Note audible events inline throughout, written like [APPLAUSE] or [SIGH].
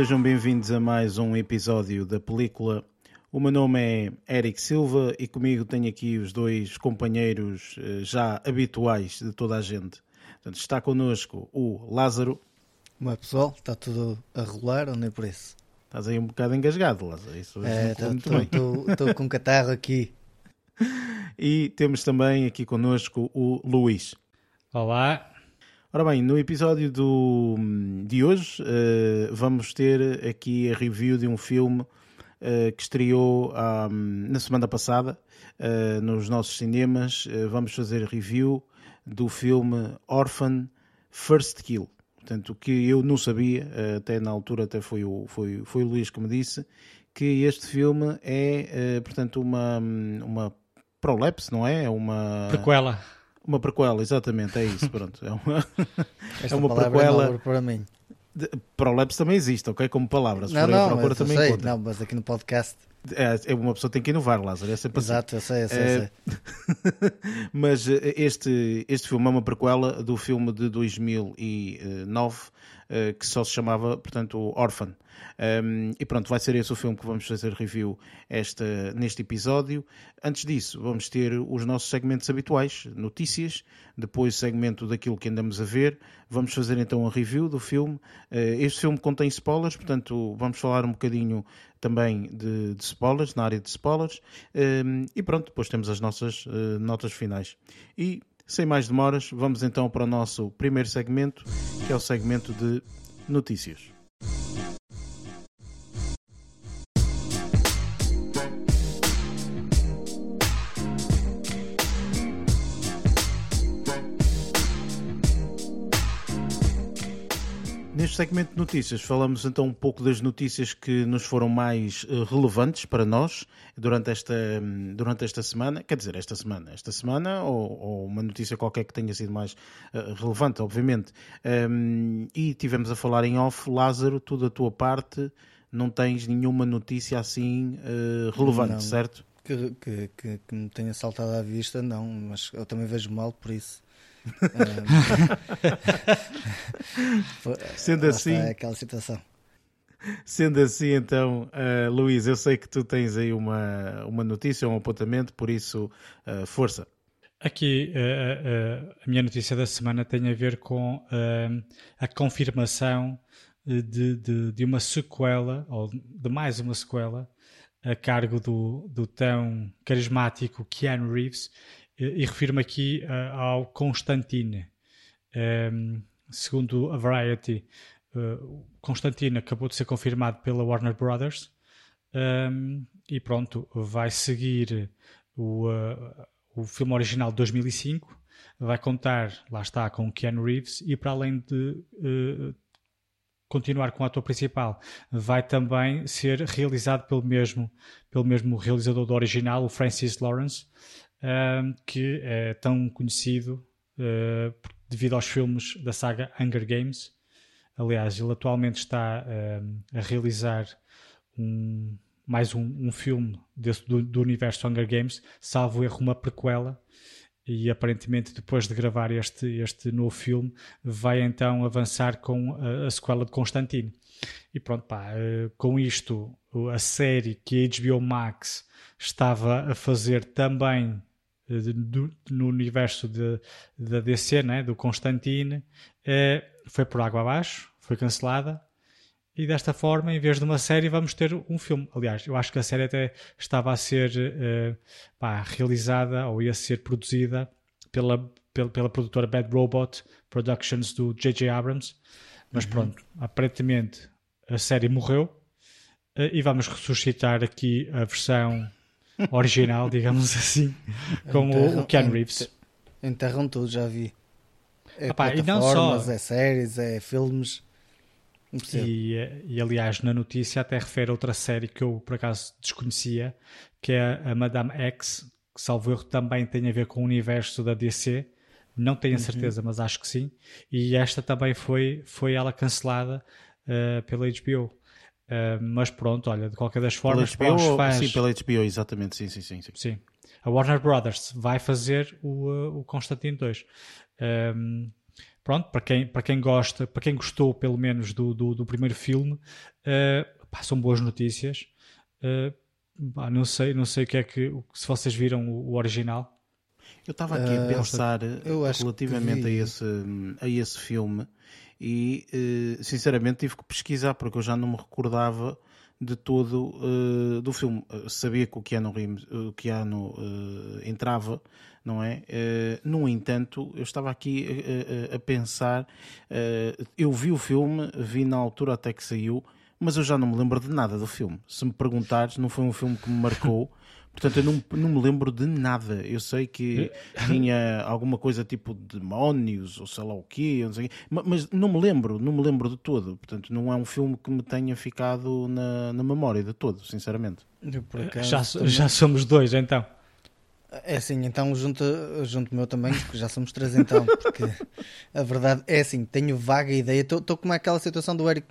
sejam bem-vindos a mais um episódio da película. O meu nome é Eric Silva e comigo tenho aqui os dois companheiros eh, já habituais de toda a gente. Portanto, está connosco o Lázaro. Como é pessoal? Está tudo a rolar ou nem por isso? Estás aí um bocado engasgado, Lázaro. Isso é, estou com catarro aqui. [LAUGHS] E temos também aqui connosco o Luís. Olá. Ora bem, no episódio do, de hoje uh, vamos ter aqui a review de um filme uh, que estreou um, na semana passada uh, nos nossos cinemas. vamos fazer review do filme Orphan First Kill. Portanto, que eu não sabia, até na altura até foi o, foi, foi o Luís que me disse, que este filme é, portanto, uma, uma prolapse, não é? É uma... Prequela. Uma prequela, exatamente, é isso, pronto. É uma, [LAUGHS] é uma prequela. para mim. De, prolapse também existe, ok? Como palavra. Se não, não, procura também sei, Não, mas aqui no podcast. É, é, uma pessoa tem que inovar, Lázaro. É sempre assim. Exato, assim. eu sei, eu sei. É... sei. [LAUGHS] mas eh, este, este filme é uma prequela do filme de 2009 eh, que só se chamava, portanto, Orphan. Um, e pronto, vai ser esse o filme que vamos fazer review esta, neste episódio. Antes disso, vamos ter os nossos segmentos habituais, notícias, depois segmento daquilo que andamos a ver. Vamos fazer então a review do filme. Uh, este filme contém spoilers, portanto, vamos falar um bocadinho também de, de spoilers, na área de spoilers. Um, e pronto, depois temos as nossas uh, notas finais. E sem mais demoras, vamos então para o nosso primeiro segmento, que é o segmento de notícias. Neste segmento de notícias, falamos então um pouco das notícias que nos foram mais uh, relevantes para nós durante esta, um, durante esta semana. Quer dizer, esta semana, esta semana, ou, ou uma notícia qualquer que tenha sido mais uh, relevante, obviamente. Um, e tivemos a falar em off, Lázaro, tu da tua parte não tens nenhuma notícia assim uh, relevante, não, certo? Que, que, que, que me tenha saltado à vista, não, mas eu também vejo mal por isso. [LAUGHS] Sendo assim. É aquela situação. Sendo assim, então, uh, Luís, eu sei que tu tens aí uma, uma notícia, um apontamento, por isso, uh, força. Aqui, uh, a minha notícia da semana tem a ver com a confirmação de, de, de, uma sequela, ou de mais uma sequela, a cargo do, do tão carismático Keanu Reeves, e refiro-me aqui uh, ao Constantine. Um, ehm, segundo a Variety, uh, Constantine acabou de ser confirmado pela Warner Brothers um, ehm, e pronto, vai seguir o, uh, o filme original de 2005. Vai contar, lá está, com Keanu Reeves e para além de continuar com o ator principal, vai também ser realizado pelo mesmo, pelo mesmo realizador do original, o Francis Lawrence, que é tão conhecido uh, devido aos filmes da saga Hunger Games. Aliás, ele atualmente está a realizar um, mais um, um filme desse, do, do, universo Hunger Games, salvo erro, uma prequela. E aparentemente, depois de gravar este, este novo filme, vai então avançar com a, a sequela de Constantine. E pronto, pá, uh, com isto, a série que a HBO Max estava a fazer também do, no universo de, da DC, né, do Constantine, é, foi por água abaixo, foi cancelada. E desta forma, em vez de uma série, vamos ter um filme. Aliás, eu acho que a série até estava a ser uh, pá, realizada ou ia ser produzida pela, pela, pela, produtora Bad Robot Productions do J.J. Abrams. Mas uhum. pronto, aparentemente a série morreu uh, e vamos ressuscitar aqui a versão original, digamos assim, como Enterram, o Keanu Reeves. Enterram tudo, já vi. É Epá, e não só é séries, é filmes. E, e, aliás, na notícia até refere outra série que eu por acaso desconhecia, que é a Madame X, que salvo erro também tem a ver com o universo da DC. Não tenho a uhum. certeza, mas acho que sim. E esta também foi, foi ela cancelada uh, pela HBO. Uh, mas pronto, olha, de qualquer das formas, pela HBO, faz... Sim, pela HBO, exatamente, sim, sim, sim. Sim, sim. a Warner Brothers vai fazer o, uh, o Constantine 2. Um, pronto, para quem, para quem gosta, para quem gostou pelo menos do, do, do primeiro filme, uh, pá, são boas notícias. Uh, pá, não sei, não sei o que é que se vocês viram o, o original. Eu estava aqui a pensar relativamente a esse, a esse filme e sinceramente tive que pesquisar porque eu já não me recordava de todo uh, do filme. sabia que o Keanu, Reeves, o Keanu uh, entrava, não é? Uh, no entanto, eu estava aqui a, a pensar, eu vi o filme, vi na altura até que saiu, mas eu já não me lembro de nada do filme. Se me perguntares, não foi um filme que me marcou. Portanto, eu não, não me lembro de nada. Eu sei que tinha alguma coisa tipo demónios ou sei lá o quê, não quê, mas não me lembro, não me lembro de todo. Portanto, não é um filme que me tenha ficado na, na memória de todo, sinceramente. já, já somos dois então. É assim, então junto, junto meu também, porque já somos três então, porque a verdade é assim, tenho vaga ideia, estou como aquela situação do Eric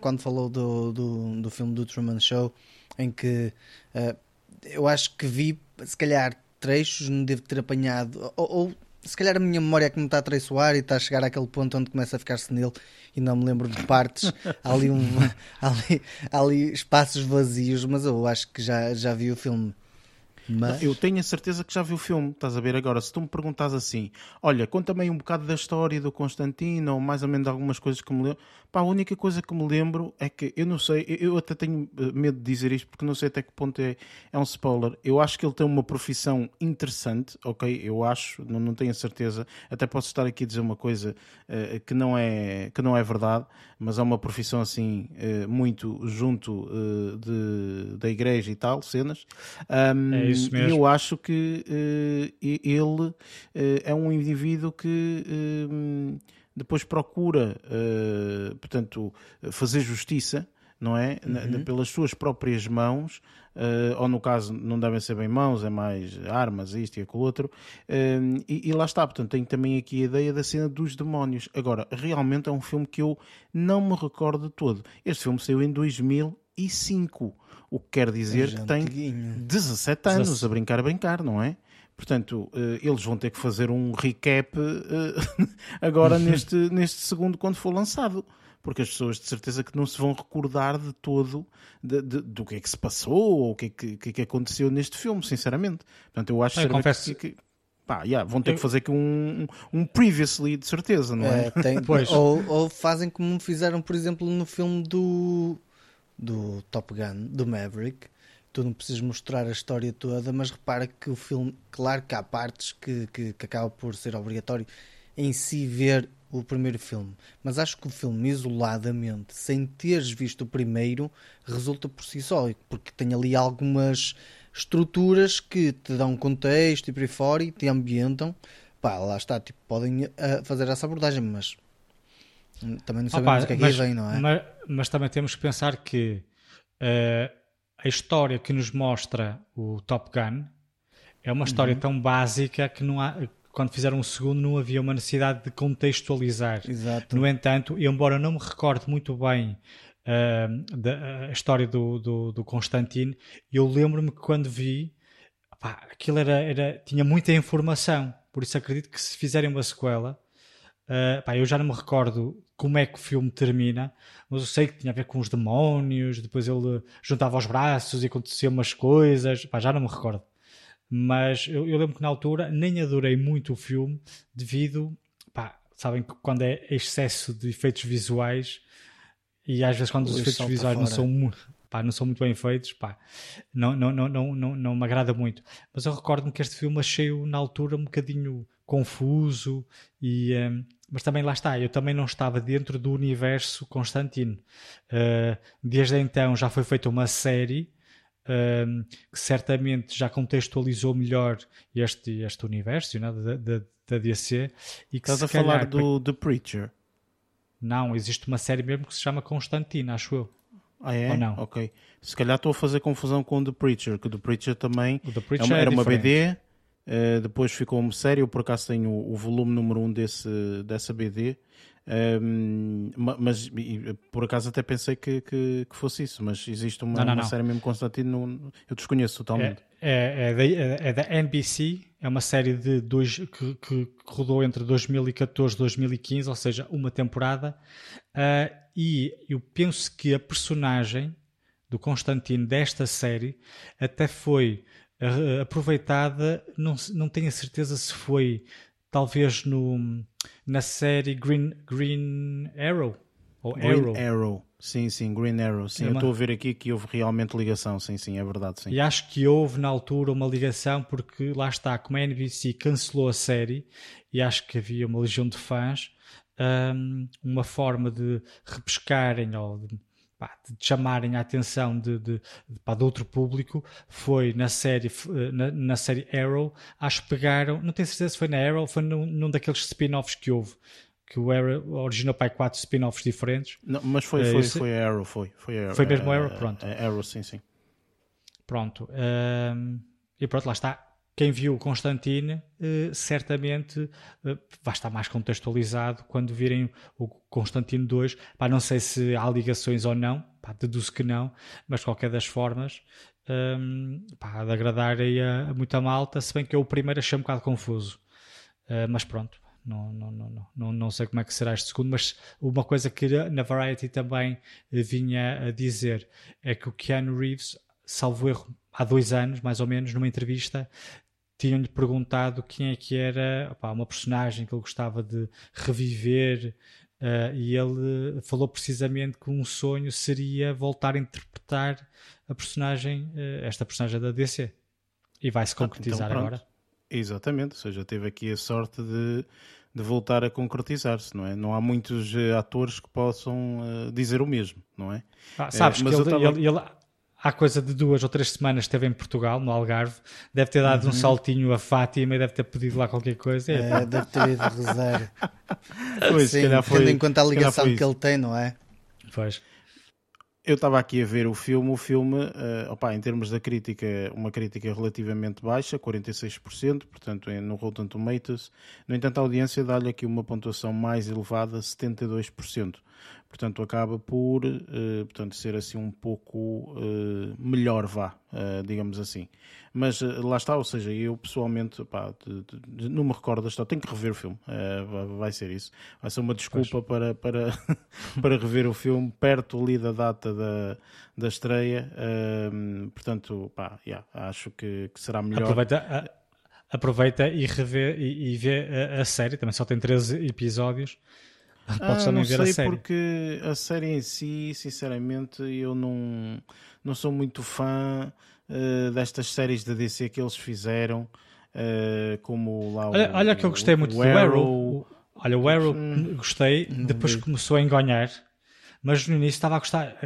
quando falou do, do, do filme do Truman Show, em que uh, eu acho que vi, se calhar, trechos, não devo ter apanhado, ou, ou se calhar a minha memória é que me está a traiçoar e está a chegar àquele ponto onde começa a ficar senil e não me lembro de partes. [LAUGHS] há, ali um, [LAUGHS] há, ali, há ali espaços vazios, mas eu acho que já, já vi o filme. Mas... Eu tenho a certeza que já vi o filme, estás a ver agora. Se tu me perguntas assim, olha, conta-me aí um bocado da história do Constantino, ou mais ou menos algumas coisas que me lembro. Pá, a única coisa que me lembro é que eu não sei, eu até tenho eh, medo de dizer isto porque não sei até que ponto é, é um spoiler. Eu acho que ele tem uma profissão interessante, ok? Eu acho, não, não tenho a certeza. Até posso estar aqui a dizer uma coisa uh, que, não é, que não é verdade, mas é uma profissão assim, uh, muito junto uh, de, da igreja e tal, cenas. Um, é isso mesmo. Eu acho que ele é um indivíduo que depois procura, portanto, fazer justiça, não é? Uhum. Pelas suas próprias mãos, ou no caso não devem ser bem mãos, é mais armas, isto e aquilo outro, e, e, lá está, portanto, tenho também aqui a ideia da cena dos demónios. Agora, realmente é um filme que eu não me recordo todo. Este filme saiu em 2005, o que quer dizer é que tem 17 anos, a brincar, a brincar, não é? Portanto, eh, eles vão ter que fazer um recap eh, [LAUGHS] agora neste, [LAUGHS] neste segundo, quando for lançado. Porque as pessoas de certeza que não se vão recordar de todo de, de, do que é que se passou ou o que é que, que, é que aconteceu neste filme, sinceramente. Portanto, eu acho eu confesso... que, que pá, yeah, vão ter eu... que fazer aqui um, um previously, de certeza, não é? é tem... [LAUGHS] pois. Ou, ou, fazem como fizeram, por exemplo, no filme do, do Top Gun, do Maverick, tu não precisas mostrar a história toda, mas repara que o filme, claro que há partes que, que, que acaba por ser obrigatório em si ver o primeiro filme, mas acho que o filme isoladamente, sem teres visto o primeiro, resulta por si só, porque tem ali algumas estruturas que te dão contexto e por aí fora e te ambientam. Pá, lá está, tipo, podem uh, fazer essa abordagem, mas também não sabemos Opa, o que é que mas, vem, não é? Mas, mas, também temos que pensar que uh, a história que nos mostra o Top Gun é uma história uhum. tão básica que não há, quando fizeram o segundo não havia uma necessidade de contextualizar. Exato. No entanto, embora eu não me recorde muito bem uh, da a história do, do, do Constantine, eu lembro-me que quando vi pá, aquilo era, era, tinha muita informação. Por isso acredito que se fizerem uma sequela, uh, pá, eu já não me recordo como é que o filme termina, mas eu sei que tinha a ver com os demónios, depois ele juntava os braços e acontecia umas coisas, pá, já não me recordo. Mas eu, eu, lembro que na altura nem adorei muito o filme devido, pá, sabem que quando é excesso de efeitos visuais e às vezes quando os efeitos visuais não são muito pá, não são muito bem feitos, pá, não, não, não, não, não, não me agrada muito. Mas eu recordo-me que este filme achei-o na altura um bocadinho confuso e, um, mas também lá está, eu também não estava dentro do universo Constantino. Uh, desde então já foi feita uma série uh, que certamente já contextualizou melhor este, este universo né, da, da, da DC. E que Estás a calhar, falar do The Preacher? Não, existe uma série mesmo que se chama Constantino, acho eu. Ah, é? Ou não? Ok. Se calhar estou a fazer confusão com o The Preacher, que o The Preacher também The Preacher é uma, era é uma BD Uh, depois ficou-me sério, eu por acaso tenho o, o volume número 1 um desse, dessa BD. Um, mas por acaso até pensei que, que, que fosse isso, mas existe uma, não, não, uma não. série mesmo Constantino, no, eu desconheço totalmente. É, é, é, da, é, da, NBC, é uma série de dois, que, que rodou entre 2014 e 2015, ou seja, uma temporada. Uh, e eu penso que a personagem do Constantino desta série até foi aproveitada, não, não tenho a certeza se foi talvez no, na série Green, Green Arrow. Ou Green Arrow. Arrow. Sim, sim, Green Arrow. Sim, é uma... eu estou a ver aqui que houve realmente ligação. Sim, sim, é verdade. Sim. E acho que houve na altura uma ligação porque lá está, como a NBC cancelou a série e acho que havia uma legião de fãs, um, uma forma de repescarem ou de pá, de chamarem a atenção de, de, de, pá, de, outro público foi na série, na, na, série Arrow, acho que pegaram, não tenho certeza se foi na Arrow, foi num, num daqueles spin-offs que houve, que o Arrow originou para quatro spin-offs diferentes. Não, mas foi, foi, foi a Arrow, foi. Foi, Arrow, foi mesmo Arrow, pronto. Arrow, sim, sim. Pronto. Um, e pronto, lá está quem viu Constantine eh, certamente eh, vai estar mais contextualizado quando virem o Constantino 2. Pá, não sei se há ligações ou não, deduzo que não, mas de qualquer das formas, um, pá, de agradar aí a, muita malta, se bem que eu o primeiro achei um bocado confuso. Uh, mas pronto, não, não, não, não, não sei como é que será este segundo, mas uma coisa que na Variety também vinha a dizer é que o Keanu Reeves, salvo erro, há dois anos, mais ou menos, numa entrevista, tinham-lhe perguntado quem é que era uma personagem que ele gostava de reviver uh, e ele falou precisamente que um sonho seria voltar a interpretar a personagem, uh, esta personagem da DC. E vai se ah, concretizar então, agora. Exatamente, ou seja, teve aqui a sorte de, de voltar a concretizar-se, não é? Não há muitos uh, atores que possam dizer o mesmo, não é? Ah, sabes que ele, tava... ele, ele, há coisa de duas ou três semanas esteve em Portugal, no Algarve, deve ter dado uhum. um saltinho a Fátima e deve ter pedido lá qualquer coisa. É, deve ter ido rezar. [LAUGHS] Pois, Sim, foi, tendo em conta a ligação que ele tem, não é? Pois. Eu estava aqui a ver o filme, o filme, uh, opa, em termos da crítica, uma crítica relativamente baixa, 46%, portanto, no Rotten Tomatoes. No entanto, a audiência dá-lhe aqui uma pontuação mais elevada, 72% portanto acaba por uh, portanto, ser assim um pouco uh, melhor, vá, uh, digamos assim. Mas lá está, ou seja, eu pessoalmente pá, de, de, não me recordo da história, tenho que rever o filme, vai ser isso. Vai ser uma desculpa para, para, [LAUGHS] para rever o filme perto ali da data da, da estreia, portanto, pá, yeah, acho que, que, será melhor. Aproveita, aproveita e, revê, e, e vê a, a série, também só tem 13 episódios. Podes ah, também ver a série. porque a série em si, sinceramente, eu não, não sou muito fã uh, destas séries da DC que eles fizeram, uh, como lá olha, o, olha que eu gostei muito do Arrow. Olha, o Arrow hum, gostei, depois começou a enganhar, mas no início estava a gostar.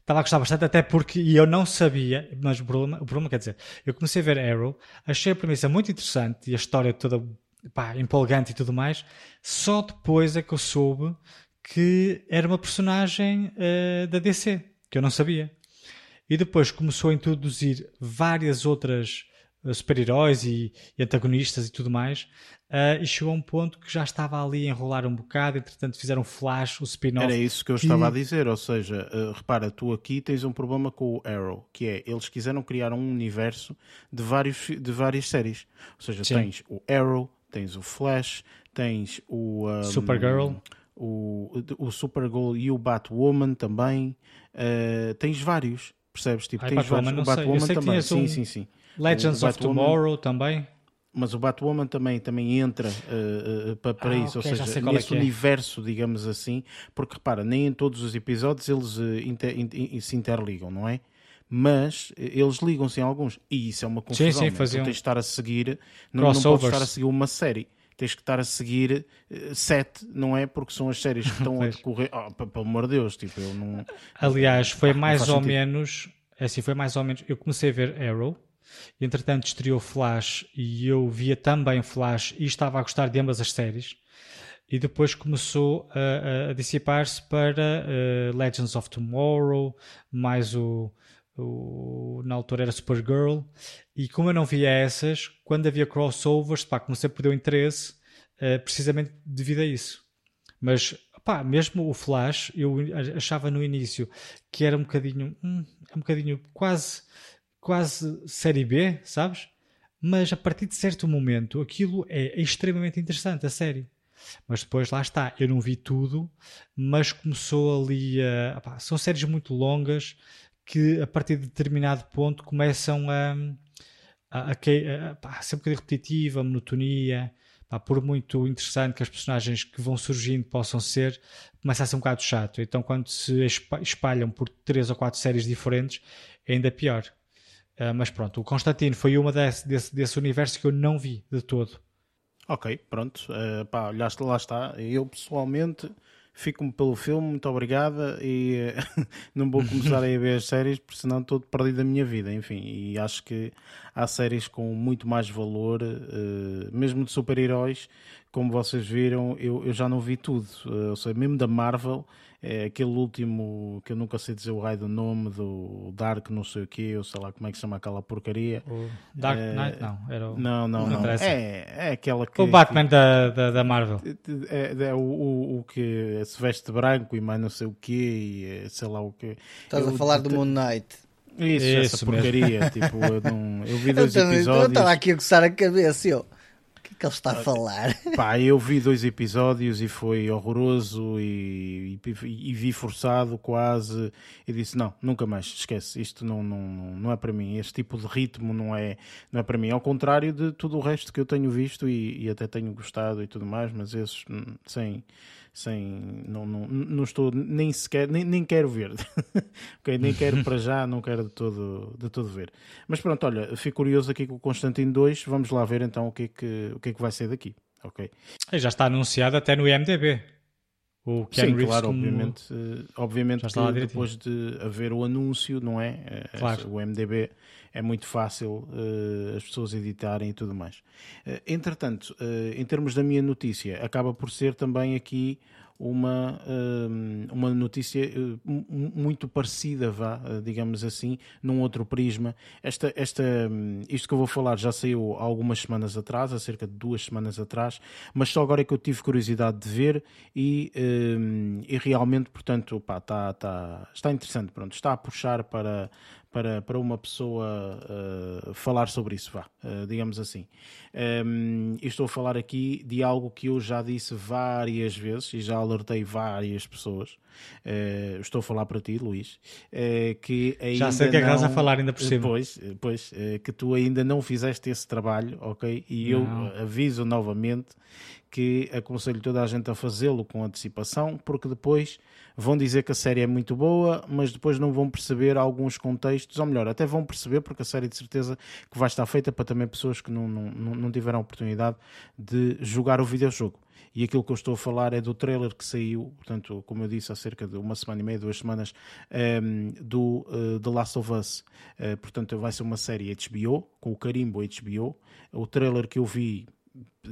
Estava a gostar bastante, até porque eu não sabia, mas o problema, o problema quer dizer, eu comecei a ver Arrow, achei a premissa muito interessante e a história toda pá, empolgante e tudo mais, só depois é que eu soube que era uma personagem uh, da DC, que eu não sabia. E depois começou a introduzir várias outras uh, super-heróis e, e, antagonistas e tudo mais, uh, e chegou a um ponto que já estava ali a enrolar um bocado, entretanto fizeram Flash, o spin-off. Era isso que eu estava a dizer, ou seja, repara, tu aqui tens um problema com o Arrow, que é, eles quiseram criar um universo de, vários, de várias séries. Ou seja, Sim. tens o Arrow, tens o Flash, tens o um, Supergirl, o, o Supergirl e o Batwoman também. Uh, tens vários, percebes? Tipo, Ai, tens Batwoman, vários. O Batwoman também, sim, um sim, sim. Legends of Tomorrow também. Mas o Batwoman também, também entra uh, uh, para, para ah, isso, okay, ou seja, nesse é, é universo, digamos assim, porque repara, nem em todos os episódios eles inter, inter, se interligam, não é? Mas eles ligam-se em alguns. E isso é uma confusão. Sim, sim, faziam... Tens de estar a seguir, não, não podes estar a seguir uma série. Tens que estar a seguir uh, sete, não é? Porque são as séries que estão a [LAUGHS] decorrer. Oh, pelo amor de Deus, tipo, eu não. Aliás, foi ah, mais ou sentido. menos. É assim, foi mais ou menos. Eu comecei a ver Arrow, entretanto estreou Flash e eu via também Flash e estava a gostar de ambas as séries. E depois começou a, a dissipar-se para uh, Legends of Tomorrow, mais o, o, na altura era Supergirl, e como eu não via essas, quando havia crossovers, pá, comecei a perder o interesse uh, precisamente devido a isso. Mas pá, mesmo o Flash, eu achava no início que era um bocadinho, hum, é um bocadinho quase, quase série B, sabes? Mas a partir de certo momento aquilo é extremamente interessante, a série. Mas depois lá está, eu não vi tudo, mas começou ali a. São séries muito longas que a partir de determinado ponto começam a, a, a, a, ser um bocadinho repetitiva, a monotonia. Pá, por muito interessante que as personagens que vão surgindo possam ser, começa a ser um bocado chato. Então, quando se espalham por três ou quatro séries diferentes, é ainda pior. Uh, mas pronto, o Constantino foi uma desse, desse, desse universo que eu não vi de todo. Ok, pronto. Uh, pá, lá, lá está. Eu pessoalmente fico-me pelo filme, muito obrigada. E uh, [LAUGHS] não vou começar a ver as séries, porque senão estou perdido da minha vida. Enfim, e acho que há séries com muito mais valor, uh, mesmo de super-heróis. Como vocês viram, eu, eu já não vi tudo. ou seja, mesmo da Marvel é aquele último que eu nunca sei dizer o raio do nome do Dark não sei o que, ou sei lá como é que se chama aquela porcaria. O Dark é, Knight não, era o... Não, não, não. não. É, é aquela que... O Batman que, da, da, da, Marvel. É, é o, o, o, que se veste branco e mais não sei o que, e sei lá o que. Estás eu, a falar do Moon Knight. Isso, Isso essa porcaria. tipo, eu, não, eu vi [LAUGHS] dois eu também, episódios. Eu estava aqui a coçar a cabeça, eu que ele está a falar? [LAUGHS] Pá, eu vi dois episódios e foi horroroso e, e, e, vi forçado quase e disse não, nunca mais, esquece, isto não, não, não é para mim, este tipo de ritmo não é, não é para mim, ao contrário de tudo o resto que eu tenho visto e, e até tenho gostado e tudo mais, mas esses hum, sem sem não, não, não estou nem sequer nem, nem quero ver. [LAUGHS] Okay? nem quero para já não quero de todo de todo ver. Mas pronto olha fico curioso aqui com o Constantino 2 vamos lá ver então o que é que o que é que vai ser daqui. Ok? Já está anunciado até no IMDb o Ken Sim, claro, como... obviamente, eh, obviamente que depois de haver o anúncio, não é? Eh, claro. O MDB é muito fácil uh, as pessoas editarem e tudo mais. Uh, entretanto, uh, em termos da minha notícia, acaba por ser também aqui uma, uma notícia muito parecida, vá, digamos assim, num outro prisma. Esta, esta, isto que eu vou falar já saiu algumas semanas atrás, há cerca de duas semanas atrás, mas só agora é que eu tive curiosidade de ver e, e realmente, portanto, pá, tá, tá, está interessante, pronto, está a puxar para para, para uma pessoa uh, falar sobre isso, vá, uh, digamos assim. Um, estou a falar aqui de algo que eu já disse várias vezes e já alertei várias pessoas. Uh, estou a falar para ti, Luís, que ainda já sei que é que estás a falar ainda por cima. Pois, pois que tu ainda não fizeste esse trabalho, ok? E não. eu aviso novamente que aconselho toda a gente a fazê-lo com antecipação, porque depois vão dizer que a série é muito boa, mas depois não vão perceber alguns contextos, ou melhor, até vão perceber, porque a série de certeza que vai estar feita para também pessoas que não, não, não tiveram a oportunidade de jogar o videojogo. E aquilo que eu estou a falar é do trailer que saiu, portanto, como eu disse, há cerca de uma semana e meia, duas semanas, um, ehm, do uh, The Last of Us. Uh, portanto, vai ser uma série HBO, com o carimbo HBO. O trailer que eu vi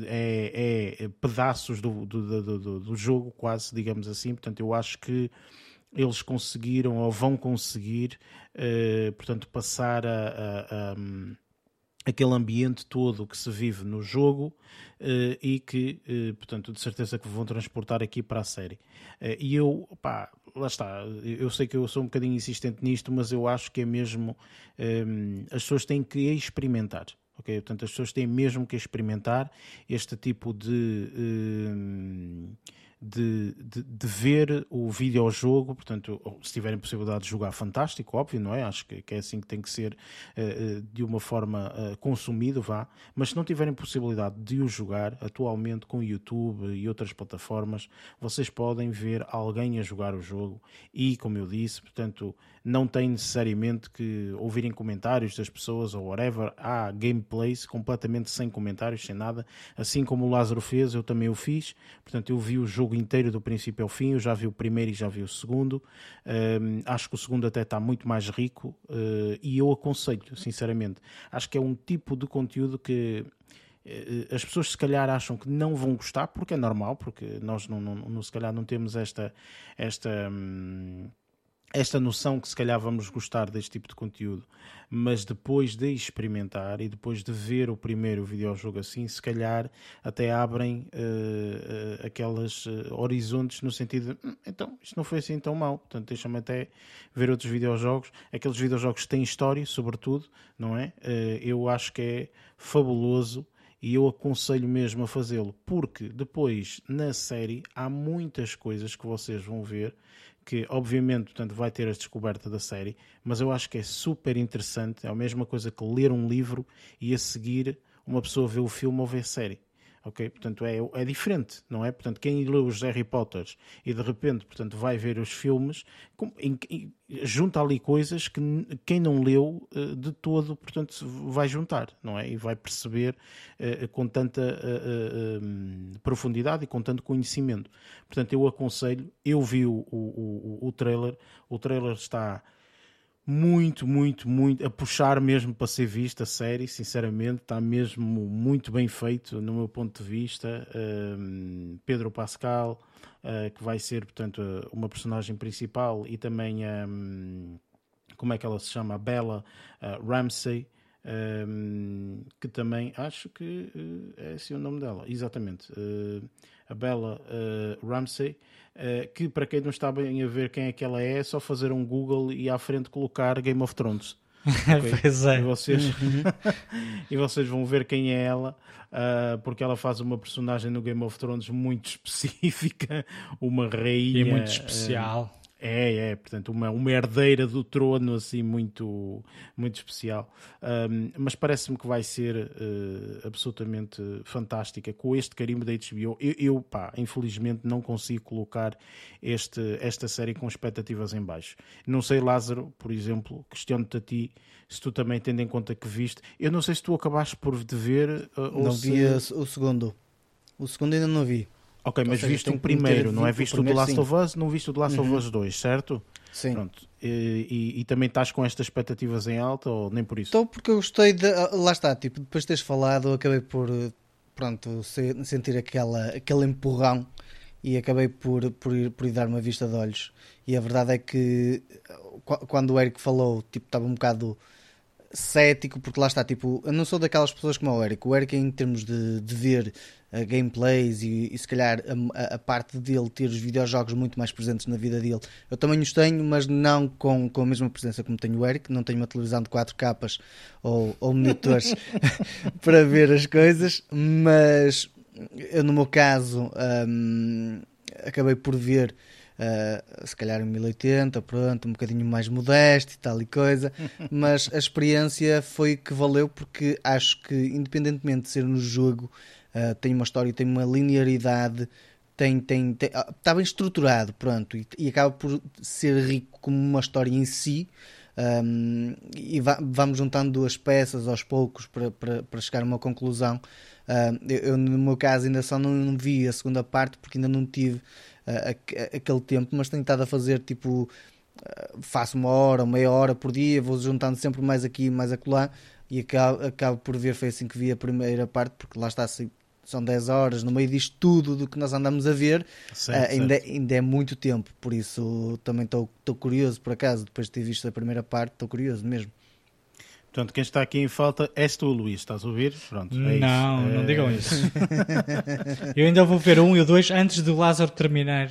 é, é pedaços do, do, do, do, jogo, quase, digamos assim. Portanto, eu acho que eles conseguiram ou vão conseguir, uh, portanto, passar a, a, a, aquele ambiente todo que se vive no jogo uh, e que, uh, portanto, de certeza que vão transportar aqui para a série. e eu, pá, lá está, eu sei que eu sou um bocadinho insistente nisto, mas eu acho que é mesmo, as pessoas têm que experimentar. Ok, portanto as pessoas têm mesmo que experimentar este tipo de uh, de, de, de, ver o videojogo, portanto, se tiverem possibilidade de jogar, fantástico, óbvio, não é? Acho que, que é assim que tem que ser uh, de uma forma uh, consumido, vá. Mas se não tiverem possibilidade de o jogar, atualmente com o YouTube e outras plataformas, vocês podem ver alguém a jogar o jogo e, como eu disse, portanto, não tem necessariamente que ouvirem comentários das pessoas ou whatever. Há gameplays completamente sem comentários, sem nada. Assim como o Lázaro fez, eu também o fiz. Portanto, eu vi o jogo inteiro do princípio ao fim. Eu já vi o primeiro e já vi o segundo. Um, acho que o segundo até está muito mais rico uh, e eu aconselho, sinceramente. Acho que é um tipo de conteúdo que eh, as pessoas se calhar acham que não vão gostar porque é normal porque nós não, não, não se calhar não temos esta esta hum, esta noção que se calhar vamos gostar deste tipo de conteúdo, mas depois de experimentar e depois de ver o primeiro videojogo assim, se calhar até abrem uh, uh, aquelas uh, horizontes no sentido de, hum, então, isto não foi assim tão mal, portanto deixa-me até ver outros videojogos, aqueles videojogos que têm história, sobretudo, não é? eu acho que é fabuloso e eu aconselho mesmo a fazê-lo, porque depois na série há muitas coisas que vocês vão ver que obviamente portanto, vai ter a descoberta da série, mas eu acho que é super interessante, é a mesma coisa que ler um livro e a seguir uma pessoa vê o filme ou vê a série ok? Portanto, é, é diferente, não é? Portanto, quem leu os Harry Potters e de repente, portanto, vai ver os filmes, com, em, em, junta ali coisas que quem não leu uh, de todo, portanto, vai juntar, não é? E vai perceber uh, com tanta uh, profundidade e com tanto conhecimento. Portanto, eu aconselho, eu vi o, o, o trailer, o trailer está muito, muito, muito a puxar mesmo para ser vista a série, sinceramente, está mesmo muito bem feito no meu ponto de vista. Um, Pedro Pascal, uh, que vai ser, portanto, uma personagem principal, e também um, como é que ela se chama? A Bella uh, Ramsey. Um, que também acho que uh, é assim o nome dela, exatamente, a Bella Ramsey, eh, que para quem não está bem a ver quem é que ela é, é só fazer um Google e à frente colocar Game of Thrones. [LAUGHS] Okay? pois é. E vocês, uhum. [LAUGHS] e vocês vão ver quem é ela, uh, porque ela faz uma personagem no Game of Thrones muito [LAUGHS] específica, uma rainha. E muito especial. É, é, portanto, uma, uma herdeira do trono assim muito, muito especial. Um, mas parece-me que vai ser uh, absolutamente fantástica com este carimbo da HBO. Eu, eu, pá, infelizmente não consigo colocar este, esta série com expectativas em baixo. Não sei, Lázaro, por exemplo, questiono-te a ti se tu também tendo em conta que viste. Eu não sei se tu acabaste por de ver. Uh, não se... vi o segundo. O segundo ainda não vi. Ok, mas seja, viste o primeiro, não é visto o The Last sim. of Us, não viste o The Last uhum. of Us 2, certo? Sim. Pronto. E, e, e, também estás com estas expectativas em alta ou nem por isso? Estou porque eu gostei de. Ah, lá está, tipo, depois de teres falado, acabei por pronto, sentir aquela, aquele empurrão e acabei por, por, ir, por ir dar uma vista de olhos. E a verdade é que quando o Eric falou, tipo, estava um bocado cético, porque lá está, tipo, eu não sou daquelas pessoas como o Eric. O Eric, em termos de, de ver uh, gameplays e, e, se calhar a, a, parte dele ter os videojogos muito mais presentes na vida dele, eu também os tenho, mas não com, com a mesma presença como tenho o Eric. Não tenho uma televisão de 4 capas ou, ou monitores [LAUGHS] [LAUGHS] para ver as coisas, mas eu, no meu caso, um, acabei por ver uh, se calhar em 1080, pronto, um bocadinho mais modesto e tal e coisa, [LAUGHS] mas a experiência foi que valeu porque acho que, independentemente de ser no jogo, uh, tem uma história, tem uma linearidade, tem, tem, tem uh, está bem estruturado, pronto, e, e, acaba por ser rico como uma história em si. Um, e va vamos juntando duas peças aos poucos para, para, para chegar a uma conclusão. Uh, eu, eu, no meu caso, ainda só não, vi a segunda parte porque ainda não tive aquele tempo, mas tenho estado a fazer tipo faço uma hora, meia hora por dia, vou juntando sempre mais aqui mais acolá e acabo, acabo por ver, foi assim que vi a primeira parte, porque lá está assim, são 10 horas, no meio disto tudo do que nós andamos a ver, certo, uh, ainda, certo. ainda é muito tempo, por isso também estou curioso, por acaso, depois de ter visto a primeira parte, estou curioso mesmo. Portanto, quem está aqui em falta és tu, Luís, estás a ouvir? Pronto, é não, isso. não é... digam isso. [LAUGHS] eu ainda vou ver um e o dois antes do Lázaro terminar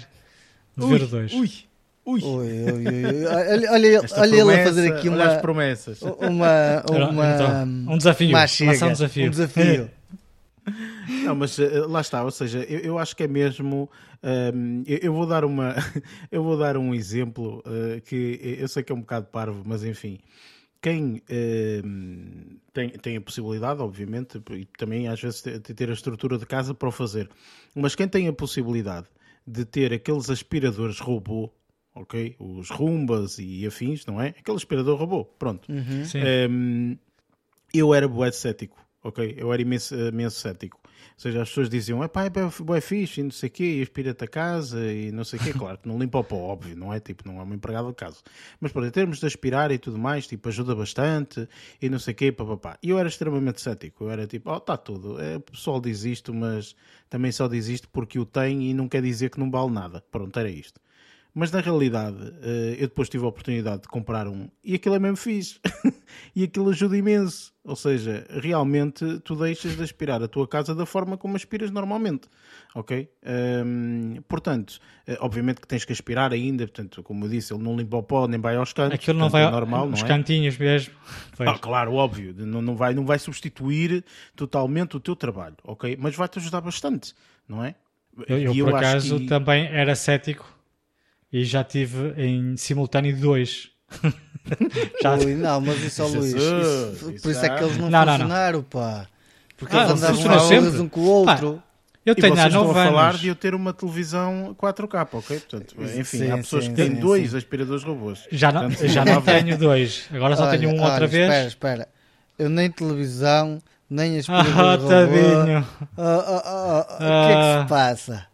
de ui, ver o dois. Ui, ui. ui, ui, ui. Olha, olha, olha ele a fazer aqui uma, as promessas. Uma, uma, então, um desafio. Uma chega, um desafio. Um desafio. [LAUGHS] Não, mas uh, lá está, ou seja, eu, eu acho que é mesmo. Um, eu, eu, vou dar uma, [LAUGHS] eu vou dar um exemplo uh, que eu sei que é um bocado parvo, mas enfim quem eh, tem, tem a possibilidade, obviamente, e também às vezes de ter a estrutura de casa para o fazer, mas quem tem a possibilidade de ter aqueles aspiradores robô, ok? Os rumbas e afins, não é? Aquele aspirador robô, pronto. Uhum. Eh, eu era bué cético, ok? Eu era imenso, imenso cético. Ou seja, as pessoas diziam, é pá, é, é fixe, e não sei o quê, e aspira-te a casa, e não sei o quê. [LAUGHS] Claro que não limpa o pó, óbvio, não é? Tipo, não é uma empregada de casa. Mas, em termos de aspirar e tudo mais, tipo, ajuda bastante, e não sei o quê, papapá. E eu era extremamente cético. Eu era tipo, oh, está tudo. É, o pessoal diz isto, mas também só diz isto porque o tem e não quer dizer que não vale nada. Pronto, era isto. Mas na realidade, eh, eu depois tive a oportunidade de comprar um e aquilo é mesmo fixe. [LAUGHS] e aquilo ajuda imenso. Ou seja, realmente tu deixas de aspirar a tua casa da forma como aspiras normalmente. Ok? Um, portanto, eh, obviamente que tens que aspirar ainda. Portanto, como eu disse, ele não limpa o pó nem vai aos cantos. Aquilo não portanto, vai é normal, não é? cantinhos mesmo. Pois. Ah, claro, óbvio, não, não, vai, não vai substituir totalmente o teu trabalho, ok? Mas vai-te ajudar bastante, não é? eu, eu E por acaso, que- também era cético e já tive em simultâneo dois. [LAUGHS] já... Ui, não, mas isso, ó, Luís, isso- isso por isso é que eles não, Não, não, não. funcionaram, pá. Porque Ah, eles andavam um com o outro. Eu E tenho há vocês estão a 9 falar anos. de eu ter uma televisão 4K, ok? Portanto, enfim, Sim, há pessoas sim, que têm sim, dois sim. aspiradores robôs. Já não, Portanto, já [LAUGHS] não tenho dois. Agora só Olha, tenho um olha, outra vez. Espera, espera. Eu nem televisão, nem Ah, aspirador robô. tadinho. Ah, ah, ah, ah, O que é que se passa?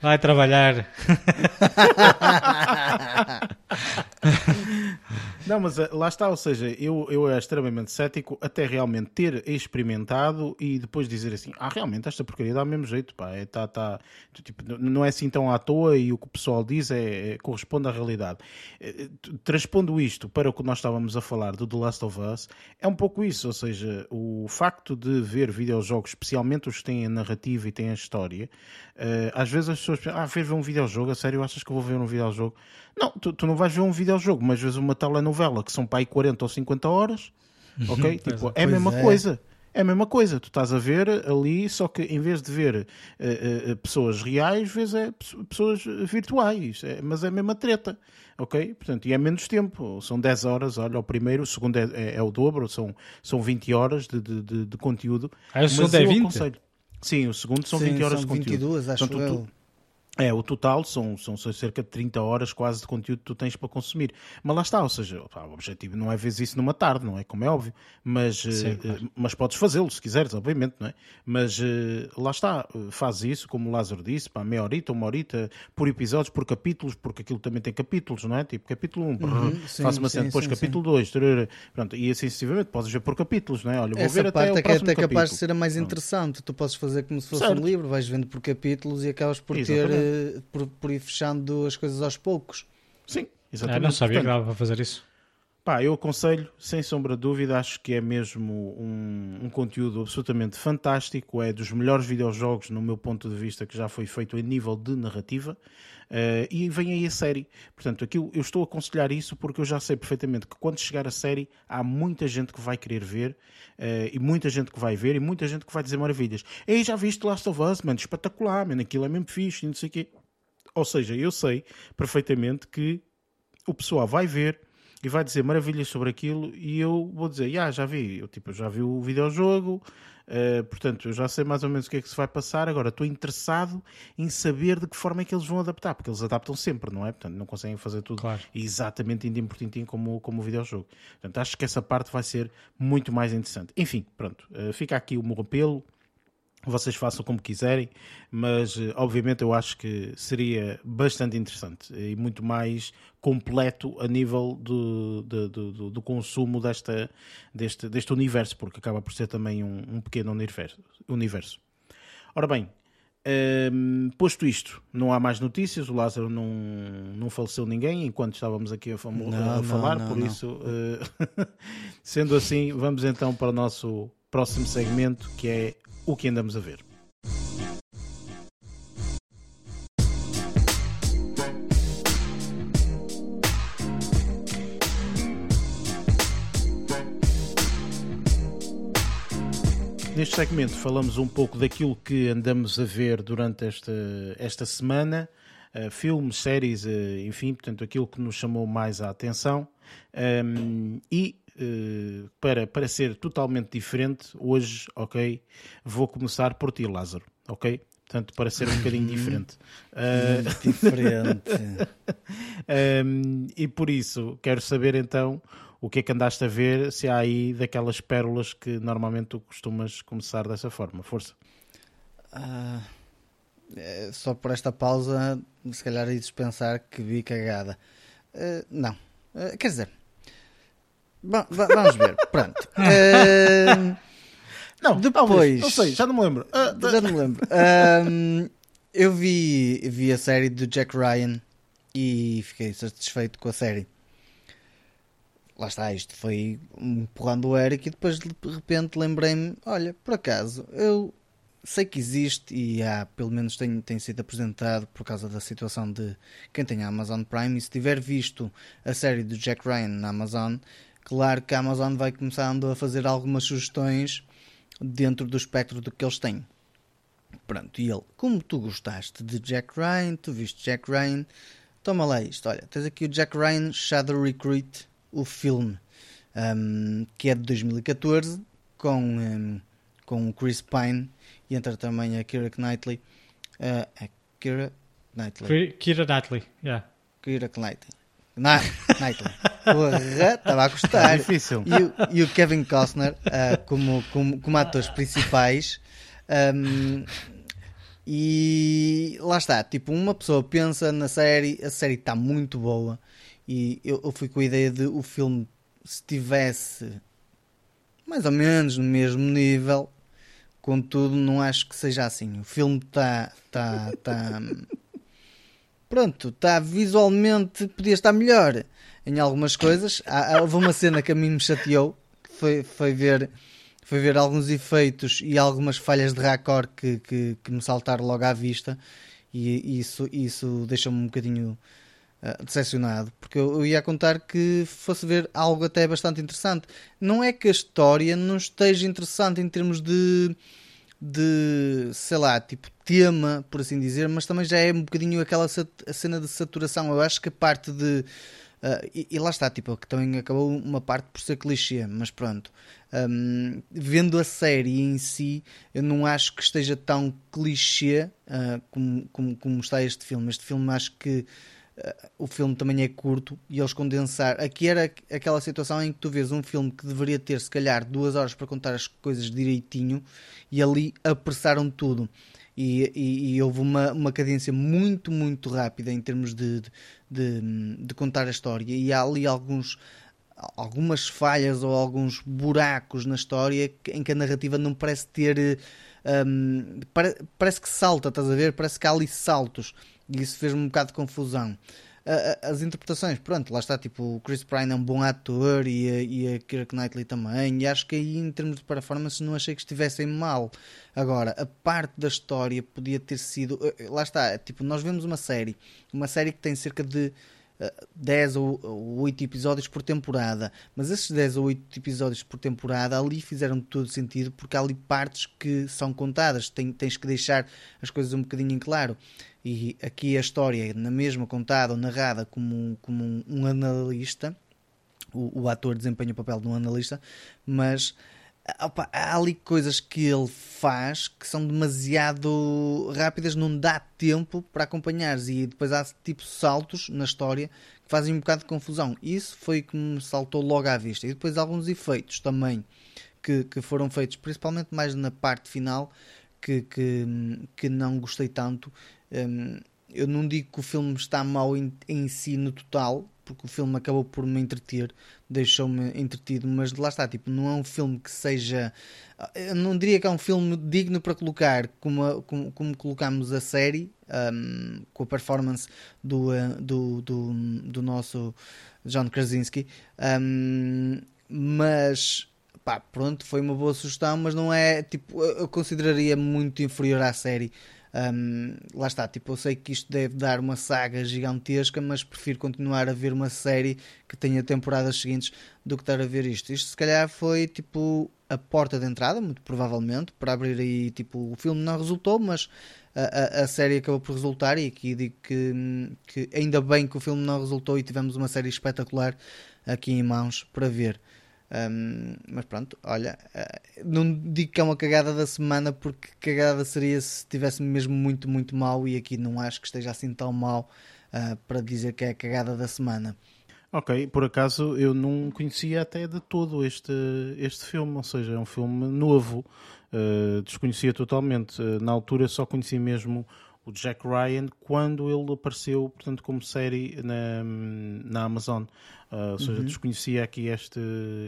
Vai trabalhar. [LAUGHS] Não, mas eh, lá está, ou seja, eu, eu era extremamente cético até realmente ter experimentado e depois dizer assim, ah, realmente esta porcaria dá o mesmo jeito, pá, é, tá, tá, tipo, não é assim tão à toa e o que o pessoal diz é, é- corresponde à realidade. Eh, t- Transpondo isto para o que nós estávamos a falar do The Last of Us, é um pouco isso, ou seja, o facto de ver videojogos, especialmente os que têm a narrativa e têm a história, eh, às vezes as pessoas pensam, ah, ver um videojogo, a sério, achas que eu vou ver um videojogo? Não, tu, tu não vais ver um videojogo, mas vês uma telenovela que são para aí 40 ou 50 horas, ok? tipo, é a mesma é. coisa. É a mesma coisa, tu estás a ver ali, só que em vez de ver eh, eh, pessoas reais, vês é, pe- pessoas virtuais, é- mas é a mesma treta, ok? Portanto, e é menos tempo, são 10 horas, olha, o primeiro, o segundo é, é- é o dobro, são, são 20 horas de, de, de- de conteúdo. Ah, o segundo Mas é eu 20? aconselho- Sim, o segundo são Sim, 20 horas são de conteúdo. 22, acho Portanto, eu. tu- é, o total são, são cerca de 30 horas quase de conteúdo que tu tens para consumir. Mas lá está, ou seja, o objetivo não é ver isso numa tarde, não é? Como é óbvio. Mas, eh, Sim, claro. eh, mas podes fazê-lo se quiseres, obviamente, não é? Mas eh, lá está, faz isso, como o Lázaro disse, pá, meia horita, uma horita, por episódios, por capítulos, porque aquilo também tem capítulos, não é? Tipo, capítulo 1, Uhum, sim, faz uma cena, depois sim, capítulo 2, pronto, e assim sucessivamente, podes ver por capítulos, não é? Olha, vou Essa ver até parte o é que é até capaz de ser a mais interessante. Tu podes fazer como se fosse Certo. um livro, vais vendo por capítulos e acabas por ter Por, por ir fechando as coisas aos poucos. Sim, Ah, exatamente. não sabia que Portanto, dava para fazer isso. Pá, eu aconselho, sem sombra de dúvida, acho que é mesmo um, um conteúdo absolutamente fantástico, é dos melhores videojogos, no meu ponto de vista, que já foi feito em nível de narrativa, eh, e vem aí a série. Portanto, aquilo, eu estou a aconselhar isso porque eu já sei perfeitamente que quando chegar a série, há muita gente que vai querer ver, eh, e muita gente que vai ver, e muita gente que vai dizer maravilhas. Ei, já viste Last of Us, mano, espetacular, mano, aquilo é mesmo fixe, não sei o quê. Ou seja, eu sei perfeitamente que o pessoal vai ver e vai dizer maravilhas sobre aquilo e eu vou dizer, ah, já vi, eu, tipo, já vi o videojogo, eh, portanto, eu já sei mais ou menos o que é que se vai passar, agora estou interessado em saber de que forma é que eles vão adaptar, porque eles adaptam sempre, não é? Portanto, não conseguem fazer tudo Claro. exatamente tintim por tintim como, como o videojogo. Portanto, acho que essa parte vai ser muito mais interessante. Enfim, pronto, eh, fica aqui o meu apelo, vocês façam como quiserem, mas eh, obviamente eu acho que seria bastante interessante e muito mais completo a nível do, do, do- do- consumo desta, deste, deste universo, porque acaba por ser também um, um pequeno universo. universo. Ora bem, ehm, posto isto, não há mais notícias, o Lázaro não, não faleceu ninguém enquanto estávamos aqui a, Não, a falar, não, por não. isso, eh, [LAUGHS] sendo assim, vamos então para o nosso próximo segmento que é o que andamos a ver. Neste segmento falamos um pouco daquilo que andamos a ver durante esta, esta semana, eh, filmes, séries, eh, enfim, portanto, aquilo que nos chamou mais a atenção. Um, e eh, para, para ser totalmente diferente, hoje, ok, vou começar por ti, Lázaro, ok? Portanto, para ser um bocadinho diferente. Eh, Diferente. um, [LAUGHS] e por isso, quero saber então o que é que andaste a ver, se há aí daquelas pérolas que normalmente tu costumas começar dessa forma. Força. É, só por esta pausa, se calhar ia dispensar que vi cagada. Ah, não. Quer dizer, va- vamos ver. Pronto. [LAUGHS] Ah, Não, Depois- talvez, não sei, já não me lembro. Ah, já não me lembro. Ah, eu vi, vi a série do Jack Ryan e fiquei satisfeito com a série. Lá está, isto foi empurrando o Eric e depois de repente lembrei-me: olha, por acaso, eu sei que existe e há, pelo menos tem, tem sido apresentado por causa da situação de quem tem a Amazon Prime. E se tiver visto a série do Jack Ryan na Amazon, claro que a Amazon vai começando a fazer algumas sugestões dentro do espectro do que eles têm. Pronto, e ele, como tu gostaste de Jack Ryan, tu viste Jack Ryan, toma lá isto. Olha, tens aqui o Jack Ryan Shadow Recruit, o filme, um, que é de 2014, com, um, com o Chris Pine e entra também a Kira Knightley. Uh, a Kira Knightley. Kira Knightley, yeah. Kira Knightley. Na, Knightley. Porra, estava a gostar. É difícil. E o, e o Kevin Costner uh, como, como, como atores principais. Um, e lá está, tipo, uma pessoa pensa na série, a série está muito boa. E eu, eu fui com a ideia de o filme, se tivesse mais ou menos no mesmo nível, contudo, não acho que seja assim. O filme está. Tá, tá, pronto, está visualmente. podia estar melhor em algumas coisas. Há, houve uma cena que a mim me chateou, que foi, foi ver. Foi ver alguns efeitos e algumas falhas de raccord que, que, que me saltaram logo à vista, e isso, isso deixou-me um bocadinho uh, decepcionado, porque eu, eu, ia contar que fosse ver algo até bastante interessante. Não é que a história não esteja interessante em termos de, de sei lá, tipo tema, por assim dizer, mas também já é um bocadinho aquela cena de saturação. Eu acho que a parte de Uh, e, e, lá está, tipo, que também acabou uma parte por ser clichê, mas pronto. Um, vendo a série em si, eu não acho que esteja tão clichê uh, como, como, como, está este filme. Este filme acho que o filme também é curto e eles condensar. Aqui era aquela situação em que tu vês um filme que deveria ter se calhar duas horas para contar as coisas direitinho e ali apressaram tudo e, e, e, houve uma, uma cadência muito, muito rápida em termos de, de, de, contar a história. E há ali alguns, algumas falhas ou alguns buracos na história em que a narrativa não parece ter. Um, parece que salta, estás a ver? Parece que há ali saltos. E isso fez-me um bocado de confusão as interpretações, pronto, lá está, tipo, o Chris Pine é um bom ator e a, e a Kira Knightley também, e acho que aí em termos de performance não achei que estivessem mal. Agora, a parte da história podia ter sido, eh, lá está, tipo, nós vemos uma série, uma série que tem cerca de 10 ou 8 episódios por temporada, mas esses 10 ou 8 episódios por temporada ali fizeram todo sentido porque há ali partes que são contadas, tens que deixar as coisas um bocadinho em claro. E aqui a história, na mesma contada ou narrada como, como um, um analista, o, o ator desempenha o papel de um analista, mas Opa, há ali coisas que ele faz que são demasiado rápidas, não dá tempo para acompanhares e depois há tipo saltos na história que fazem um bocado de confusão. Isso foi que me saltou logo à vista. E depois alguns efeitos também que, que foram feitos, principalmente mais na parte final, que, que, que não gostei tanto. Um, eu não digo que o filme está mal em, em si no total, porque o filme acabou por me entreter, deixou-me entretido, mas lá está, tipo, não é um filme que seja. Eu não diria que é um filme digno para colocar como, a, como, como colocamos a série, um, com a performance do, uh, do, do, do, nosso John Krasinski, um, mas pá, pronto, foi uma boa sugestão, mas não é tipo, eu consideraria muito inferior à série. Um, lá está, tipo, eu sei que isto deve dar uma saga gigantesca, mas prefiro continuar a ver uma série que tenha temporadas seguintes do que estar a ver isto. Isto se calhar foi tipo a porta de entrada, muito provavelmente, para abrir aí, tipo, o filme não resultou, mas a, a, a série acabou por resultar e aqui digo que, que ainda bem que o filme não resultou e tivemos uma série espetacular aqui em mãos para ver. Um, mas pronto, olha, uh, não digo que é uma cagada da semana porque cagada seria se estivesse mesmo muito, muito mal e aqui não acho que esteja assim tão mal uh, para dizer que é a cagada da semana. Ok, por acaso eu não conhecia até de todo este, este filme, ou seja, é um filme novo, uh, desconhecia totalmente. na altura só conheci mesmo o Jack Ryan quando ele apareceu, portanto, como série na, na Amazon. Uh, ou seja, uhum. desconhecia aqui este,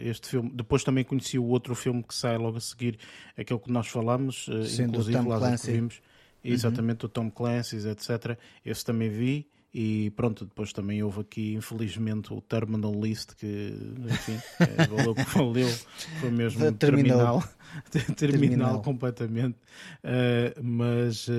este filme. Depois também conheci o outro filme que sai logo a seguir, aquele que nós falamos, uh, inclusive lá vimos. Uhum. Exatamente, o Tom Clancy, etc. Esse também vi E pronto, depois também houve aqui, infelizmente, o Terminal List, que, enfim, é, valeu que valeu, [LAUGHS] foi mesmo terminal, terminal, [LAUGHS] terminal completamente. Uh, mas, uh,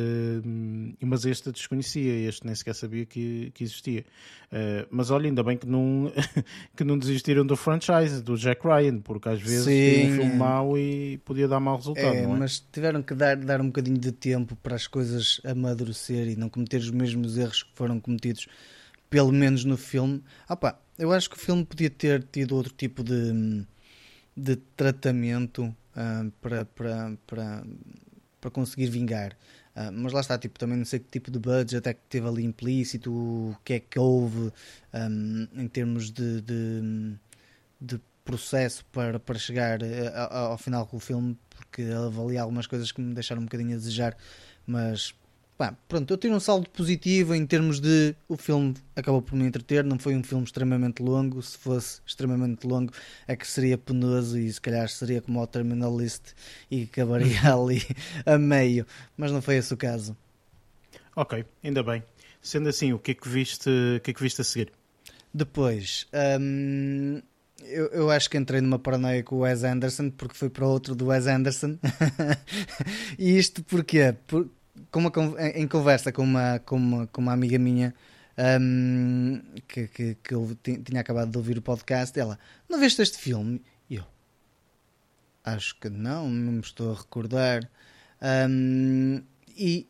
mas este desconhecia, este nem sequer sabia que, que existia. Uh, mas olha, ainda bem que não, [LAUGHS] que não desistiram do franchise, do Jack Ryan, porque às vezes Sim. um filme mau e podia dar mau resultado, é, é? Mas tiveram que dar, dar um bocadinho de tempo para as coisas amadurecer e não cometer os mesmos erros que foram cometidos cometidos, pelo menos no filme. Ah pá, eu acho que o filme podia ter tido outro tipo de, de tratamento uh, para, para, para, para conseguir vingar. Uh, mas lá está, tipo, também não sei que tipo de budget é que teve ali implícito, o que é que houve um, em termos de, de, de, processo para, para chegar ao, ao final com o filme, porque ali algumas coisas que me deixaram um bocadinho a desejar, mas Pá, pronto, eu tiro um saldo positivo em termos de o filme acabou por me entreter, não foi um filme extremamente longo, se fosse extremamente longo é que seria penoso e se calhar seria como o Terminal List e acabaria ali a meio, mas não foi esse o caso. Ok, ainda bem. Sendo assim, o que é que viste, o que é que viste a seguir? Depois, hum, eu, eu, acho que entrei numa paranoia com o Wes Anderson porque foi para outro do Wes Anderson. [LAUGHS] e isto porquê? Por, com uma, em conversa com uma, com uma, com uma amiga minha um, que, que, que eu tinha acabado de ouvir o podcast, ela, não veste este filme? E eu, acho que não, não me estou a recordar. Um, e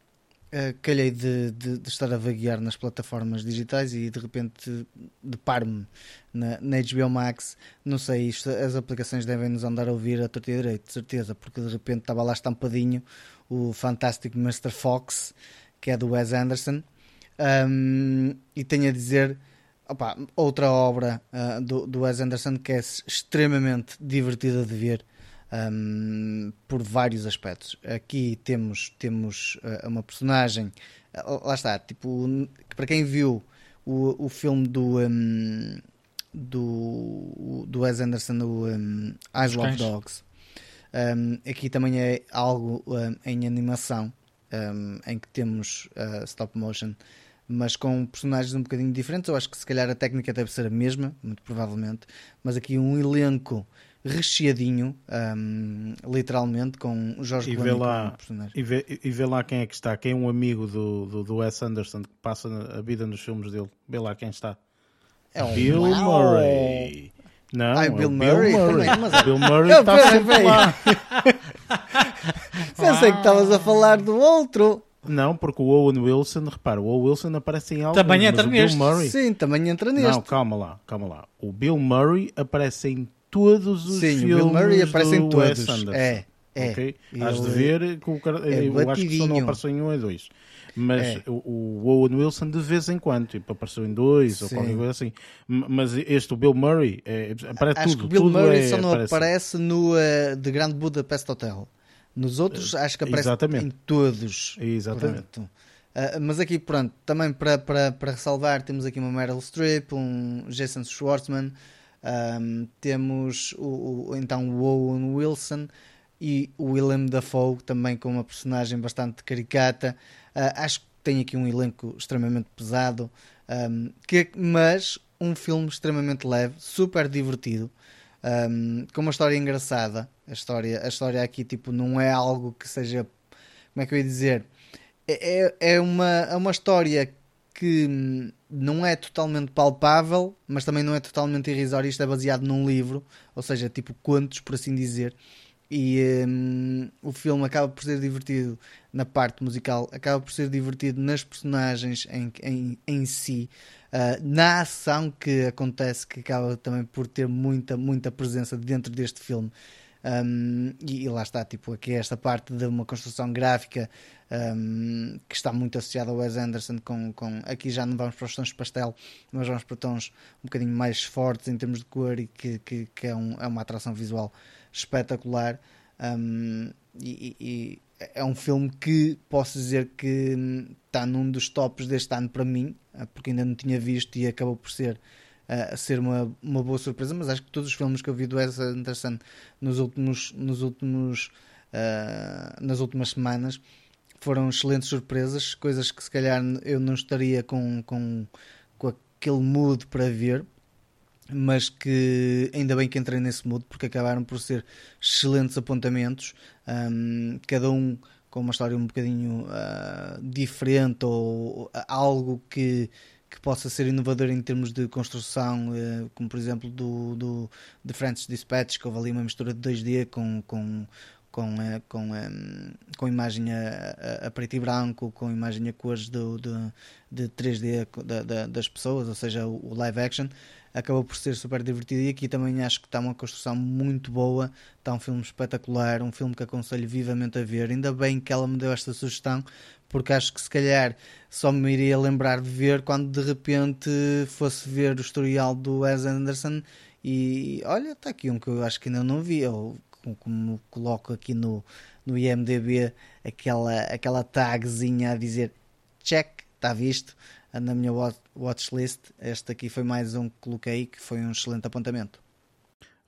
uh, calhei de, de, de, estar a vaguear nas plataformas digitais e de repente deparo-me na, na HBO Max. Não sei, isto, as aplicações devem nos andar a ouvir a torta direito, de certeza, porque de repente estava lá estampadinho o fantástico Mr. Fox, que é do Wes Anderson, um, e tenho a dizer opa, outra obra uh, do, do Wes Anderson que é extremamente divertida de ver um, por vários aspectos. Aqui temos, temos uh, uma personagem, uh, lá está, tipo, para quem viu o, o filme do. Um, do, do Wes Anderson, o um, Eyes Love Dogs, um, aqui também é algo um, em animação, um, em que temos uh, stop motion, mas com personagens um bocadinho diferentes. Eu acho que se calhar a técnica deve ser a mesma, muito provavelmente, mas aqui um elenco recheadinho, literalmente, com o Jorge e vê lá e vê, e vê lá quem é que está, quem é um amigo do, do, do Wes Anderson que passa a vida nos filmes dele. Vê lá quem está. É um Bill. Murray. Não, Ai, é Bill Murray. Bill Murray. Mas... Bill Murray está sempre lá. Pensei que estavas a falar do outro. Não, porque o Owen Wilson, repara, o Owen Wilson aparece em algo. Também entra neste. Murray... Sim, também entra neste. Não, calma lá, calma lá. O Bill Murray aparece em todos os Sim, filmes. Sim, o Bill Murray aparece em todos. É, é. Okay? Has de ver que o cara, é eu acho que só não apareceu em um ou dois. Mas é. o, o, Owen Wilson de vez em quando, tipo, apareceu em dois Sim. ou qualquer coisa assim. Mas este, o Bill Murray, é, aparece acho tudo. que o Bill Murray é, só não aparece, aparece no uh, The Grand Budapest Hotel. Nos outros, acho que aparece Exatamente. em todos. Exatamente. Uh, mas aqui, pronto, também para, para, para ressalvar, temos aqui uma Meryl Streep, um Jason Schwartzman, um, temos o, o, então o Owen Wilson e o Willem Dafoe, também com uma personagem bastante caricata. Uh, acho que tem aqui um elenco extremamente pesado, um, que, mas um filme extremamente leve, super divertido, um, com uma história engraçada. A história, a história aqui tipo, não é algo que seja. Como é que eu ia dizer? É, é, é uma, é uma história que não é totalmente palpável, mas também não é totalmente irrisória. Isto é baseado num livro, ou seja, tipo contos, por assim dizer e um, o filme acaba por ser divertido na parte musical, acaba por ser divertido nas personagens em, em, em si, uh, na ação que acontece, que acaba também por ter muita, muita presença dentro deste filme. Um, e, e, lá está, tipo, aqui esta parte de uma construção gráfica um, que está muito associada ao Wes Anderson. Com, com, aqui já não vamos para os tons de pastel, mas vamos para tons um bocadinho mais fortes em termos de cor e que, que, que é, um, é uma atração visual espetacular. Um, e, e, é um filme que posso dizer que está num dos tops deste ano para mim, ah, porque ainda não tinha visto e acabou por ser uh, ser uma, uma boa surpresa. Mas acho que todos os filmes que eu vi do Wes Anderson nos últimos, nos últimos, uh, nas últimas semanas foram excelentes surpresas, coisas que se calhar eu não estaria com, com, com aquele mood para ver, mas que ainda bem que entrei nesse mood porque acabaram por ser excelentes apontamentos, um, cada um com uma história um bocadinho uh, diferente ou algo que, que possa ser inovador em termos de construção, uh, como por exemplo do, do The Francis Dispatch, que houve ali uma mistura de 2D com, com, com, uh, com, um, com imagem a, a, preto e branco, com imagem a cores do, do, de 3D da, da, das pessoas, ou seja, o live action acabou por ser super divertido e aqui também acho que está uma construção muito boa, está um filme espetacular, um filme que aconselho vivamente a ver. Ainda bem que ela me deu esta sugestão, porque acho que se calhar só me iria lembrar de ver quando de repente fosse ver o historial do Wes Anderson. E olha, está aqui um que eu acho que ainda não vi, ou como coloco aqui no, no IMDB aquela, aquela tagzinha a dizer check, está visto na minha watchlist. Este aqui foi mais um que coloquei que foi um excelente apontamento.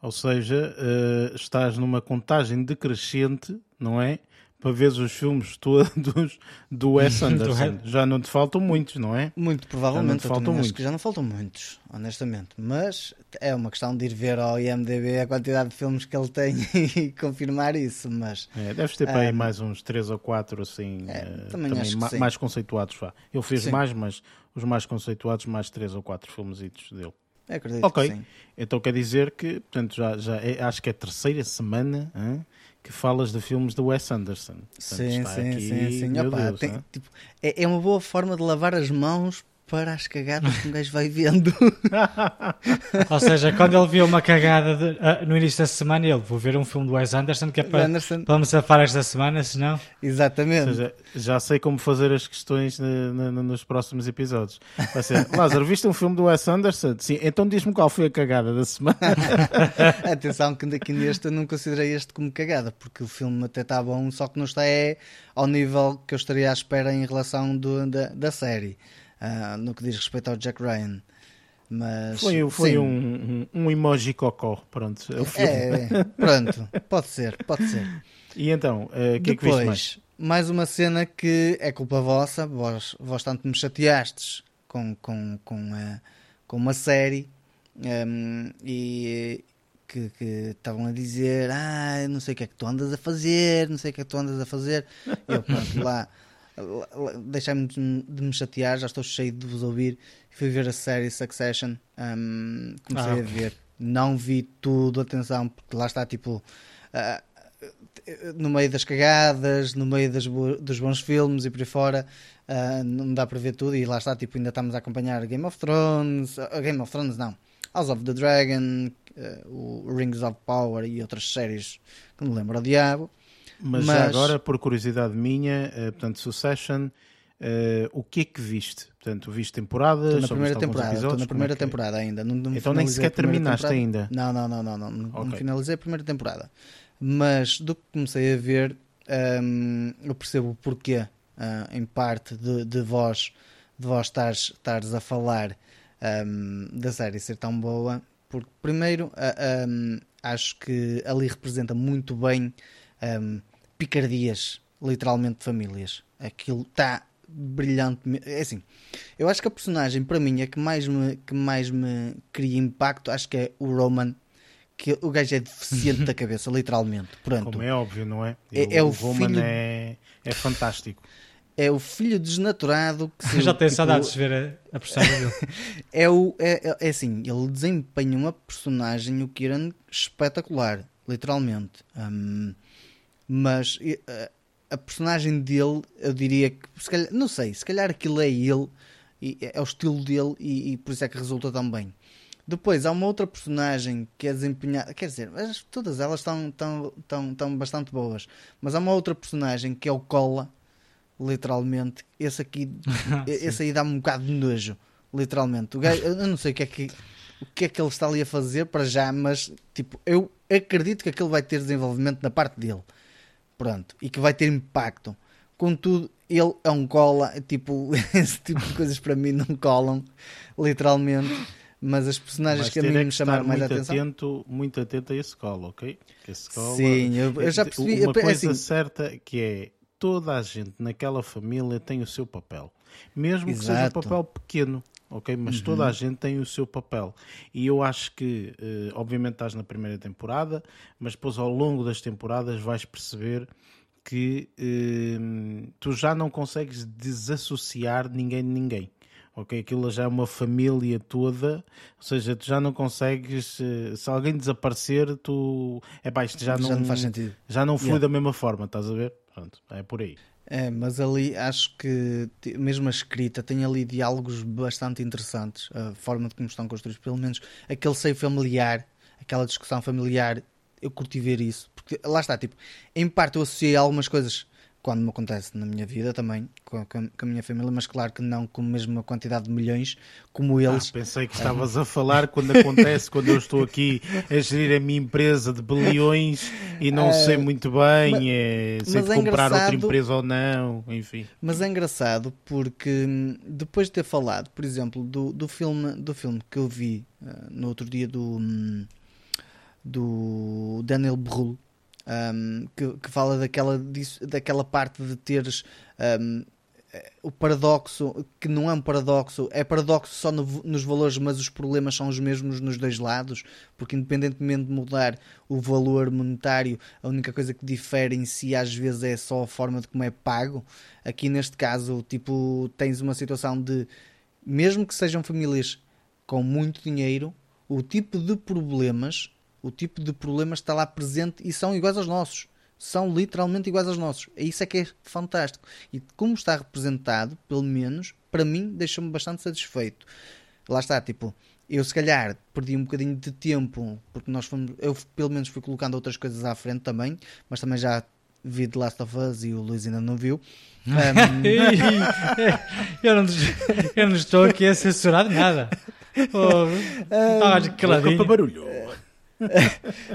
Ou seja, uh, estás numa contagem decrescente, não é? Para ver os filmes todos [LAUGHS] do Wes Anderson. já não te faltam muitos, não é? Muito provavelmente. Já não faltam muitos. que já não faltam muitos, honestamente. Mas é uma questão de ir ver ao IMDB a quantidade de filmes que ele tem [LAUGHS] e confirmar isso. Mas é, deves ter para aí mais uns 3 ou 4 assim, é, eh, também, também ma mais conceituados. Vá. Ele fez sim. mais, mas os mais conceituados, mais 3 ou 4 filmes dele. Acredito ok, então quer dizer que, portanto, já, já é, acho que é a terceira semana hein, que falas de filmes do Wes Anderson. Portanto, sim, sim, aqui, sim, sim, Opa, Deus, tem, tipo, é, é uma boa forma de lavar as mãos para as cagadas que um gajo vai vendo. [LAUGHS] Ou seja, quando ele viu uma cagada de, uh, no início da semana, ele vou ver um filme do Wes Anderson que é para, Anderson. para me safar esta semana, senão. Exatamente. Seja, já sei como fazer as questões nos próximos episódios. Vai ser, Lázaro, viste um filme do Wes Anderson? Sim, então diz-me qual foi a cagada da semana. [LAUGHS] Atenção, que aqui neste eu não considerei este como cagada, porque o filme até está bom, só que não está é, ao nível que eu estaria à espera em relação do, da, da série uh, no que diz respeito ao Jack Ryan. Mas, foi foi um, um, emoji cocó, pronto. É, é, pronto, pode ser, pode ser. E então, uh, que Depois, é que mais? mais uma cena que é culpa vossa, vós, vós tanto me chateastes com, com, com, uh, com uma série um, e que, estavam a dizer ah, não sei o que é que tu andas a fazer, não sei o que é que tu andas a fazer. Eu pronto, lá deixei-me de me chatear, já estou cheio de vos ouvir. Fui ver a série Succession, um, comecei ah, a ver, não vi tudo, atenção, porque lá está tipo. Uh, no meio das cagadas, no meio dos bons filmes e por aí fora, uh, não dá para ver tudo. E lá está, tipo, ainda estamos a acompanhar Game of Thrones, uh, Game of Thrones não, House of the Dragon, o Rings of Power e outras séries que me lembro ao diabo. Mas, Mas... agora, por curiosidade minha, uh, portanto, Succession, uh, o que é que viste? Portanto, viste temporadas? Estou na primeira temporada, estou na primeira é que... temporada ainda. Não, não então nem sequer terminaste ainda? Não, não, não, não, não, okay. não finalizei a primeira temporada. Mas do que comecei a ver, um, eu percebo o porquê, uh, em parte, de, de vós, de vós estares, estares a falar um, da série ser tão boa, porque primeiro uh, um, acho que ali representa muito bem um, picardias, literalmente, de famílias. Aquilo está brilhante. É assim, eu acho que a personagem, para mim, é que mais me, que mais me cria impacto, acho que é o Roman. Que o gajo é deficiente da [LAUGHS] cabeça, literalmente. Pronto. Como é óbvio, não é? é, é o, o Roman filho... é, é fantástico é o filho desnaturado que [LAUGHS] se, já tenho tipo, saudades de ver a, a personagem dele [LAUGHS] é, o, é, é, é, assim, ele desempenha uma personagem o Kieran espetacular literalmente um, mas a, a personagem dele, eu diria que, se calhar, não sei, se calhar aquilo é ele, e, é o estilo dele e, e por isso é que resulta tão bem. Depois há uma outra personagem que é desempenhada, quer dizer, todas elas estão, estão, estão, estão bastante boas, mas há uma outra personagem que é o Cola, literalmente. Esse aqui, [LAUGHS] esse aí dá-me um bocado de nojo, literalmente. O gajo, eu não sei o que é que o que é que ele está ali a fazer para já, mas tipo, eu acredito que aquele vai ter desenvolvimento na parte dele. Pronto, e que vai ter impacto. Contudo, ele é um cola, tipo, [LAUGHS] esse tipo de coisas para mim não colam, literalmente. Mas as personagens que a mim é me chamaram mais a atenção. Atento, muito atento a esse cola, ok? Esse cola, Sim, eu, eu já percebi. Uma coisa assim, certa que é toda a gente naquela família tem o seu papel. Mesmo que seja um Exato. papel pequeno, ok? Mas toda a gente tem o seu papel. E eu acho que, eh, obviamente, estás na primeira temporada, mas depois ao longo das temporadas vais perceber que eh, tu já não consegues desassociar ninguém de ninguém. Ok, aquilo já é uma família toda, ou seja, tu já não consegues. eh, Se alguém desaparecer, tu. É pá, isto já, Já não, não faz sentido. Já não flui Yeah. da mesma forma, estás a ver? Pronto, é por aí. É, mas ali acho que mesmo a escrita tem ali diálogos bastante interessantes, a forma de como estão construídos, pelo menos aquele seio familiar, aquela discussão familiar, eu curti ver isso, porque lá está, tipo, em parte eu associei algumas coisas quando me acontece na minha vida também, com a, com a minha família, mas claro que não com a mesma quantidade de milhões como eles. Ah, pensei que estavas a falar quando acontece, quando eu estou aqui a gerir a minha empresa de bilhões e não É, sei muito bem se mas de é comprar outra empresa ou não, enfim. Mas é engraçado porque hum, depois de ter falado, por exemplo, do, do, filme, do filme que eu vi ah, no outro dia do, hum, do Daniel Brühl, hum, que, que fala daquela, daquela parte de teres hum, eh, o paradoxo, que não é um paradoxo, é paradoxo só no- nos valores, mas os problemas são os mesmos nos dois lados, porque independentemente de mudar o valor monetário, a única coisa que difere em si às vezes é só a forma de como é pago. Aqui neste caso, tipo, tens uma situação de, mesmo que sejam famílias com muito dinheiro, o tipo de problemas, o tipo de problemas está lá presente e são iguais aos nossos. São literalmente iguais aos nossos. Isso é que é fantástico. E como está representado, pelo menos, para mim, deixa-me bastante satisfeito. Lá está, tipo, eu se calhar perdi um bocadinho de tempo, porque nós fomos, eu pelo menos fui colocando outras coisas à frente também, mas também já vi The Last of Us e o Luís ainda não viu. [LAUGHS] Um, eu, não, eu não estou aqui a censurar [LAUGHS] de nada. Oh, estava caladinho. Para barulho.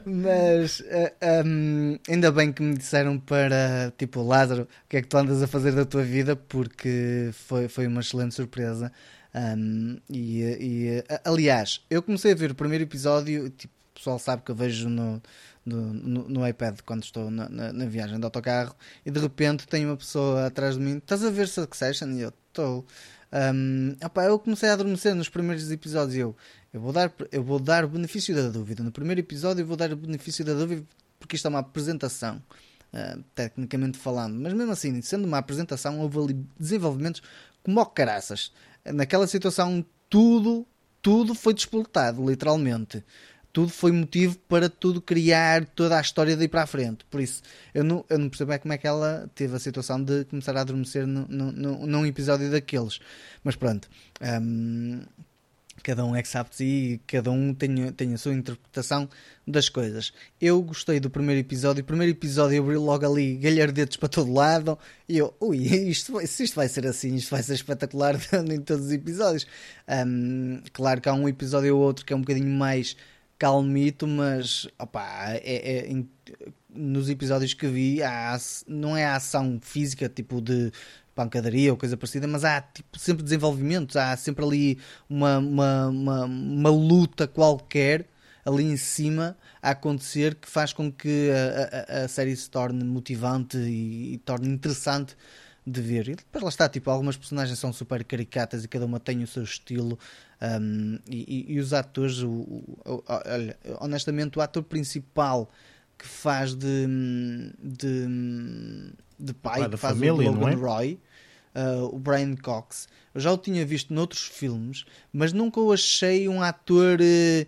Mas eh, um, ainda bem que me disseram para tipo Lázaro, o que é que tu andas a fazer da tua vida? Porque foi, foi uma excelente surpresa. Um, e, e, eh, aliás, eu comecei a ver o primeiro episódio, tipo, o pessoal sabe que eu vejo no, no, no, no iPad quando estou na, na, na viagem de autocarro e de repente tem uma pessoa atrás de mim, estás a ver Succession? E eu estou. Um, opá, eu comecei a adormecer nos primeiros episódios e eu, eu vou dar eu vou dar o benefício da dúvida. No primeiro episódio eu vou dar o benefício da dúvida porque isto é uma apresentação uh, tecnicamente falando. Mas mesmo assim sendo uma apresentação houve ali desenvolvimentos como caraças. Naquela situação tudo tudo foi despoltado literalmente tudo foi motivo para tudo criar toda a história daí para a frente. Por isso, eu não, eu não percebo é como é que ela teve a situação de começar a adormecer no, no, no, num episódio daqueles. Mas pronto, hum, cada um é que sabe e cada um tem, tem a sua interpretação das coisas. Eu gostei do primeiro episódio. O primeiro episódio eu abri logo ali galhardetes para todo lado e eu, ui, isto, se isto vai ser assim, isto vai ser espetacular [LAUGHS] em todos os episódios. Hum, claro que há um episódio ou outro que é um bocadinho mais calmito, mas opá, é, é- em- nos episódios que vi há, não é a ação física tipo de pancadaria ou coisa parecida, mas há tipo, sempre desenvolvimentos, há sempre ali uma, uma, uma, uma luta qualquer ali em cima a acontecer que faz com que a, a- a série se torne motivante e, e torne interessante de ver. E depois lá está, tipo, algumas personagens são super caricatas e cada uma tem o seu estilo. Um, e, e- os atores, o, o- olha, honestamente, o ator principal que faz de, de, de pai, da que faz família, o Logan é? Roy, uh, o Brian Cox, eu já o tinha visto noutros filmes, mas nunca o achei um ator eh,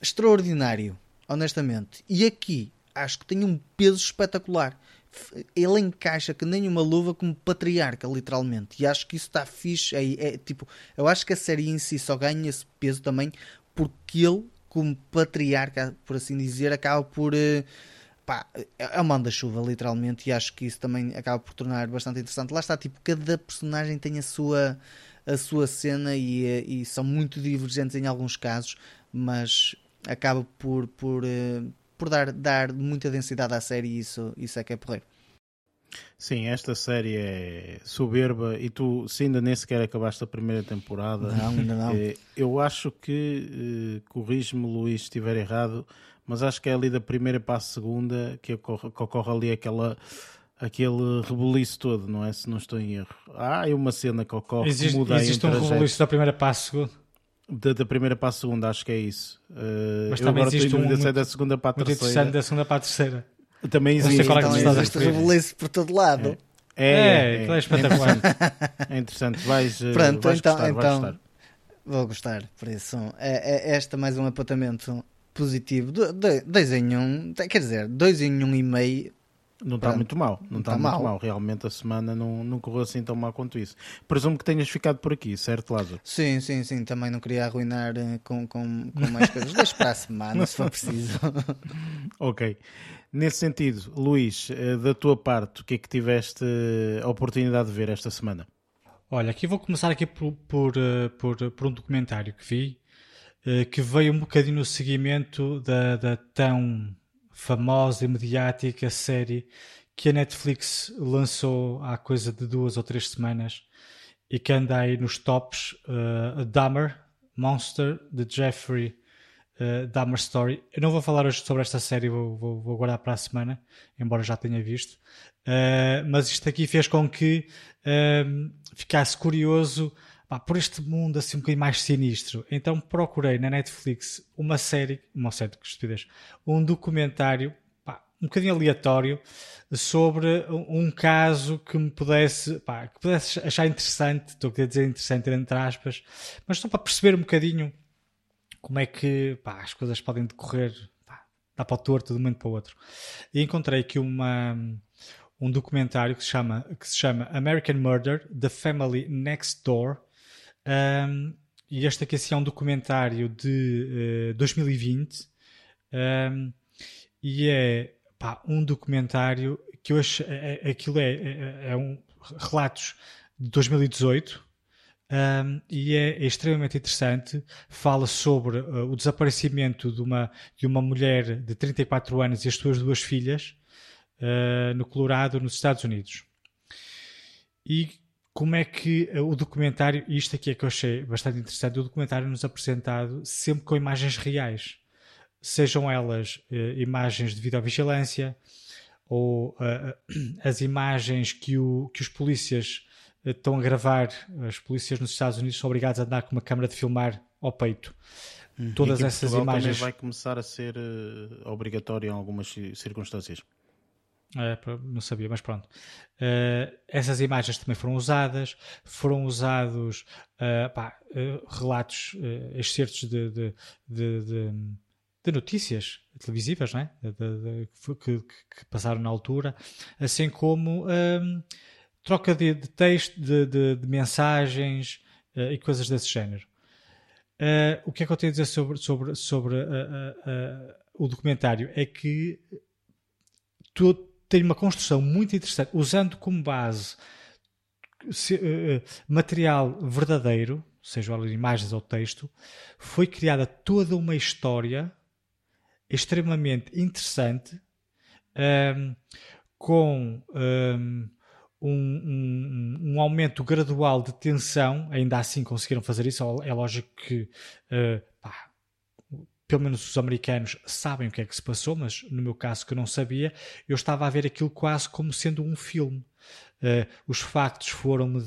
extraordinário, honestamente. E aqui acho que tem um peso espetacular. Ele encaixa que nem uma luva como patriarca, literalmente. E acho que isso está fixe. É, é, tipo, eu acho que a série em si só ganha esse peso também porque ele, como patriarca, por assim dizer, acaba por. eh, pá, é uma anda-chuva, literalmente. E acho que isso também acaba por tornar bastante interessante. Lá está, tipo, cada personagem tem a sua, a sua cena e, eh, e são muito divergentes em alguns casos, mas acaba por, por, eh, por dar, dar muita densidade à série e isso, isso é que é porreiro. Sim, esta série é soberba e tu, se ainda nem sequer acabaste a primeira temporada, Não, ainda não. eh, eu acho que, eh, corrige-me Luís se estiver errado, mas acho que é ali da primeira para a segunda que ocorre, que ocorre ali aquela aquele rebuliço todo, não é? Se não estou em erro. Há é uma cena que ocorre existe, que muda Existe um rebuliço da primeira para a segunda? Da, da, primeira para a segunda, acho que é isso. Uh, Mas também existe um muito, da segunda para a muito terceira. interessante da segunda para a terceira. Também existe. Então, então existe rebuliço por todo lado. É, é, é, é, é espetacular. É interessante. Vais, eh, Pronto, vais então, gostar, então vais vou gostar. Por isso, é, é esta mais um apontamento positivo. Do, do, dois em um, quer dizer, dois em um e meio não está muito mal, não está tá muito mal. mal. Realmente a semana não, não correu assim tão mal quanto isso. Presumo que tenhas ficado por aqui, certo, Lázaro? Sim, sim, sim. Também não queria arruinar eh, com, com, com mais coisas. Deixa para a semana, se for preciso. [LAUGHS] ok. Nesse sentido, Luís, eh, da tua parte, o que é que tiveste eh, a oportunidade de ver esta semana? Olha, aqui vou começar aqui por, por, por, por um documentário que vi, que veio um bocadinho no seguimento da, da tão famosa e mediática série que a Netflix lançou há coisa de duas ou três semanas e que anda aí nos tops uh, Dahmer, Monster, de Jeffrey uh, Dahmer Story. Eu não vou falar hoje sobre esta série, vou, vou, vou guardar para a semana, embora já tenha visto. Uh, mas isto aqui fez com que uh, ficasse curioso pá, por este mundo assim um bocadinho mais sinistro. Então procurei na Netflix uma série, uma série de estupidez, um documentário pá, um bocadinho aleatório sobre um caso que me pudesse, pá, que pudesse achar interessante, estou a dizer interessante entre aspas, mas só para perceber um bocadinho como é que pá, as coisas podem decorrer, pá, dá para o torto de um momento para o outro. E encontrei aqui uma, um documentário que se chama, que se chama American Murder, The Family Next Door, um, e este aqui assim, é um documentário de uh, 2020 um, e é pá, um documentário que eu acho, é, é, aquilo é, é, é um relatos de 2018 um, e é, é, extremamente interessante. Fala sobre uh, o desaparecimento de uma, de uma mulher de 34 anos e as suas duas filhas uh, no Colorado, nos Estados Unidos. E como é que eh, o documentário, isto aqui é que eu achei bastante interessante, o documentário nos apresentado sempre com imagens reais, sejam elas eh, imagens de videovigilância ou uh, as imagens que, o, que os polícias uh, estão a gravar, as polícias nos Estados Unidos são obrigados a andar com uma câmara de filmar ao peito. Uhum. Todas essas imagens. vai começar a ser uh, obrigatório em algumas circunstâncias. É, não sabia, mas pronto. Uh, essas imagens também foram usadas, foram usados uh, pá, uh, relatos, excertos de, de, de, de, notícias televisivas não é? que, que, passaram na altura, assim como ehm, troca de, texto, de, mensagens e coisas desse género. o que é que eu tenho a dizer sobre, sobre, sobre o documentário? É que tu, tem uma construção muito interessante, usando como base se, uh, material verdadeiro, seja imagens ou texto, foi criada toda uma história extremamente interessante um, ehm, com um, ehm, um, um, um, aumento gradual de tensão, ainda assim conseguiram fazer isso. É lógico que uh, pelo menos os americanos sabem o que é que se passou, mas no meu caso que eu não sabia, eu estava a ver aquilo quase como sendo um filme. Uh, os factos foram-me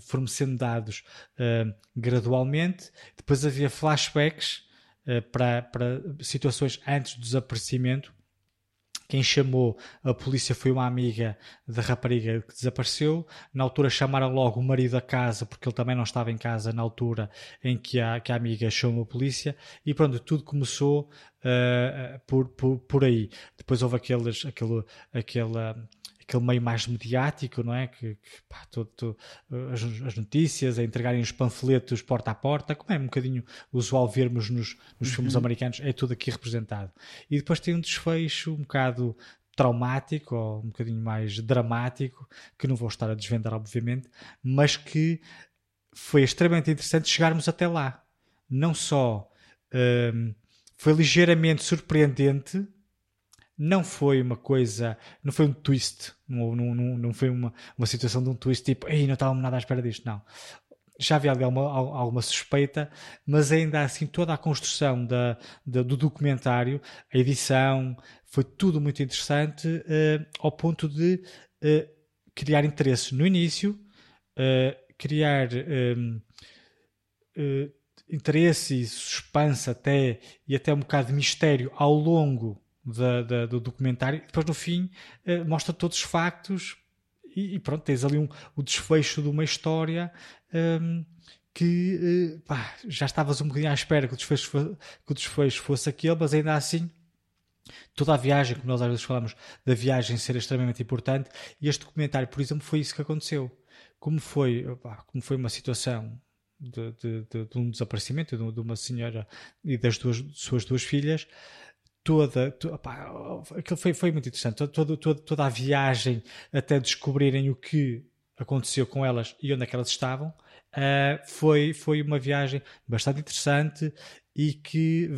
foram sendo dados uh, gradualmente, depois havia flashbacks uh, para, para situações antes do desaparecimento quem chamou a polícia foi uma amiga da rapariga que desapareceu. Na altura chamaram logo o marido da casa, porque ele também não estava em casa na altura em que a, que a amiga chamou a polícia. E pronto, tudo começou uh, por, por, por aí. Depois houve aqueles, aquele, aquela aquele meio mais mediático, não é? Que, que pá, todo, todo, as, as, notícias, a entregarem os panfletos porta a porta, como é um bocadinho usual vermos nos, nos uhum. filmes americanos, é tudo aqui representado. E depois tem um desfecho um bocado traumático ou um bocadinho mais dramático, que não vou estar a desvendar, obviamente, mas que foi extremamente interessante chegarmos até lá. Não só um, foi ligeiramente surpreendente não foi uma coisa, não foi um twist, não, não, não, foi uma, uma situação de um twist tipo, ei, não estávamos nada à espera disto, não. Já havia alguma, alguma suspeita, mas ainda assim toda a construção da, da do documentário, a edição, foi tudo muito interessante, uh, ao ponto de uh, criar interesse no início, uh, criar uh, interesse e suspense até e até um bocado de mistério ao longo da, da, do documentário. Depois no fim mostra todos os factos e, e, pronto, tens ali um, o desfecho de uma história um, que pá, já estavas um bocadinho à espera que o, desfecho, que o desfecho fosse aquele, mas ainda assim toda a viagem, como nós às vezes falamos da viagem ser extremamente importante, e este documentário, por exemplo, foi isso que aconteceu. Como foi, como foi uma situação de, de, de, de um desaparecimento de, uma senhora e das duas, suas duas filhas, toda, toda aquilo foi, foi muito interessante. Toda, toda, toda a viagem até descobrirem o que aconteceu com elas e onde é que elas estavam, uh, foi, foi uma viagem bastante interessante e que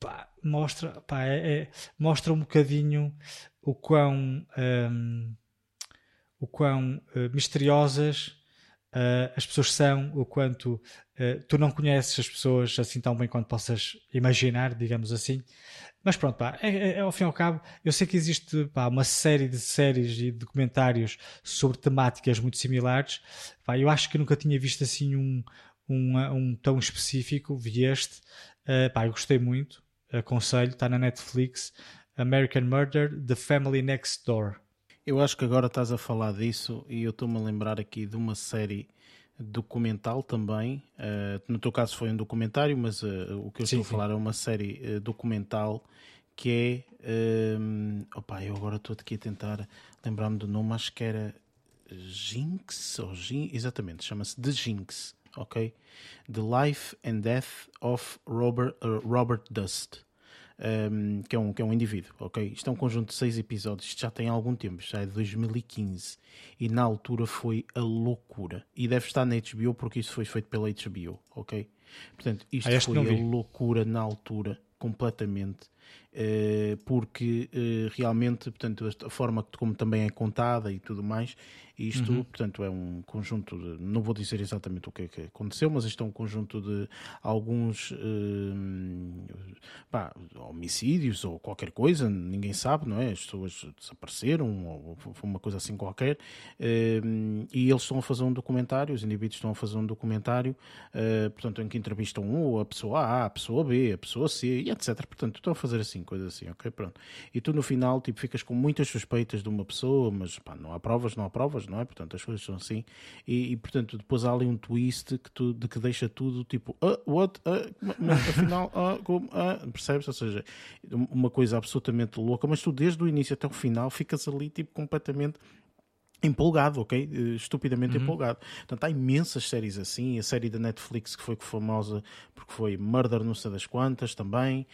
pá, mostra, pá, é, é, mostra um bocadinho o quão, um, o quão uh, misteriosas uh, as pessoas são, o quanto uh, tu não conheces as pessoas assim tão bem quanto possas imaginar, digamos assim. Mas pronto, pá, é, é, é, ao fim e ao cabo, eu sei que existe pá, uma série de séries e documentários sobre temáticas muito similares. Pá, eu acho que nunca tinha visto assim um, um, um tão específico, vi este. Uh, pá, eu gostei muito aconselho, está na Netflix, American Murder, The Family Next Door. Eu acho que agora estás a falar disso e eu estou-me a lembrar aqui de uma série documental também. Uh, no teu caso foi um documentário, mas uh, o que eu sim, estou sim. a falar é uma série uh, documental que é. Um, opa, eu agora estou aqui a tentar lembrar-me do nome, acho que era Jinx, ou Jinx, exatamente, chama-se The Jinx ok? The Life and Death of Robert, Robert Dust, um, que, é um, que é um indivíduo, ok? Isto é um conjunto de seis episódios, isto já tem algum tempo, já é de 2015, e na altura foi a loucura. E deve estar na HBO porque isso foi feito pela HBO, ok? Portanto, isto ah, foi a loucura na altura, completamente. Uh, porque uh, realmente, portanto, a forma como também é contada e tudo mais, isto, uhum. portanto, é um conjunto de, não vou dizer exatamente o que é que aconteceu, mas isto é um conjunto de alguns uh, pá, homicídios ou qualquer coisa, ninguém sabe, não é? As pessoas desapareceram ou foi uma coisa assim qualquer, e eles estão a fazer um documentário, os indivíduos estão a fazer um documentário, portanto, em que entrevistam um, a pessoa A, a pessoa B, a pessoa C, e etc. Portanto, estão a fazer assim, coisas assim, ok? Pronto. E tu no final, tipo, ficas com muitas suspeitas de uma pessoa, mas pá, não há provas, não há provas, não é? Portanto, as coisas são assim. E, e portanto, depois há ali um twist que tu, de que deixa tudo tipo, uh, what? Uh, mas, afinal, uh, como? Uh, percebes? Ou seja, uma coisa absolutamente louca, mas tu desde o início até o final ficas ali tipo completamente empolgado, ok? Eh, estupidamente uhum. empolgado. Portanto, há imensas séries assim. A série da Netflix que foi famosa porque foi Murder não sei das quantas também.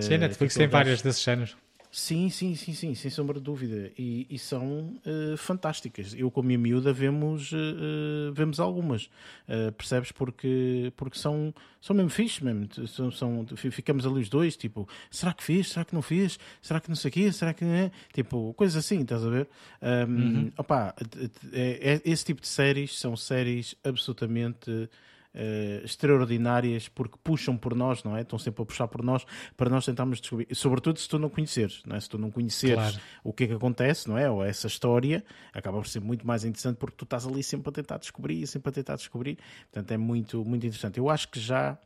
Sim, a Netflix tem várias desses géneros. Sim, sim, sim, sim, sem sombra de dúvida. E, e são uh, fantásticas. Eu com a minha miúda vemos, uh, vemos algumas, uh, percebes? Porque, porque são, são mesmo fixe mesmo. São, são, ficamos ali os dois, tipo, será que fez? Será que não fez? Será que não sei o quê? Será que não é? Tipo, coisas assim, estás a ver? Um, uhum. opa, é, é, esse tipo de séries são séries absolutamente uh, extraordinárias porque puxam por nós, não é? Estão sempre a puxar por nós para nós tentarmos descobrir. Sobretudo se tu não conheceres, não é? Se tu não conheceres claro. o que é que acontece, não é? Ou essa história, acaba por ser muito mais interessante porque tu estás ali sempre a tentar descobrir, sempre a tentar descobrir. Portanto, é muito, muito interessante. Eu acho que já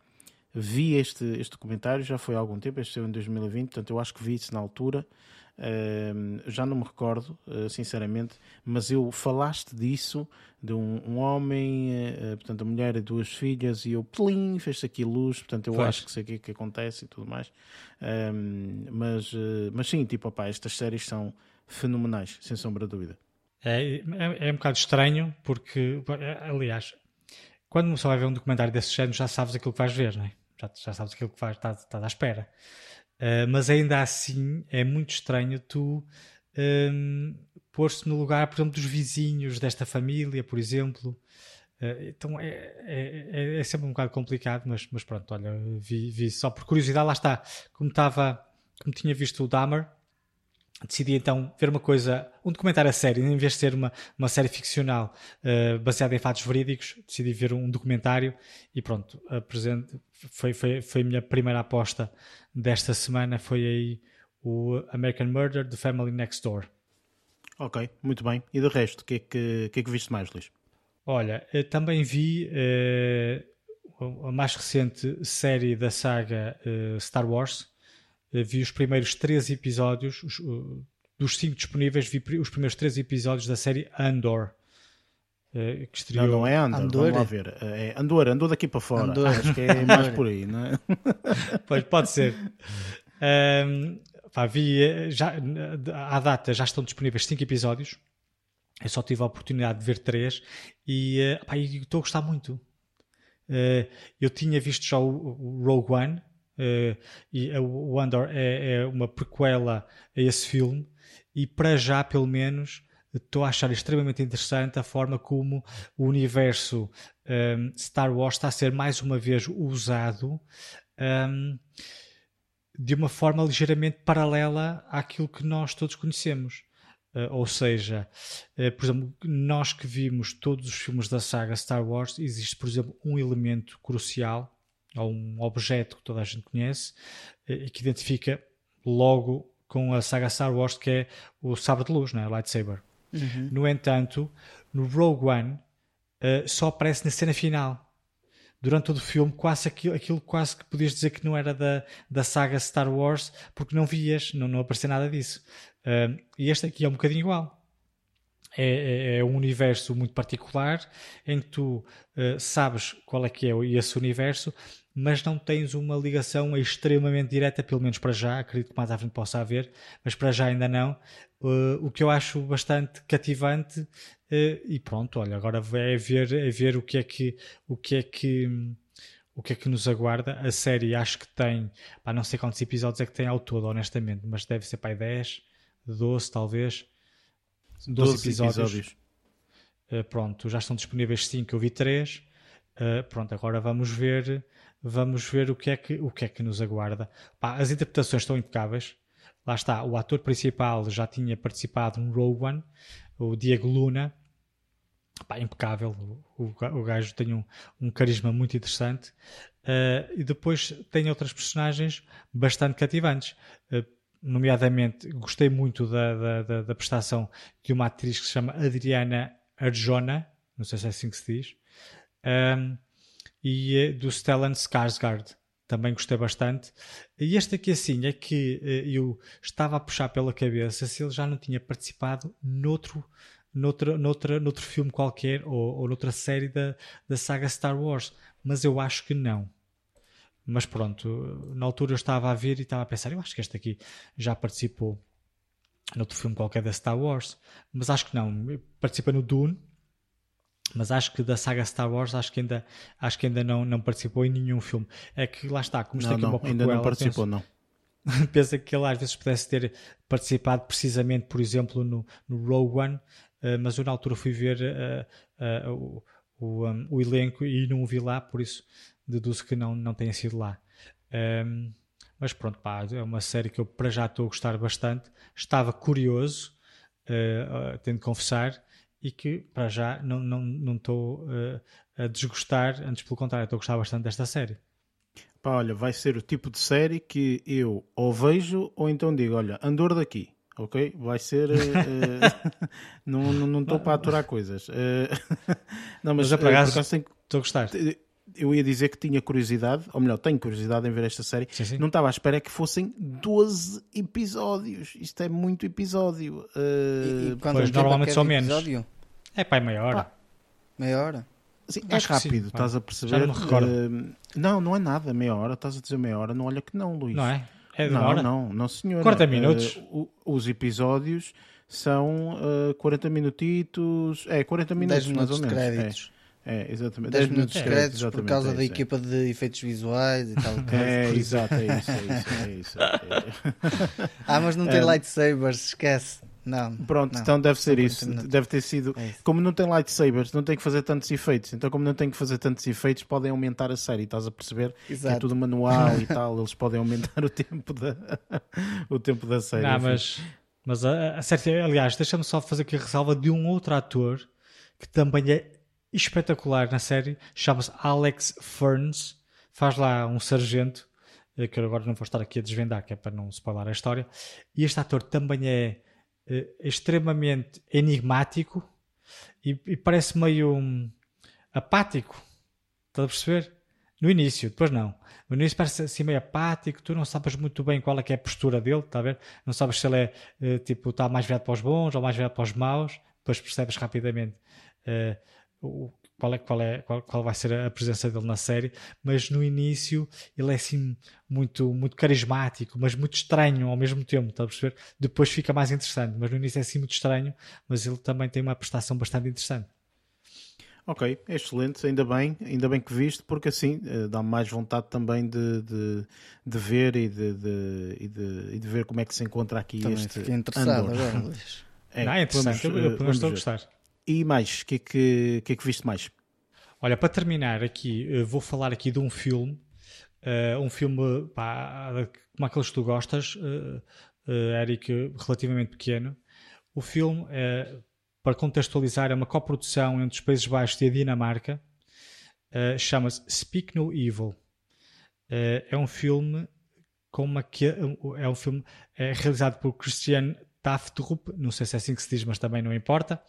vi este, este documentário, já foi há algum tempo, este saiu em 2020, portanto, eu acho que vi isso na altura. Uh, já não me recordo, uh, sinceramente, mas eu falaste disso, de um, um homem, uh, portanto, a mulher e duas filhas, e eu, plim, fez aqui luz, portanto, eu Faz. acho que sei o que, é que acontece e tudo mais. mas, mas sim, tipo, opá, estas séries são fenomenais, sem sombra de dúvida. É, é, é um bocado estranho, porque, aliás, quando pessoa vai ver um documentário desse género, já sabes aquilo que vais ver, não é? Já, já sabes aquilo que vais, estás, estás à espera. Uh, mas ainda assim é muito estranho tu um, pôr-se no lugar, por exemplo, dos vizinhos desta família, por exemplo. Uh, então é, é, é, é, sempre um bocado complicado, mas, mas pronto, olha, vi, vi só por curiosidade, lá está, como estava, como tinha visto o Dahmer, decidi então ver uma coisa, um documentário a sério, em vez de ser uma, uma série ficcional uh, baseada em fatos verídicos, decidi ver um documentário e pronto, apresento, foi, foi, foi a minha primeira aposta desta semana, foi aí o American Murder, The Family Next Door. Ok, muito bem. E de resto, o que, é que, que, é que viste mais, Luís? Olha, também vi uh, a mais recente série da saga uh, Star Wars. Uh, vi os primeiros três episódios, os, dos cinco disponíveis, vi os primeiros três episódios da série Andor. que estreou... Não, não é Andor, Andor, vamos lá ver. É Andor, andou daqui para fora. Andor. Acho que é [LAUGHS] mais por aí, não é? [LAUGHS] pois, pode ser. Um, pá, vi, já, à data já estão disponíveis cinco episódios. Eu só tive a oportunidade de ver três e pá, estou a gostar muito. Uh, eu tinha visto já o, o Rogue One uh, e o Andor é, é, uma prequela a esse filme e para já pelo menos estou a achar extremamente interessante a forma como o universo um, ehm, Star Wars está a ser mais uma vez usado um, ehm, de uma forma ligeiramente paralela àquilo que nós todos conhecemos. Uh, ou seja, uh, por exemplo, nós que vimos todos os filmes da saga Star Wars, existe, por exemplo, um elemento crucial, ou um objeto que toda a gente conhece, uh, e que identifica logo com a saga Star Wars, que é o sabre de luz, né? o lightsaber. Uhum. No entanto, no Rogue One, só aparece na cena final durante todo o filme, quase aquilo, aquilo quase que podias dizer que não era da, da saga Star Wars, porque não vias, não, não aparecia nada disso. Uh, e este aqui é um bocadinho igual. É, é, é, um universo muito particular em que tu uh, sabes qual é que é esse universo, mas não tens uma ligação extremamente direta, pelo menos para já. Acredito que mais à frente possa haver, mas para já ainda não. Uh, o que eu acho bastante cativante uh, e pronto, olha, agora é ver, é ver o que é que o que é que o que é que nos aguarda. A série acho que tem, pá, não sei quantos episódios é que tem ao todo, honestamente, mas deve ser para 10, 12 talvez. 12, 12 episódios. episódios. Uh, pronto, já estão disponíveis 5, eu vi 3. pronto, agora vamos ver vamos ver o que é que, o que, é que nos aguarda. Pá, as interpretações estão impecáveis. Lá está, o ator principal já tinha participado no Rogue One, o Diego Luna. Pá, impecável. O, o, gajo tem um, um carisma muito interessante. Uh, e depois tem outras personagens bastante cativantes. Uh, nomeadamente, gostei muito da, da, da, da, prestação de uma atriz que se chama Adriana Arjona. Não sei se é assim que se diz. Um, e uh, do Stellan Skarsgård também gostei bastante. E este aqui assim é que eh, eu estava a puxar pela cabeça se ele já não tinha participado noutro, noutra, noutra, noutro filme qualquer ou, ou noutra série da, da saga Star Wars, mas eu acho que não. Mas pronto, na altura eu estava a ver e estava a pensar, eu acho que este aqui já participou noutro filme qualquer da Star Wars, mas acho que não. Participa no Dune, mas acho que da saga Star Wars acho que ainda, acho que ainda não, não participou em nenhum filme. É que lá está, como está aqui não, ainda não participou, penso, não. [LAUGHS] pensa que ele às vezes pudesse ter participado precisamente, por exemplo, no, no Rogue One, uh, mas eu na altura fui ver uh, uh, o, o, um, o, elenco e não o vi lá, por isso deduzo que não, não tenha sido lá. Um, mas pronto, pá, é uma série que eu para já estou a gostar bastante. Estava curioso, tenho de confessar, e que para já não estou não, não uh, a desgostar, antes pelo contrário, estou a gostar bastante desta série. Pá, olha, vai ser o tipo de série que eu ou vejo ou então digo, olha, andor daqui, ok? Vai ser. [LAUGHS] [LAUGHS] Uh, não estou para aturar coisas. Uh, [LAUGHS] não, mas, mas é uh, estou a gostar eu ia dizer que tinha curiosidade, ou melhor, tenho curiosidade em ver esta série. Sim, sim. Não estava à espera que fossem 12 episódios. Isto é muito episódio. Uh... E, e pois, normalmente são menos. Episódio? É pá, é meia hora. Pá. Meia hora? Sim, é rápido, sim, estás a perceber? Já não, me recordo. Uh, não, não é nada, meia hora. Estás a dizer meia hora, não olha que não, Luís. Não é? É de não, hora? Não, não, senhor. 40 minutos. Uh, os episódios são uh, 40 minutitos. É, 40 minutos, 10 minutos mais ou menos. De créditos. É. É, exatamente. 10 minutos de créditos por causa da é. equipa de efeitos visuais e tal. [LAUGHS] É, exato, é isso, é isso. É isso é. [LAUGHS] ah, mas não tem lightsabers, esquece. Não. Pronto, não. então deve ser isso. Deve ter sido. É como não tem lightsabers, não tem que fazer tantos efeitos. Então, como não tem que fazer tantos efeitos, podem aumentar a série. Estás a perceber? Exato. é tudo manual e [LAUGHS] tal. Eles podem aumentar o tempo da, o tempo da série. Não, mas, mas a, a série, aliás, deixa-me só fazer aqui a ressalva de um outro ator que também é espetacular na série, chama-se Alex Ferns, faz lá um sargento, eh, que eu agora não vou estar aqui a desvendar, que é para não spoiler a história, e este ator também é uh, extremamente enigmático e, e parece meio um, apático. Estás a perceber? No início, depois não. No início parece assim meio apático, tu não sabes muito bem qual é que é a postura dele, está a ver? Não sabes se ele é uh, tipo, está mais virado para os bons ou mais virado para os maus, depois percebes rapidamente uh, o, qual, é, qual, é, qual, qual vai ser a presença dele na série, mas no início ele é assim muito, muito carismático, mas muito estranho ao mesmo tempo, está a perceber? Depois fica mais interessante, mas no início é assim muito estranho, mas ele também tem uma prestação bastante interessante. Ok, excelente, ainda bem, ainda bem que viste, porque assim uh, dá mais vontade também de, de, de ver e de, de, e de, e de, ver como é que se encontra aqui também este. Fiquei interessado Andor. agora, Luís. É, Não, é interessante, vamos, eu, eu estou a gostar. E mais, o que, é que, que é que viste mais? Olha, para terminar aqui, eh, vou falar aqui de um filme, uh, um filme pá, como aqueles que tu gostas, uh, uh, Eric, relativamente pequeno. O filme para contextualizar, é uma coprodução entre os Países Baixos e a Dinamarca. Chama-se Speak No Evil. É um filme com uma que é um filme é realizado por Christian Taftrup, não sei se é assim que se diz, mas também não importa.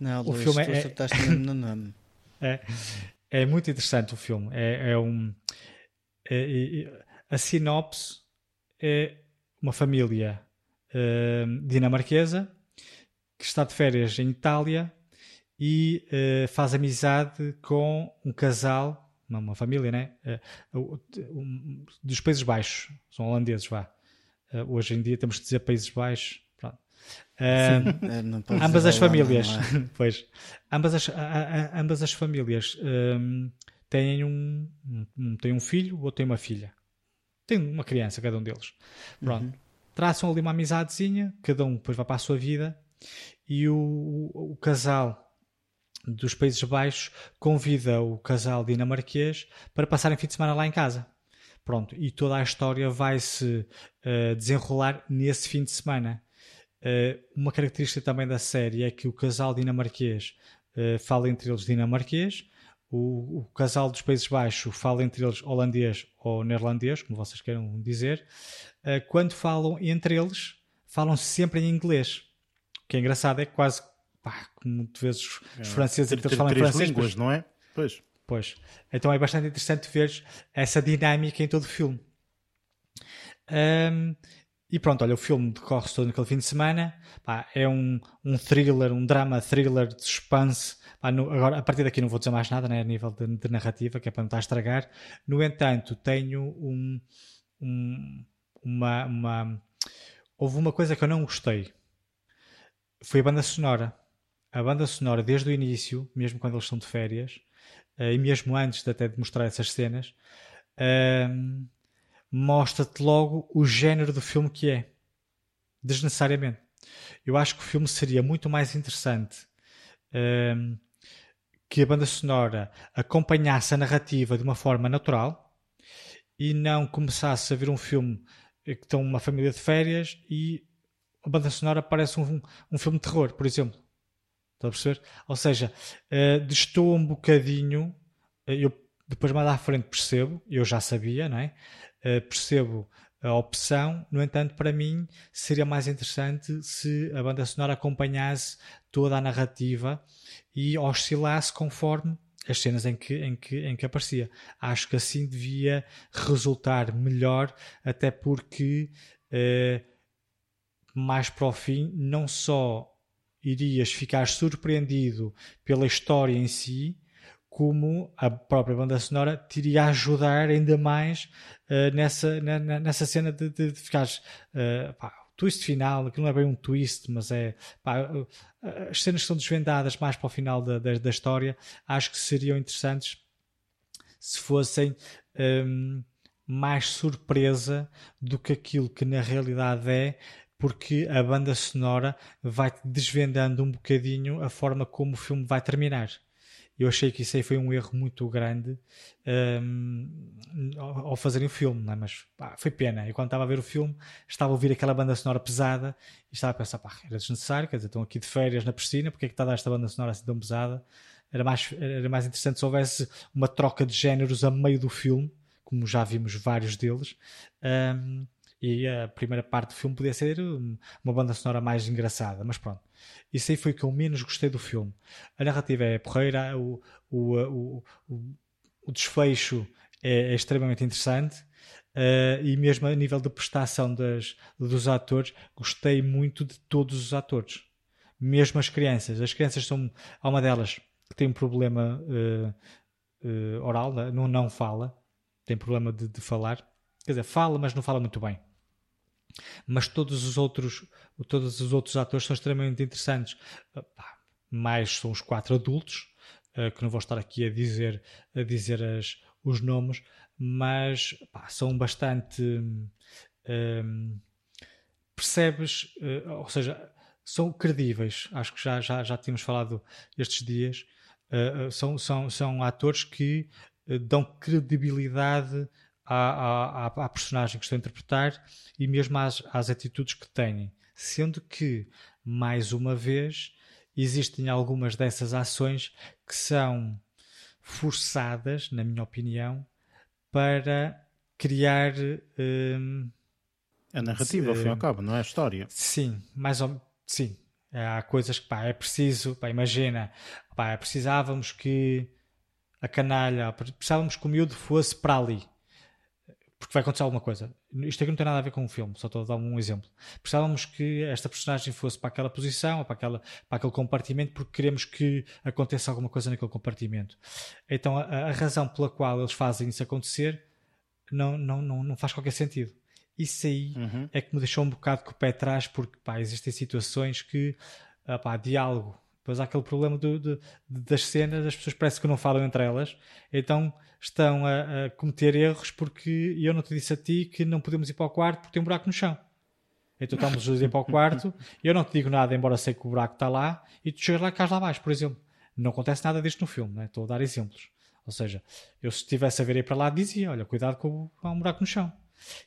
Não, o filme é, [LAUGHS] é, é, muito interessante o filme. É, é um é, a sinopse é uma família uh, dinamarquesa que está de férias em Itália e uh, faz amizade com um casal, uma, uma família, né? Um, dos Países Baixos, são holandeses, vá. Uh, hoje em dia temos de dizer Países Baixos. Sim, ambas as famílias, é? [LAUGHS] pois, ambas as, a, a, ambas as famílias um, têm um, um, têm um filho ou têm uma filha. Tem uma criança, cada um deles. Pronto. Uhum. Traçam ali uma amizadezinha, cada um depois vai para a sua vida e o, o, o casal dos Países Baixos convida o casal dinamarquês para passarem fim de semana lá em casa. Pronto, e toda a história vai se uh, desenrolar nesse fim de semana. Uh, uma característica também da série é que o casal dinamarquês uh, fala entre eles dinamarquês, o, o, casal dos Países Baixos fala entre eles holandês ou neerlandês, como vocês queiram dizer. quando falam entre eles, falam sempre em inglês que é engraçado é que quase, pá, tu vês os, é, franceses eles falam em francês. línguas, não é? Pois. Pois. Então é bastante interessante ver essa dinâmica em todo o filme. Um, e pronto, olha, o filme decorre todo naquele fim de semana. Pá, é um, um thriller, um drama thriller de suspense. Pá, no, agora, a partir daqui não vou dizer mais nada, né, a nível de, de, narrativa, que é para não estar a estragar. No entanto, tenho um, um, uma, uma. Houve uma coisa que eu não gostei foi a banda sonora. A banda sonora, desde o início, mesmo quando eles estão de férias, uh, e mesmo antes de até de mostrar essas cenas, uh, mostra-te logo o género do filme que é. Desnecessariamente. Eu acho que o filme seria muito mais interessante uh, que a banda sonora acompanhasse a narrativa de uma forma natural e não começasse a ver um filme que estão uma família de férias e a banda sonora parece um, um filme de terror, por exemplo. Está a perceber? Ou seja, uh, destoa um bocadinho. Uh, eu depois mais à frente percebo, eu já sabia, não é? Uh, percebo a opção, no entanto, para mim seria mais interessante se a banda sonora acompanhasse toda a narrativa e oscilasse conforme as cenas em que, em que, em que aparecia. Acho que assim devia resultar melhor, até porque uh, mais para o fim, não só irias ficar surpreendido pela história em si, como a própria banda sonora te iria ajudar ainda mais uh, nessa, na, nessa cena de, de, de ficares. Uh, twist final, que não é bem um twist, mas é. Pá, uh, as cenas que são desvendadas mais para o final da, da, da história, acho que seriam interessantes se fossem. Um, ehm, mais surpresa do que aquilo que na realidade é, porque a banda sonora vai-te desvendando um bocadinho a forma como o filme vai terminar. Eu achei que isso aí foi um erro muito grande um, ao fazerem o filme, é? mas pá, foi pena. Eu quando estava a ver o filme, estava a ouvir aquela banda sonora pesada e estava a pensar, pá, era desnecessário, quer dizer, estão aqui de férias na piscina, porque é que está a dar esta banda sonora assim tão pesada? Era mais, era mais interessante se houvesse uma troca de géneros a meio do filme, como já vimos vários deles. Um, E a primeira parte do filme podia ser uma banda sonora mais engraçada, mas pronto. Isso aí foi o que eu menos gostei do filme. A narrativa é porreira, o, o, o, o, desfecho é, é, extremamente interessante. Uh, e mesmo a nível de prestação das, dos atores, gostei muito de todos os atores, mesmo as crianças. As crianças são, há uma delas que tem um problema uh, uh, oral, não, não fala, tem problema de, de, falar, quer dizer, fala, mas não fala muito bem. Mas todos os outros, todos os outros atores são extremamente interessantes. mais são os quatro adultos, que não vou estar aqui a dizer, a dizer as, os nomes, mas pá, são bastante. Um, percebes, uh, ou seja, são credíveis. Acho que já, já, já tínhamos falado estes dias. São, são, são atores que dão credibilidade à, à, à, personagem que estão a interpretar e mesmo às, às atitudes que têm. Sendo que, mais uma vez, existem algumas dessas ações que são forçadas, na minha opinião, para criar. Um, a narrativa, ao fim e ao cabo, não é a história. Sim, mais ou sim. Há coisas que pá, é preciso, pá, imagina, pá, precisávamos que a canalha, precisávamos que o miúdo fosse para ali porque vai acontecer alguma coisa. Isto aqui não tem nada a ver com o filme, só estou a dar um exemplo. Precisávamos que esta personagem fosse para aquela posição, ou para, aquela, para aquele compartimento, porque queremos que aconteça alguma coisa naquele compartimento. Então a, a razão pela qual eles fazem isso acontecer não, não, não, não faz qualquer sentido. Isso aí uhum. é que me deixou um bocado com o pé atrás, porque pá, existem situações que ah, pá, diálogo. Depois há aquele problema do, do, das cenas, as pessoas parecem que não falam entre elas, então estão a, a, cometer erros porque eu não te disse a ti que não podemos ir para o quarto porque tem um buraco no chão. Então estamos a ir para o quarto, [LAUGHS] eu não te digo nada, embora sei que o buraco está lá, e tu chegas lá e cais lá abaixo, por exemplo. Não acontece nada disto no filme, né? estou a dar exemplos. Ou seja, eu se estivesse a ver aí para lá dizia, olha, cuidado com há um buraco no chão.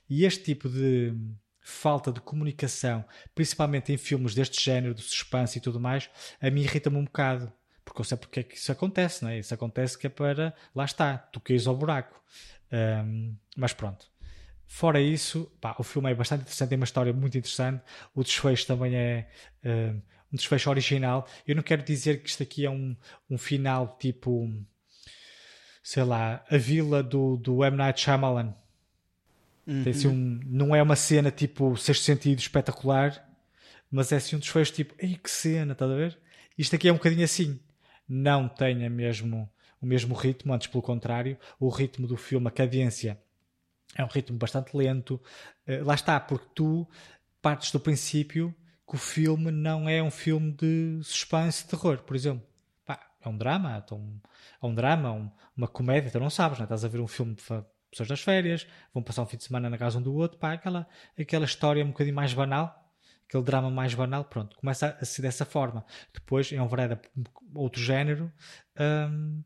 E este tipo de falta de comunicação, principalmente em filmes deste género, de suspense e tudo mais, a mim irrita-me um bocado porque eu sei porque é que isso acontece, não é? Isso acontece que é para. Lá está, tu caís ao buraco. Um, mas pronto. Fora isso, pá, o filme é bastante interessante, tem uma história muito interessante. O desfecho também é um, um desfecho original. Eu não quero dizer que isto aqui é um, um final tipo. Sei lá, a vila do, do M. Night Shyamalan. Uhum. Tem assim um, não é uma cena tipo sexto sentido espetacular, mas é assim um desfecho tipo, ei que cena, estás a ver? Isto aqui é um bocadinho assim não tenha mesmo o mesmo ritmo, antes pelo contrário, o ritmo do filme, a cadência, é um ritmo bastante lento. Uh, lá está, porque tu partes do princípio que o filme não é um filme de suspense e terror, por exemplo. Pá, é um drama, então, é um drama, um, uma comédia, tu não sabes, não é? estás a ver um filme de pessoas das férias, vão passar um fim de semana na casa um do outro, pá, aquela, aquela história um bocadinho mais banal, aquele drama mais banal, pronto, começa a ser dessa forma. Depois é um vereda outro género, um,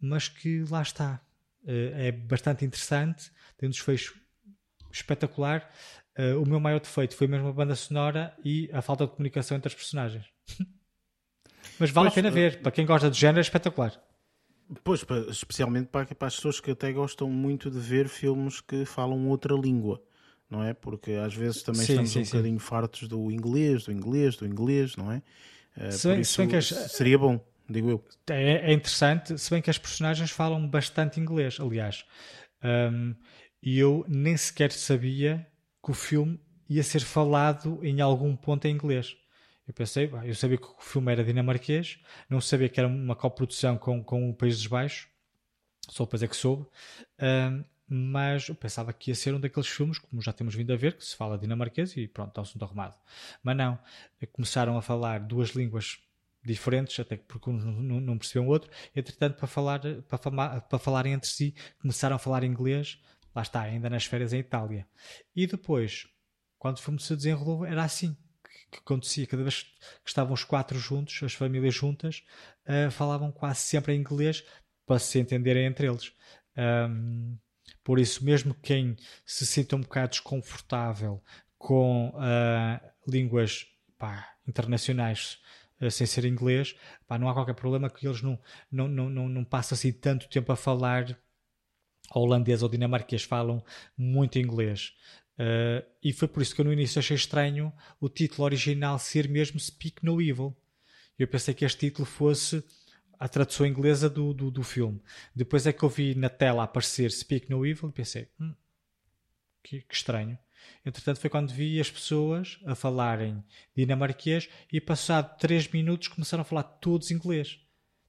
mas que lá está. Uh, é bastante interessante, tem um desfecho espetacular. Uh, o meu maior defeito foi mesmo a banda sonora e a falta de comunicação entre os personagens. [LAUGHS] mas vale pois, a pena ver, para quem gosta de género é espetacular. Pois, especialmente para, para as pessoas que até gostam muito de ver filmes que falam outra língua não é? Porque às vezes também sim, estamos sim, um sim. bocadinho fartos do inglês, do inglês, do inglês, não é? Uh, se bem, se bem as, seria bom, digo eu. É, é, interessante, se bem que as personagens falam bastante inglês, aliás. Um, e eu nem sequer sabia que o filme ia ser falado em algum ponto em inglês. Eu pensei, eu sabia que o filme era dinamarquês, não sabia que era uma coprodução com, com o Países Baixos, só depois é que soube. Um, mas eu pensava que ia ser um daqueles filmes, como já temos vindo a ver, que se fala dinamarquês e pronto, está o assunto arrumado. Mas não, começaram a falar duas línguas diferentes, até porque um não, não percebiam o outro, entretanto, para, falar, para, falar, para falarem entre si, começaram a falar inglês, lá está, ainda nas férias em Itália. E depois, quando o filme se desenrolou, era assim que acontecia cada vez que estavam os quatro juntos, as famílias juntas, uh, falavam quase sempre em inglês para se entenderem entre eles. Um, por isso, mesmo quem se sinta um bocado desconfortável com uh, línguas pá, internacionais uh, sem ser inglês, pá, não há qualquer problema que eles não, não, não, não, não passem assim tanto tempo a falar holandês ou dinamarquês, falam muito inglês. Uh, e foi por isso que eu no início achei estranho o título original ser mesmo Speak No Evil. Eu pensei que este título fosse a tradução inglesa do, do, do filme. Depois é que eu vi na tela aparecer Speak No Evil e pensei, hum, que, que, estranho. Entretanto, foi quando vi as pessoas a falarem dinamarquês e, passado 3 minutos, começaram a falar todos inglês.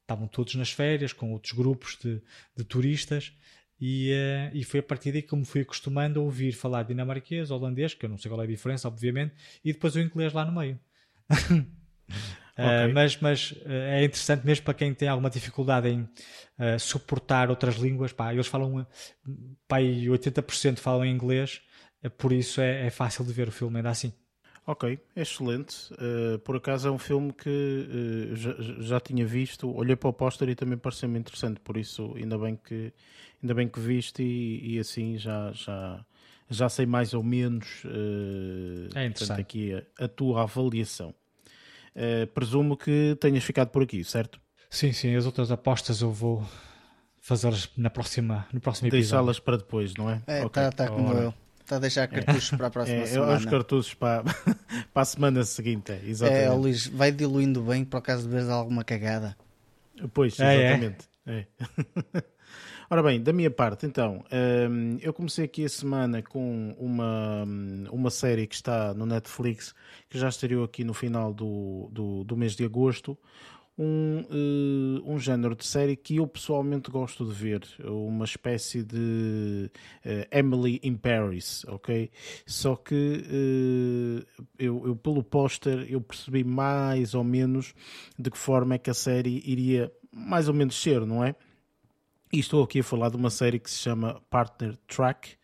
Estavam todos nas férias, com outros grupos de, de turistas, e, uh, e foi a partir daí que me fui acostumando a ouvir falar dinamarquês, holandês, que eu não sei qual é a diferença, obviamente, e depois o inglês lá no meio. [LAUGHS] Okay. Uh, mas mas uh, é interessante mesmo para quem tem alguma dificuldade em uh, suportar outras línguas. Pá, eles falam, pá, 80% falam inglês, por isso é, é, fácil de ver o filme ainda assim. Ok, excelente. por acaso é um filme que já, já, tinha visto, olhei para o póster e também pareceu-me interessante, por isso ainda bem que, ainda bem que viste e, e assim já, já, já sei mais ou menos é interessante. aqui a, a tua avaliação. Uh, presumo que tenhas ficado por aqui, certo? Sim, sim. As outras apostas eu vou fazê-las na próxima, no próximo episódio. Deixá-las para depois, não é? É, está okay. tá como eu. Está a deixar cartuchos é. para a próxima é, semana. Os cartuchos para, [LAUGHS] para a semana seguinte, é, exatamente. É, Luís, vai diluindo bem por acaso de vez alguma cagada. Pois, exatamente. É, é. [LAUGHS] Ora bem, da minha parte, então, hum, eu comecei aqui a semana com uma, uma série que está no Netflix, que já estreou aqui no final do, do, do mês de agosto. Um, uh, um género de série que eu pessoalmente gosto de ver, uma espécie de uh, Emily in Paris, ok? Só que uh, eu, eu, pelo póster, eu percebi mais ou menos de que forma é que a série iria mais ou menos ser, não é? E estou aqui a falar de uma série que se chama Partner Track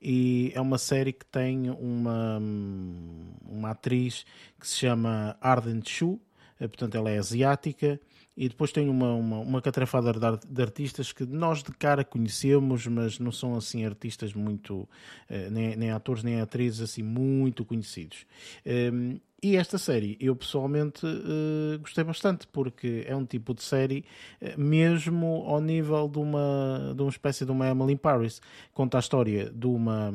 e é uma série que tem uma, uma atriz que se chama Arden Chu, eh, portanto ela é asiática e depois tem uma, uma, uma catrafada de, artistas que nós de cara conhecemos, mas não são assim artistas muito, eh, nem, nem atores nem atrizes assim muito conhecidos. Ehm, e esta série eu pessoalmente uh, gostei bastante porque é um tipo de série mesmo ao nível de uma, de uma espécie de uma Emily in Paris. Conta a história de uma,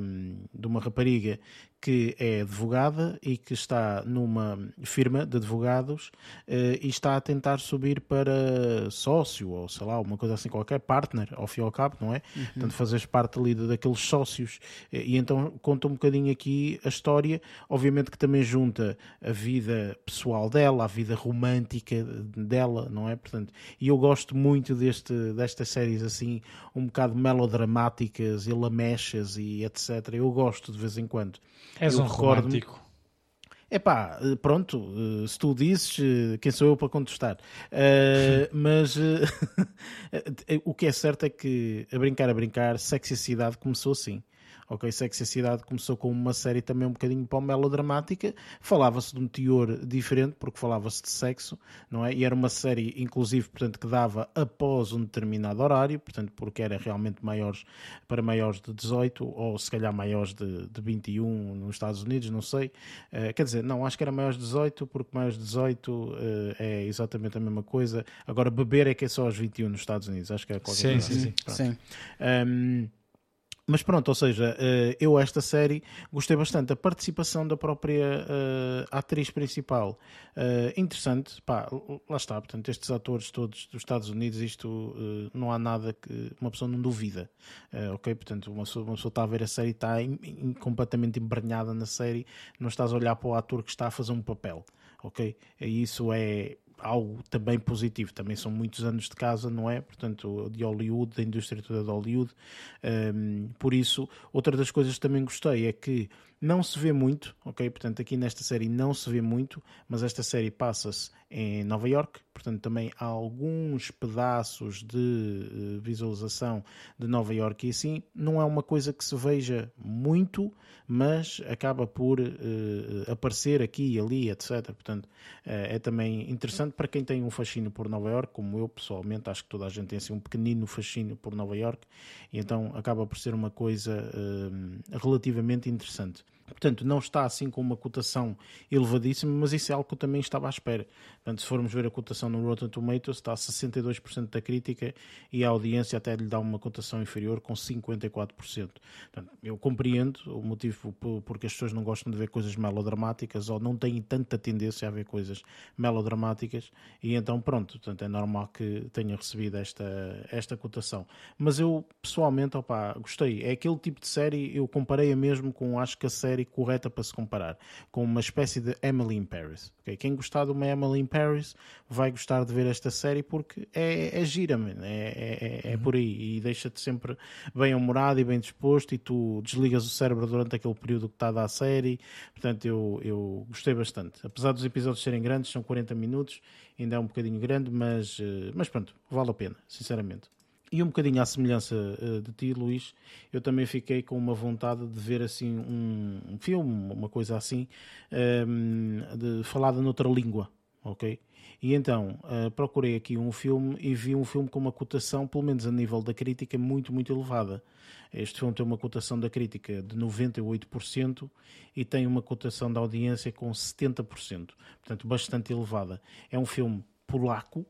de uma rapariga que é advogada e que está numa firma de advogados uh, e está a tentar subir para sócio ou sei lá, uma coisa assim qualquer, partner, ao fim e ao cabo, não é? Uhum. Portanto, fazes parte ali daqueles sócios. E então conta um bocadinho aqui a história, obviamente que também junta a vida pessoal dela, a vida romântica dela, não é? Portanto, e eu gosto muito deste, destas séries assim, um bocado melodramáticas e lamechas e etc. Eu gosto de vez em quando. És eu um romântico. É pá, pronto, eh, se tu dizes, eh, quem sou eu para contestar? Uh, [LAUGHS] mas uh, [LAUGHS] o que é certo é que, a brincar, a brincar, Sexy Cidade começou assim. Ok, Sexy Cidade começou com uma série também um bocadinho para melodramática, falava-se de um teor diferente, porque falava-se de sexo, não é? E era uma série, inclusive, portanto, que dava após um determinado horário, portanto, porque era realmente maiores, para maiores de 18, ou se calhar maiores de, de 21 nos Estados Unidos, não sei. Uh, quer dizer, não, acho que era maiores de 18, porque maiores de 18 uh, é exatamente a mesma coisa. Agora, beber é que é só aos 21 nos Estados Unidos, acho que é qualquer sim, coisa sim, assim. Sim. Um, mas pronto, ou seja, eh, eu esta série gostei bastante da participação da própria uh, atriz principal. Uh, interessante, pá, lá está, portanto, estes atores todos dos Estados Unidos, isto não há nada que uma pessoa não duvida, ok? Portanto, uma pessoa, uma pessoa está a ver a série está completamente embranhada na série, não estás a olhar para o ator que está a fazer um papel, ok? E isso é algo também positivo. Também são muitos anos de casa, não é? Portanto, de Hollywood, da indústria toda de Hollywood. Um, por isso, outra das coisas que também gostei é que não se vê muito, ok? Portanto, aqui nesta série não se vê muito, mas esta série passa-se em Nova York, portanto, também há alguns pedaços de uh, visualização de Nova York e assim. Não é uma coisa que se veja muito, mas acaba por uh, aparecer aqui e ali, etc. Portanto, uh, é também interessante para quem tem um fascínio por Nova York, como eu pessoalmente, acho que toda a gente tem assim um pequenino fascínio por Nova York, e então acaba por ser uma coisa relativamente interessante. Portanto, não está assim com uma cotação elevadíssima, mas isso é algo que eu também estava à espera. Portanto, se formos ver a cotação no Rotten Tomatoes, está a 62% da crítica e a audiência até lhe dá uma cotação inferior com 54%. Portanto, eu compreendo o motivo porque as pessoas não gostam de ver coisas melodramáticas ou não têm tanta tendência a ver coisas melodramáticas e então pronto, portanto, é normal que tenha recebido esta, esta cotação. Mas eu, pessoalmente, opa, gostei. É aquele tipo de série, eu comparei a mesmo com, acho que a série correta para se comparar, com uma espécie de Emily in Paris. Okay? Quem gostar de uma Emily in Paris Paris vai gostar de ver esta série porque é, é gira, man. É, é, é, é por aí e deixa-te sempre bem humorado e bem disposto e tu desligas o cérebro durante aquele período que está a dar a série. Portanto, eu, eu gostei bastante. Apesar dos episódios serem grandes, são 40 minutos, ainda é um bocadinho grande, mas, eh, mas pronto, vale a pena, sinceramente. E um bocadinho à semelhança uh, de ti, Luís, eu também fiquei com uma vontade de ver assim um, filme, uma coisa assim, um, ehm, de, falada noutra língua ok? E então uh, procurei aqui um filme e vi um filme com uma cotação, pelo menos a nível da crítica, muito, muito elevada. Este filme tem uma cotação da crítica de 98% e tem uma cotação da audiência com 70%, portanto, bastante elevada. É um filme polaco,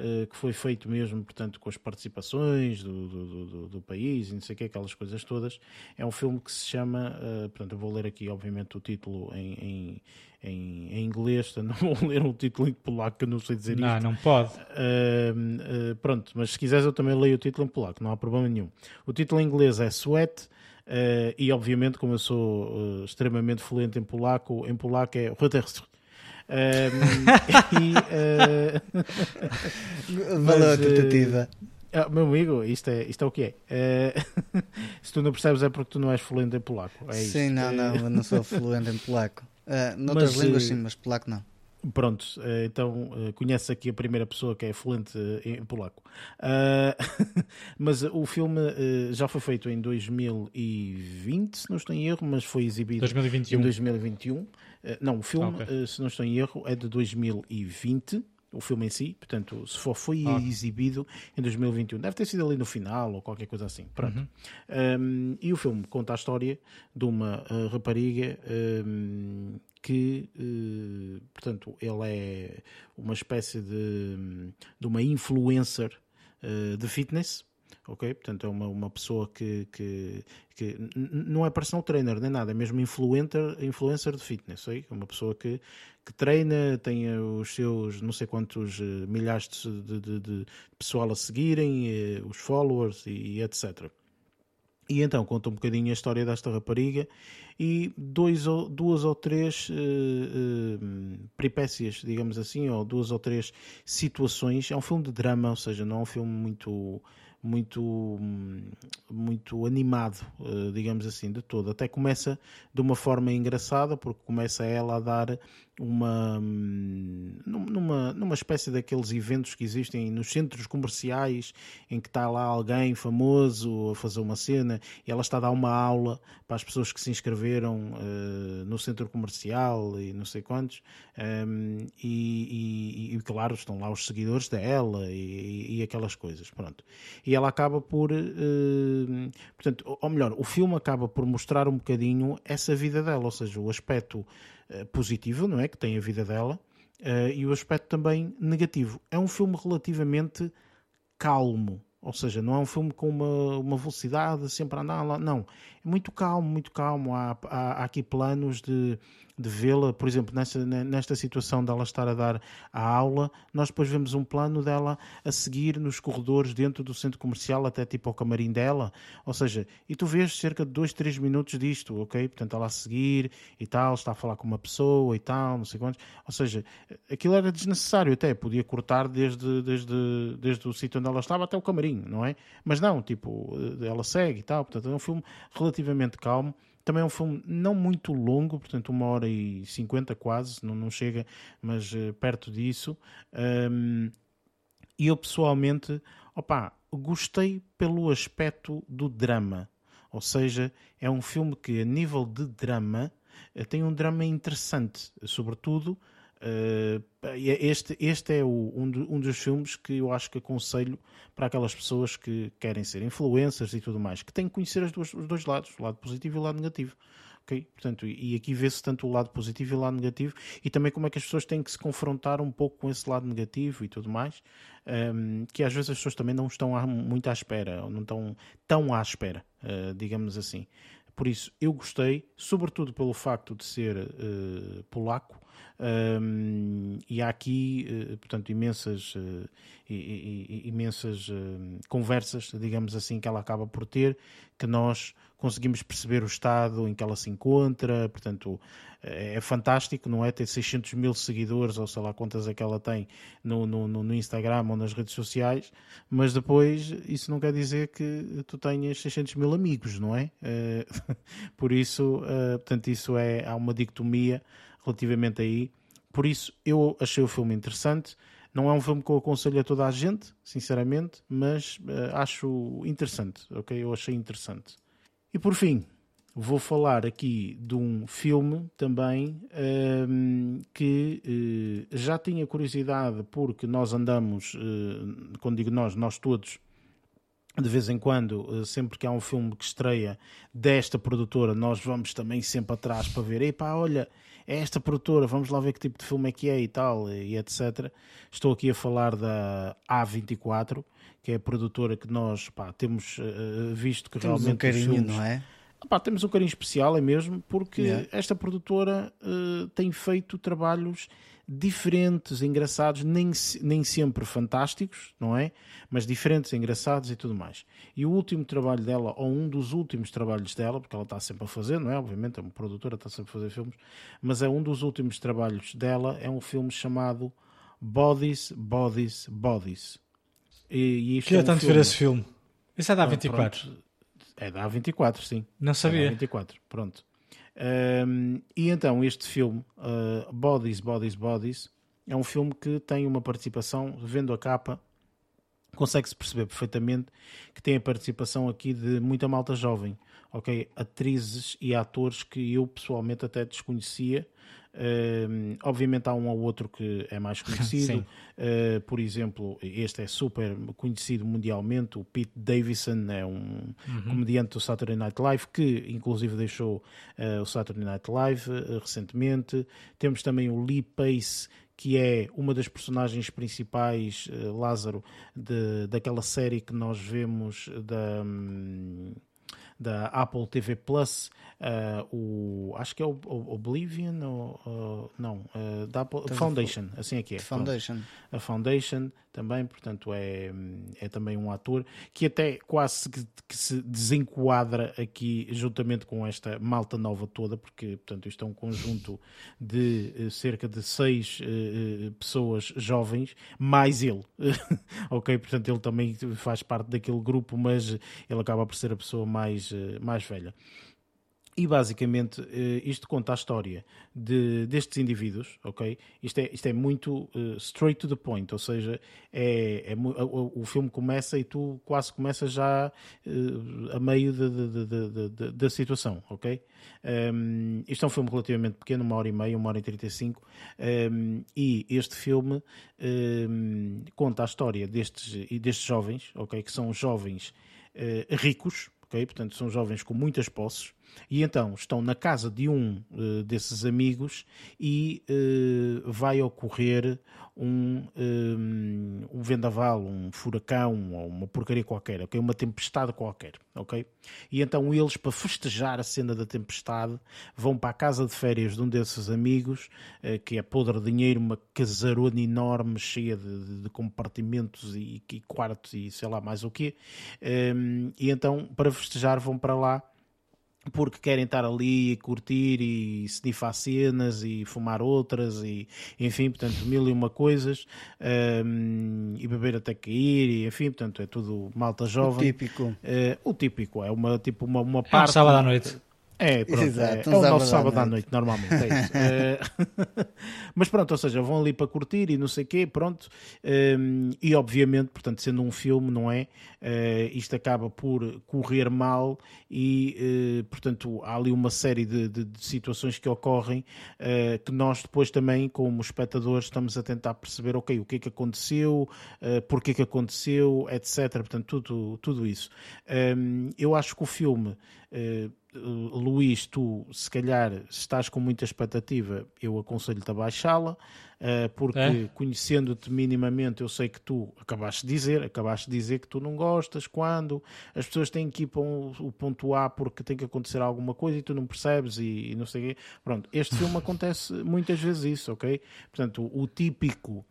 eh, que foi feito mesmo, portanto, com as participações do, do, do, do, país e não sei o que, aquelas coisas todas. É um filme que se chama, uh, portanto, eu vou ler aqui, obviamente, o título em, em, em, em inglês, [LAUGHS] não vou ler um título em polaco, que eu não sei dizer não, isto. Não, não pode. Uh, pronto, mas se quiseres eu também leio o título em polaco, não há problema nenhum. O título em inglês é Sweat, Uh, e obviamente, como eu sou uh, extremamente fluente em polaco, em polaco é [LAUGHS] e, uh... [LAUGHS] Valeu a eh, tentativa. Ah, meu amigo, isto é, isto é o que é. Uh, se tu não percebes é porque tu não és fluente em polaco. É sim, isto. não, não, eu não sou fluente em polaco. Uh, noutras mas, línguas sim, mas polaco não. Pronto, então conheces aqui a primeira pessoa que é fluente em polaco. Uh, [LAUGHS] mas o filme já foi feito em 2020, se não estou em erro, mas foi exibido 2021. em 2021. Uh, não, o filme, okay. se não estou em erro, é de 2020 o filme em si, portanto, se for, foi ah. exibido em 2021, deve ter sido ali no final ou qualquer coisa assim. Pronto. Uhum. Um, e o filme conta a história de uma uh, rapariga um, que, uh, portanto, ela é uma espécie de, de uma influencer uh, de fitness ok? Portanto, é uma, uma pessoa que, que, que não é personal trainer nem nada, é mesmo influencer, influencer de fitness, ok? É uma pessoa que, que treina, tem os seus não sei quantos eh, milhares de, de, de pessoal a seguirem, eh, os followers e, e etc. E então conta um bocadinho a história desta rapariga e dois ou, duas ou três uh, uh, peripécias, digamos assim, ou duas ou três situações. É um filme de drama, ou seja, não é um filme muito muito, muito animado, eh, digamos assim, de todo. Até começa de uma forma engraçada, porque começa ela a dar uma numa, numa espécie daqueles eventos que existem nos centros comerciais em que está lá alguém famoso a fazer uma cena e ela está a dar uma aula para as pessoas que se inscreveram uh, no centro comercial e não sei quantos um, e, e, e, claro estão lá os seguidores dela e, e, aquelas coisas pronto. E ela acaba por uh, portanto ou melhor o filme acaba por mostrar um bocadinho essa vida dela ou seja o aspecto positivo, não é? Que tem a vida dela, uh, e o aspecto também negativo. É um filme relativamente calmo, ou seja, não é um filme com uma, uma velocidade sempre a andar lá, não. É muito calmo, muito calmo. Há, há, há aqui planos de de vê-la, por exemplo, nesta, nesta situação dela estar a dar a aula, nós depois vemos um plano dela a seguir nos corredores dentro do centro comercial, até tipo ao camarim dela, ou seja, e tu vês cerca de 2, 3 minutos disto, ok? Portanto, ela a seguir e tal, está a falar com uma pessoa e tal, não sei quantos, ou seja, aquilo era desnecessário até, podia cortar desde, desde, desde o sítio onde ela estava até o camarim, não é? Mas não, tipo, ela segue e tal, portanto, é um filme relativamente calmo, também é um filme não muito longo, portanto, uma hora e cinquenta quase, não, não chega, mas uh, perto disso. Um, e eu pessoalmente, opa, gostei pelo aspecto do drama. Ou seja, é um filme que, a nível de drama, eh, tem um drama interessante, sobretudo Uh, este, este é o, um, um, dos filmes que eu acho que aconselho para aquelas pessoas que querem ser influencers e tudo mais, que têm que conhecer duas, os dois lados, o lado positivo e o lado negativo. ok? Portanto, e aqui vê-se tanto o lado positivo e o lado negativo e também como é que as pessoas têm que se confrontar um pouco com esse lado negativo e tudo mais, um, que às vezes as pessoas também não estão muito à espera, ou não estão tão à espera, uh, digamos assim. Por isso, eu gostei, sobretudo pelo facto de ser uh, polaco, um, e há aqui, uh, portanto, imensas, uh, imensas conversas, digamos assim, que ela acaba por ter, que nós conseguimos perceber o estado em que ela se encontra, portanto, é, fantástico, não é? Ter 600 mil seguidores, ou sei lá quantas é que ela tem no, no, no Instagram ou nas redes sociais, mas depois isso não quer dizer que tu tenhas 600 mil amigos, não é? Eh, [LAUGHS] por isso, eh, portanto, isso é, há uma dicotomia relativamente aí. Por isso, eu achei o filme interessante. Não é um filme que eu aconselho a toda a gente, sinceramente, mas uh, acho interessante, ok? Eu achei interessante. E por fim, vou falar aqui de um filme também um, que uh, já tinha curiosidade porque nós andamos, uh, quando digo nós, nós todos, de vez em quando, sempre que há um filme que estreia desta produtora, nós vamos também sempre atrás para ver, epá, olha, é esta produtora, vamos lá ver que tipo de filme é que é e tal, e etc. Estou aqui a falar da A24, que é a produtora que nós pá, temos uh, visto que temos realmente. um carinho, filmes, não é? Temos um carinho especial, é mesmo, porque yeah. esta produtora uh, tem feito trabalhos diferentes, engraçados, nem, nem sempre fantásticos, não é? Mas diferentes, engraçados e tudo mais. E o último trabalho dela, ou um dos últimos trabalhos dela, porque ela está sempre a fazer, não é? Obviamente, é uma produtora, está sempre a fazer filmes, mas é um dos últimos trabalhos dela, é um filme chamado Bodies, Bodies, Bodies. E, e Queria é um tanto filme... ver esse filme. Esse é da A24. É da A24, sim. Não sabia. É da A24, pronto. Um, e então este filme, uh, Bodies, Bodies, Bodies, é um filme que tem uma participação, vendo a capa, consegue-se perceber perfeitamente que tem a participação aqui de muita malta jovem, ok? Atrizes e atores que eu pessoalmente até desconhecia, Uh, obviamente há um ou outro que é mais conhecido. [LAUGHS] uh, por exemplo, este é super conhecido mundialmente. O Pete Davidson é um uhum. comediante do Saturday Night Live que, inclusive, deixou uh, o Saturday Night Live recentemente. Temos também o Lee Pace, que é uma das personagens principais, Lázaro, de, daquela série que nós vemos da. Um, da Apple TV Plus, uh, o, acho que é o, o Oblivion, ou, não, uh, da Apple, Foundation, assim é que é. Foundation. A Foundation também, portanto é, é também um ator que até quase que, que, se desenquadra aqui juntamente com esta malta nova toda, porque portanto isto é um conjunto de uh, cerca de seis uh, pessoas jovens, mais ele, [LAUGHS] ok? Portanto ele também faz parte daquele grupo, mas ele acaba por ser a pessoa mais, uh, mais velha. E basicamente eh, isto conta a história de, destes indivíduos, ok? Isto é, isto é muito uh, straight to the point, ou seja, é, é o, filme começa e tu quase começas já uh, a meio da situação, ok? Um, ehm, isto é um filme relativamente pequeno, uma hora e meia, uma hora e trinta e cinco, ehm, e este filme um, ehm, conta a história destes, destes jovens, ok? Que são jovens uh, ricos, Portanto, são jovens com muitas posses. E então estão na casa de um uh, desses amigos e uh, vai ocorrer um, um, um, vendaval, um furacão ou uma porcaria qualquer, ok? Uma tempestade qualquer, ok? E então eles, para festejar a cena da tempestade, vão para a casa de férias de um desses amigos, uh, que é podre dinheiro, uma casarona enorme, cheia de, de, de compartimentos e, e, quartos e sei lá mais o quê. Um, e então, para festejar, vão para lá porque querem estar ali e curtir e snifar cenas e fumar outras e enfim, portanto, mil e uma coisas um, e beber até cair e enfim, portanto, é tudo malta jovem. O típico. Uh, o típico, é uma, tipo, uma, uma parte... É um sábado à noite. É, [LAUGHS] pronto, Exato, é, é o nosso sábado à noite, normalmente, é isso. é, [LAUGHS] [LAUGHS] mas pronto, ou seja, vão ali para curtir e não sei o quê, pronto. Um, e obviamente, portanto, sendo um filme, não é? Uh, isto acaba por correr mal e, uh, portanto, há ali uma série de, de, de situações que ocorrem que nós depois também, como espectadores, estamos a tentar perceber, ok, o que é que aconteceu, uh, porque é que aconteceu, etc. Portanto, tudo, tudo isso. Um, eu acho que o filme Luís, tu se calhar estás com muita expectativa, eu aconselho-te a baixá-la, uh, porque é? conhecendo-te minimamente, eu sei que tu acabaste de dizer, acabaste de dizer que tu não gostas quando as pessoas têm que ir para um, o ponto A porque tem que acontecer alguma coisa e tu não percebes e, e não sei o quê. Pronto, este filme [LAUGHS] acontece muitas vezes isso, ok? Portanto, o, o típico,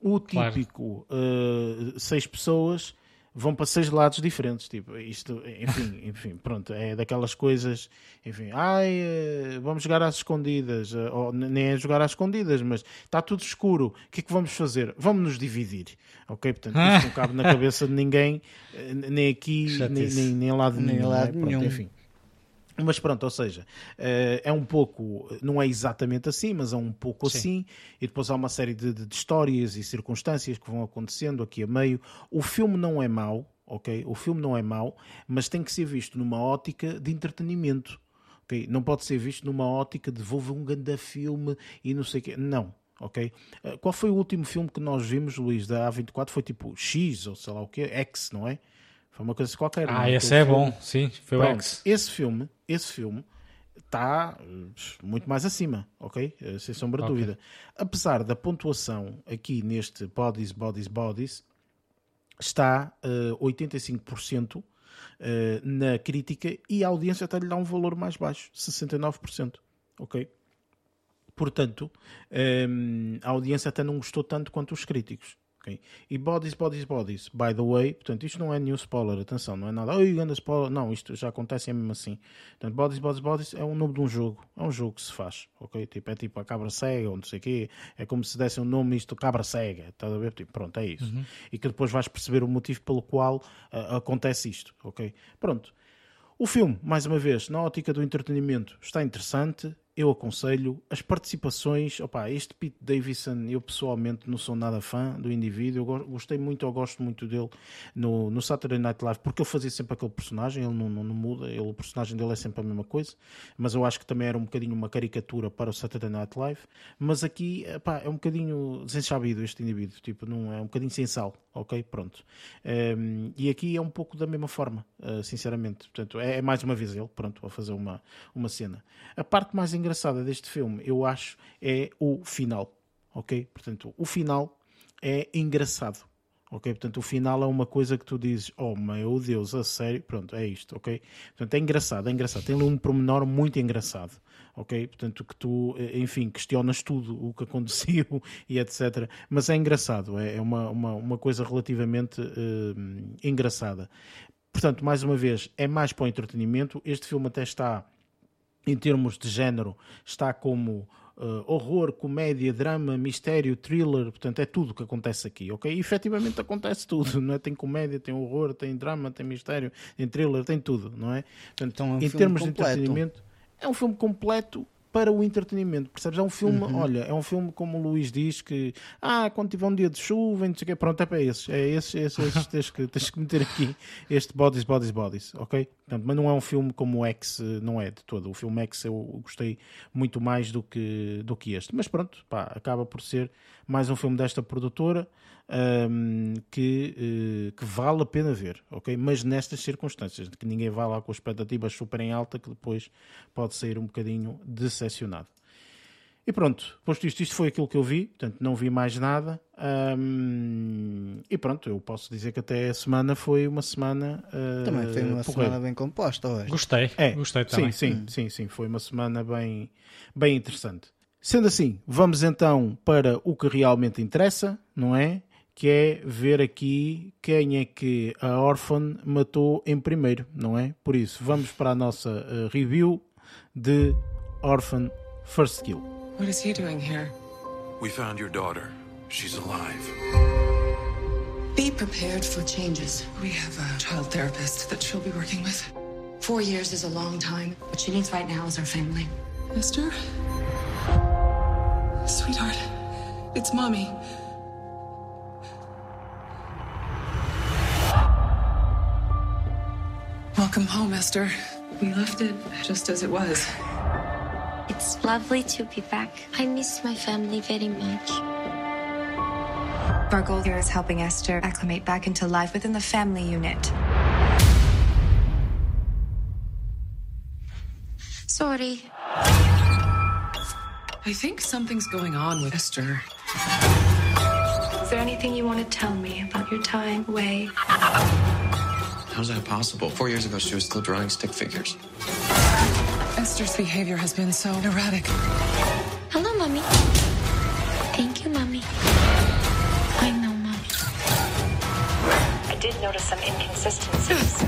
o típico claro. uh, seis pessoas vão para seis lados diferentes. Tipo, isto, enfim, [LAUGHS] enfim, pronto, é daquelas coisas, enfim, ai, eh, vamos jogar às escondidas, eh, ou nem é jogar às escondidas, mas está tudo escuro, o que é que vamos fazer? Vamos nos dividir, ok? Portanto, isso [LAUGHS] não cabe na cabeça de ninguém, eh, nem aqui, nem, nem, nem lado nem nenhum, lado é? Pronto, nenhum. enfim. Mas pronto, ou seja, eh, é um pouco, não é exatamente assim, mas é um pouco Sim. assim, e depois há uma série de, de, histórias e circunstâncias que vão acontecendo aqui a meio. O filme não é mau, ok? O filme não é mau, mas tem que ser visto numa ótica de entretenimento, ok? Não pode ser visto numa ótica de vou ver um grande filme e não sei o quê. Não, ok? Eh, qual foi o último filme que nós vimos, Luís, da A24? Foi tipo X ou sei lá o quê? X, não é? Foi uma coisa qualquer. Ah, é? esse é filme... bom, sim, foi Pronto, o X. Esse filme, esse filme está muito mais acima, ok? Eh, sem sombra de okay. dúvida. Apesar da pontuação aqui neste Bodies, Bodies, Bodies, está uh, 85% uh, na crítica e a audiência até lhe dá um valor mais baixo, 69%, ok? Portanto, um, a audiência até não gostou tanto quanto os críticos. Okay? E Bodies, Bodies, Bodies, by the way, portanto, isto não é nenhum spoiler, atenção, não é nada, oi, grande spoiler, não, isto já acontece mesmo assim. Portanto, Bodies, Bodies, Bodies é o nome de um jogo, é um jogo que se faz, ok? Tipo, é tipo a cabra cega ou não sei o quê, é como se desse um nome isto, cabra cega, estás a ver? Tipo, pronto, é isso. Uhum. E que depois vais perceber o motivo pelo qual uh, acontece isto, ok? Pronto. O filme, mais uma vez, na ótica do entretenimento, está interessante, eu aconselho as participações. Opa, este Pete Davidson, eu pessoalmente não sou nada fã do indivíduo. Eu gostei muito, eu gosto muito dele no, no Saturday Night Live, porque ele fazia sempre aquele personagem, ele não, não, não muda, ele, o personagem dele é sempre a mesma coisa. Mas eu acho que também era um bocadinho uma caricatura para o Saturday Night Live. Mas aqui opa, é um bocadinho desenchabido este indivíduo, tipo, não, é um bocadinho sem sal, ok? Pronto. Um, ehm, e aqui é um pouco da mesma forma, uh, sinceramente. Portanto, é, é, mais uma vez ele, pronto, a fazer uma, uma cena. A parte mais engraçada deste filme, eu acho, é o final. Ok? Portanto, o final é engraçado. Ok? Portanto, o final é uma coisa que tu dizes, oh meu Deus, a sério, pronto, é isto, ok? Portanto, é engraçado, é engraçado. Tem um pormenor muito engraçado, ok? Portanto, que tu, eh, enfim, questionas tudo o que [LAUGHS] aconteceu e etc. Mas é engraçado, é, é uma, uma, uma coisa relativamente uh, engraçada. Portanto, mais uma vez, é mais para o entretenimento. Este filme até está em termos de género, está como uh, horror, comédia, drama, mistério, thriller, portanto é tudo o que acontece aqui, ok? E efetivamente acontece tudo, não é? Tem comédia, tem horror, tem drama, tem mistério, tem thriller, tem tudo, não é? Portanto, então, é um em termos completo. de entretenimento, é um filme completo para o entretenimento, percebes? É um filme, uhum. olha, é um filme como o Luís diz que, ah, quando tiver um dia de chuva, não sei o quê, pronto, é para esses, é esses, esses, esses tens, que, tens que meter aqui este Bodies, Bodies, Bodies, ok? Portanto, mas não é um filme como o X, não é de todo. O filme X eu gostei muito mais do que, do que este, mas pronto, pá, acaba por ser mais um filme desta produtora um, que, uh, que vale a pena ver, ok? Mas nestas circunstâncias, de que ninguém vá lá com expectativas super em alta, que depois pode sair um bocadinho decepcionado. E pronto, posto isto, isto foi aquilo que eu vi, portanto não vi mais nada. Um, e pronto, eu posso dizer que até a semana foi uma semana. Uh, também foi uma porreira. semana bem composta hoje. Gostei, é, gostei também. Sim, sim, hum. sim, sim, foi uma semana bem, bem interessante. Sendo assim, vamos então para o que realmente interessa, não é? que é ver aqui quem é que a Orphan matou em primeiro, não é? Por isso, vamos para a nossa uh, review de Orphan First Kill. What is he doing here? We found your daughter. She's alive. Be prepared for changes. We have a child therapist that she'll be working with. Four years is a long time. What she needs right now is our family. Esther? Sweetheart, it's mommy. Welcome home, Esther. We left it just as it was. It's lovely to be back. I miss my family very much. Our goal here is helping Esther acclimate back into life within the family unit. Sorry. I think something's going on with Esther. Is there anything you want to tell me about your time away? How's that possible? Four years ago, she was still drawing stick figures. Esther's behavior has been so erratic. Hello, Mommy. Thank you, Mommy. I know, Mommy. I did notice some inconsistencies.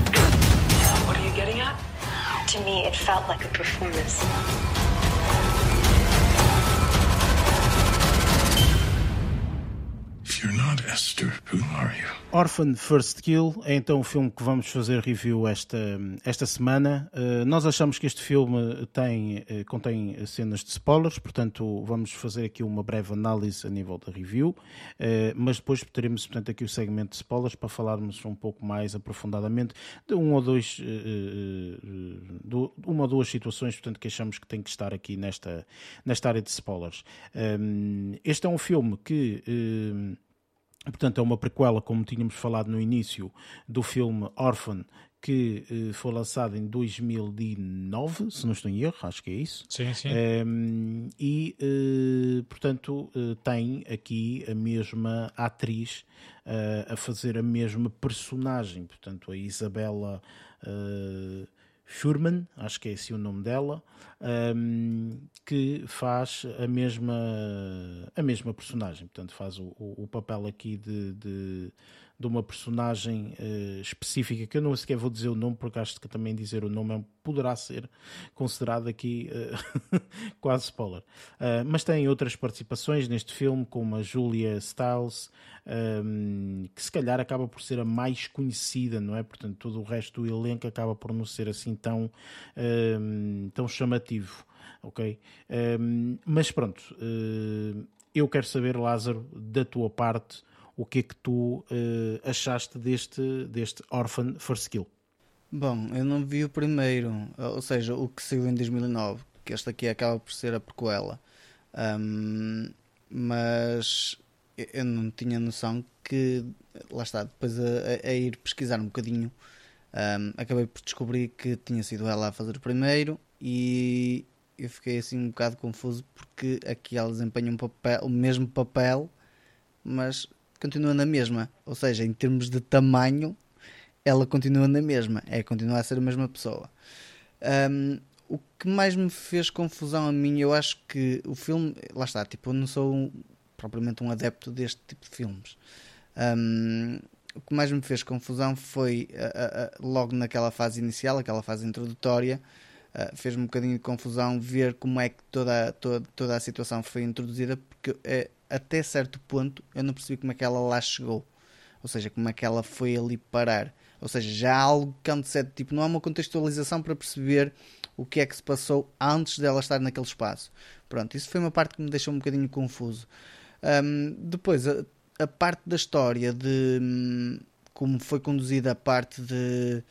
What are you getting at? To me, it felt like a performance. Orphan First Kill é então o filme que vamos fazer review esta, esta semana. Uh, nós achamos que este filme tem, uh, contém cenas de spoilers, portanto vamos fazer aqui uma breve análise a nível da review, uh, mas depois teremos portanto, aqui o segmento de spoilers para falarmos um pouco mais aprofundadamente de um ou dois, de uma ou duas situações portanto, que achamos que tem que estar aqui nesta, nesta área de spoilers. este é um filme que Portanto, é uma prequela, como tínhamos falado no início, do filme Orphan, que eh, foi lançado em 2009, se não estou em erro, acho que é isso. Sim, sim. Um, e, eh, portanto, eh, tem aqui a mesma atriz a fazer a mesma personagem. Portanto, a Isabela uh, Furman, acho que é esse o nome dela, um, que faz a mesma, a mesma personagem. Portanto, faz o, o papel aqui de, de, de uma personagem uh, específica, que eu não sequer vou dizer o nome, porque acho que também dizer o nome é, poderá ser considerado aqui uh, [LAUGHS] quase spoiler. Uh, mas tem outras participações neste filme, como a Julia Stiles, um, que se calhar acaba por ser a mais conhecida, não é? Portanto, todo o resto do elenco acaba por não ser assim tão, um, tão chamativo, ok? Um, mas pronto, eu quero saber, Lázaro, da tua parte, o que é que tu uh, achaste deste, deste Orphan First Kill? Bom, eu não vi o primeiro, ou seja, o que saiu em 2009, que este aqui acaba por ser a prequela. Um, mas eu não tinha noção que, lá está, depois a, a ir pesquisar um bocadinho, um, acabei por descobrir que tinha sido ela a fazer o primeiro e eu fiquei assim um bocado confuso porque aqui ela desempenha um papel, o mesmo papel, mas continua na mesma. Ou seja, em termos de tamanho, ela continua na mesma, é continua a ser a mesma pessoa. Um, o que mais me fez confusão a mim, eu acho que o filme, lá está, tipo, eu não sou propriamente um adepto deste tipo de filmes. Um, o que mais me fez confusão foi uh, uh, logo naquela fase inicial, aquela fase introdutória, uh, fez-me um bocadinho de confusão ver como é que toda, toda, toda a situação foi introduzida, porque até certo ponto eu não percebi como é que ela lá chegou, ou seja, como é que ela foi ali parar. Ou seja, já há algo que antecede, tipo, não há uma contextualização para perceber o que é que se passou antes dela estar naquele espaço. Pronto, isso foi uma parte que me deixou um bocadinho confuso. Um, depois, a, a, parte da história de hum, como foi conduzida a parte de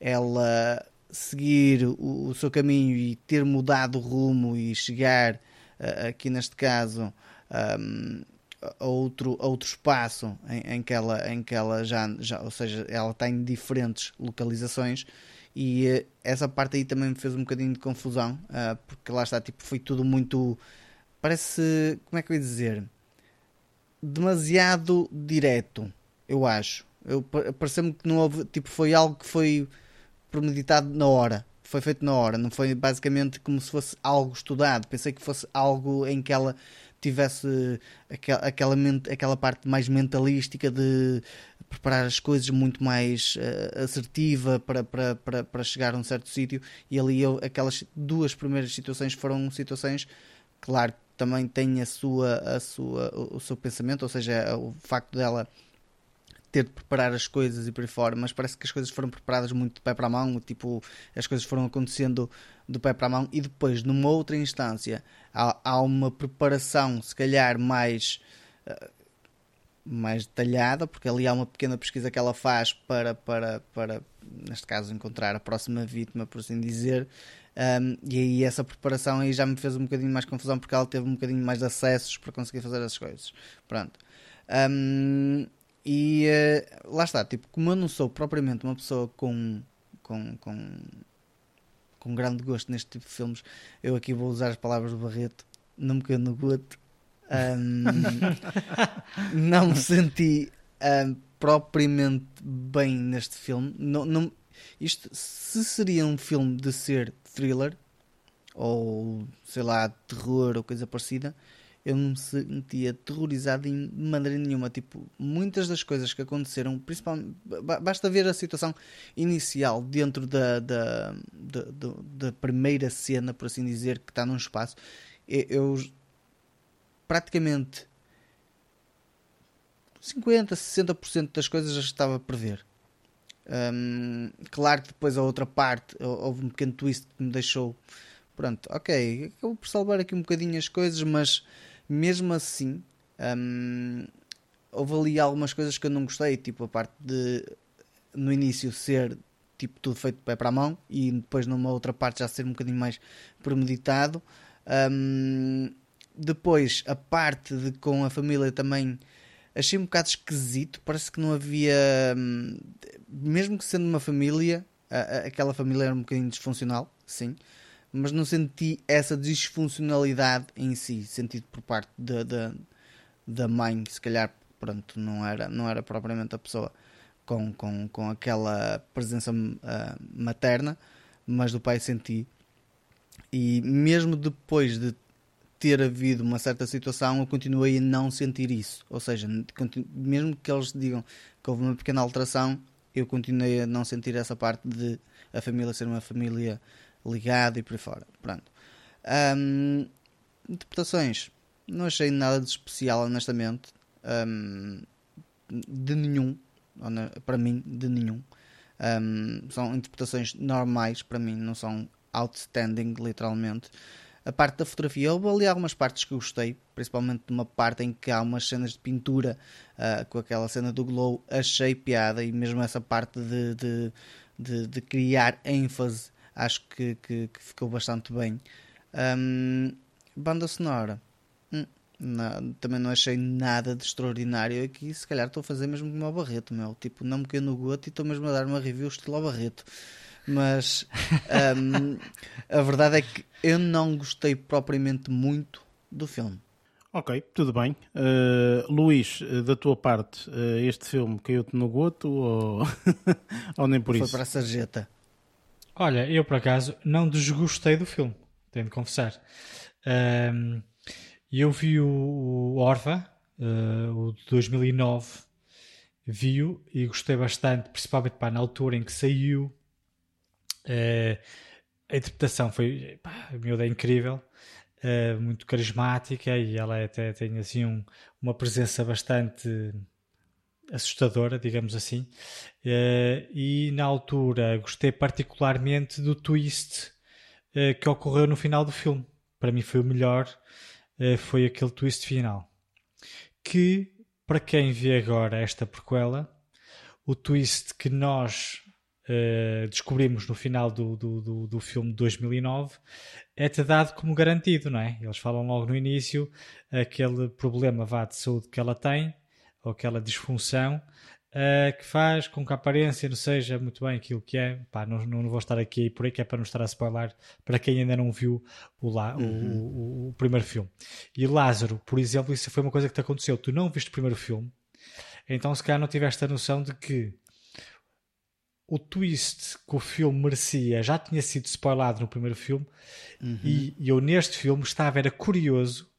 ela seguir o, o seu caminho e ter mudado o rumo e chegar uh, aqui neste caso um, a outro, outro espaço em, em, que ela, em que ela já, já, ou seja, ela está em diferentes localizações e uh, essa parte aí também me fez um bocadinho de confusão uh, porque lá está, tipo, foi tudo muito parece, como é que eu ia dizer demasiado direto, eu acho. Eu, Pareceu-me que não houve, tipo, foi algo que foi premeditado na hora. Foi feito na hora, não foi basicamente como se fosse algo estudado. Pensei que fosse algo em que ela tivesse aquela, aquela, aquela parte mais mentalística de preparar as coisas muito mais uh, assertiva para, para, para, para chegar a um certo sítio. E ali eu, aquelas duas primeiras situações foram situações, claro, também tem a sua, a sua, o seu pensamento, ou seja, o facto dela ter de preparar as coisas e por aí fora, mas parece que as coisas foram preparadas muito de pé para a mão, tipo, as coisas foram acontecendo de pé para a mão e depois, numa outra instância, há, há uma preparação, se calhar, mais. Uh, mais detalhada, porque ali há uma pequena pesquisa que ela faz para, para, para neste caso, encontrar a próxima vítima, por assim dizer, um, e aí essa preparação aí já me fez um bocadinho mais confusão porque ela teve um bocadinho mais de acessos para conseguir fazer essas coisas. Pronto. Um, e uh, lá está, tipo, como eu não sou propriamente uma pessoa com, com, com com grande gosto neste tipo de filmes. Eu aqui vou usar as palavras do Barreto, não me caiu no goto. Um, [LAUGHS] não me senti um, propriamente bem neste filme. Não, não, isto, se seria um filme de ser thriller ou sei lá, terror ou coisa parecida, eu não me sentia aterrorizado de maneira nenhuma. Tipo, muitas das coisas que aconteceram, principalmente, basta ver a situação inicial dentro da, da, da, da primeira cena, por assim dizer, que está num espaço. Eu, praticamente 50, 60% das coisas já estava a prever. Um, claro que depois a outra parte houve um pequeno twist que me deixou pronto, ok, acabou por salvar aqui um bocadinho as coisas, mas mesmo assim um, houve ali algumas coisas que eu não gostei, tipo a parte de no início ser tipo tudo feito de pé para a mão e depois numa outra parte já ser um bocadinho mais premeditado. Um, depois a parte de com a família também achei um bocado esquisito, parece que não havia hum, mesmo que sendo uma família, aquela família era um bocadinho disfuncional, sim mas não senti essa disfuncionalidade em si, sentido por parte da, da, da mãe, se calhar pronto, não era, não era propriamente a pessoa com, com, com aquela presença uh, materna, mas do pai senti. E mesmo depois de ter havido uma certa situação, eu continuei a não sentir isso. Ou seja, mesmo que eles digam que houve uma pequena alteração, eu continuei a não sentir essa parte de a família ser uma família ligado e por aí fora. Pronto. Um, interpretações. Não achei nada de especial, honestamente. Um, de nenhum. Para mim, de nenhum. Um, são interpretações normais para mim, não são outstanding, literalmente. A parte da fotografia, houve ali algumas partes que gostei, principalmente de uma parte em que há umas cenas de pintura uh, com aquela cena do glow, achei piada e mesmo essa parte de, de, de, de criar ênfase acho que, que, que ficou bastante bem. Um, banda sonora, hum, não, também não achei nada de extraordinário aqui. Se calhar estou a fazer mesmo como o Barreto, meu. Tipo, não me caiu no goto e estou mesmo a dar uma review estilo ao Barreto. Mas [LAUGHS] um, a verdade é que eu não gostei propriamente muito do filme. Ok, tudo bem. Uh, Luís, eh, da tua parte, uh, este filme caiu-te no goto ou, [LAUGHS] ou nem por Foi isso? Foi para a sarjeta. Olha, eu por acaso não desgostei do filme, tenho de confessar. Um, eu vi o, Orva, uh, o de 2009, vi-o e gostei bastante, principalmente pá, na altura em que saiu. Uh, a interpretação foi, pá, meu, é incrível, uh, muito carismática e ela até tem assim um, uma presença bastante assustadora, digamos assim. Uh, e na altura gostei particularmente do twist uh, que ocorreu no final do filme. Para mim foi o melhor, uh, foi aquele twist final. Que, para quem vê agora esta prequela, o twist que nós descobrimos no final do, do, do, do filme de 2009 é-te dado como garantido, não é? Eles falam logo no início aquele problema vá, de saúde que ela tem ou aquela disfunção uh, que faz com que a aparência não seja muito bem aquilo que é. Pá, não, não vou estar aqui por aí que é para não estar a spoiler para quem ainda não viu o, lá, uhum. o, o, o, primeiro filme. E Lázaro, por exemplo, isso foi uma coisa que te aconteceu. Tu não viste o primeiro filme, então se calhar não tiveste a noção de que o twist que o filme merecia já tinha sido spoilado no primeiro filme uhum. e, e eu neste filme estava era curioso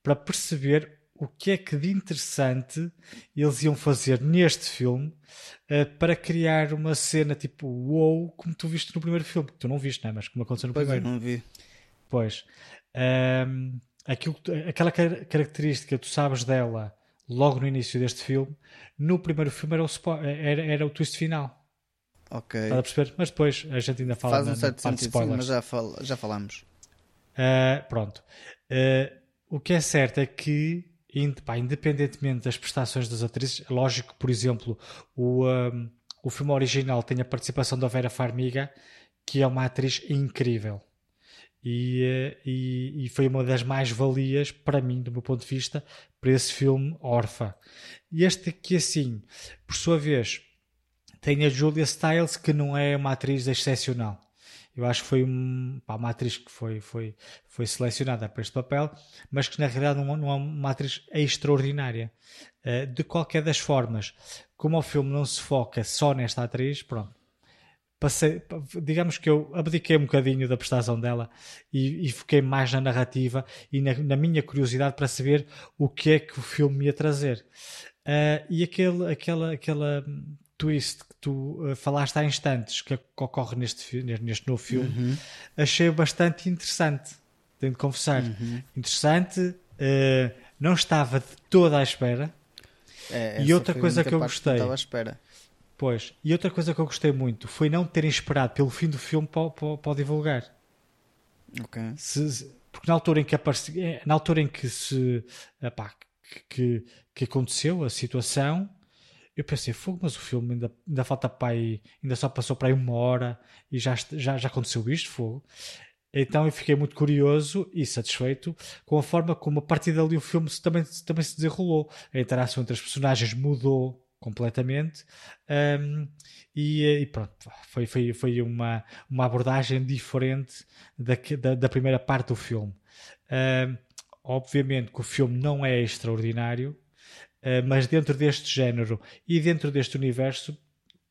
para perceber o que é que de interessante eles iam fazer neste filme uh, para criar uma cena tipo wow, como tu viste no primeiro filme, que tu não viste, não é? mas como aconteceu no pois primeiro. não vi. Pois. Um, aquilo, aquela característica tu sabes dela logo no início deste filme, no primeiro filme era o, era, era o twist final. Ok. Estás a perceber? Mas depois a gente ainda fala Faz um certo sentido, sim, mas já, fal já falamos. Uh, pronto. Uh, o que é certo é que independentemente das prestações das atrizes, é lógico por exemplo, o, um, o filme original tem a participação da Vera Farmiga, que é uma atriz incrível. E, eh, e, e foi uma das mais-valias, para mim, do meu ponto de vista, para esse filme Orfa. E este aqui, assim, por sua vez, tem a Julia Stiles, que não é uma atriz excepcional. Eu acho que foi um, pá, uma atriz que foi, foi, foi selecionada para este papel, mas que na realidade não, não é uma atriz extraordinária. Uh, de qualquer das formas, como o filme não se foca só nesta atriz, pronto. Passei, digamos que eu abdiquei um bocadinho da prestação dela e, e foquei mais na narrativa e na, na, minha curiosidade para saber o que é que o filme ia trazer. Uh, e aquele, aquela, aquela twist tu uh, falaste há instantes que, que ocorre neste, neste novo filme, uhum. achei bastante interessante. Tenho de confessar. Uhum. Interessante, uh, não estava de toda à espera. É, e outra coisa que eu gostei. Estava à espera. Pois, e outra coisa que eu gostei muito foi não terem esperado pelo fim do filme para, para, para divulgar. Ok. Se, porque na altura em que apareci, eh, na altura em que se epá, que, que aconteceu a situação, eu pensei, fogo, mas o filme ainda, ainda falta para aí, ainda só passou para aí uma hora e já, já, já aconteceu isto, fogo. Então eu fiquei muito curioso e satisfeito com a forma como a partir dali o filme também, também se desenrolou. A interação entre as personagens mudou completamente um, e, e, pronto, foi, foi, foi uma, uma abordagem diferente da, da, da primeira parte do filme. Um, obviamente que o filme não é extraordinário, mas dentro deste género e dentro deste universo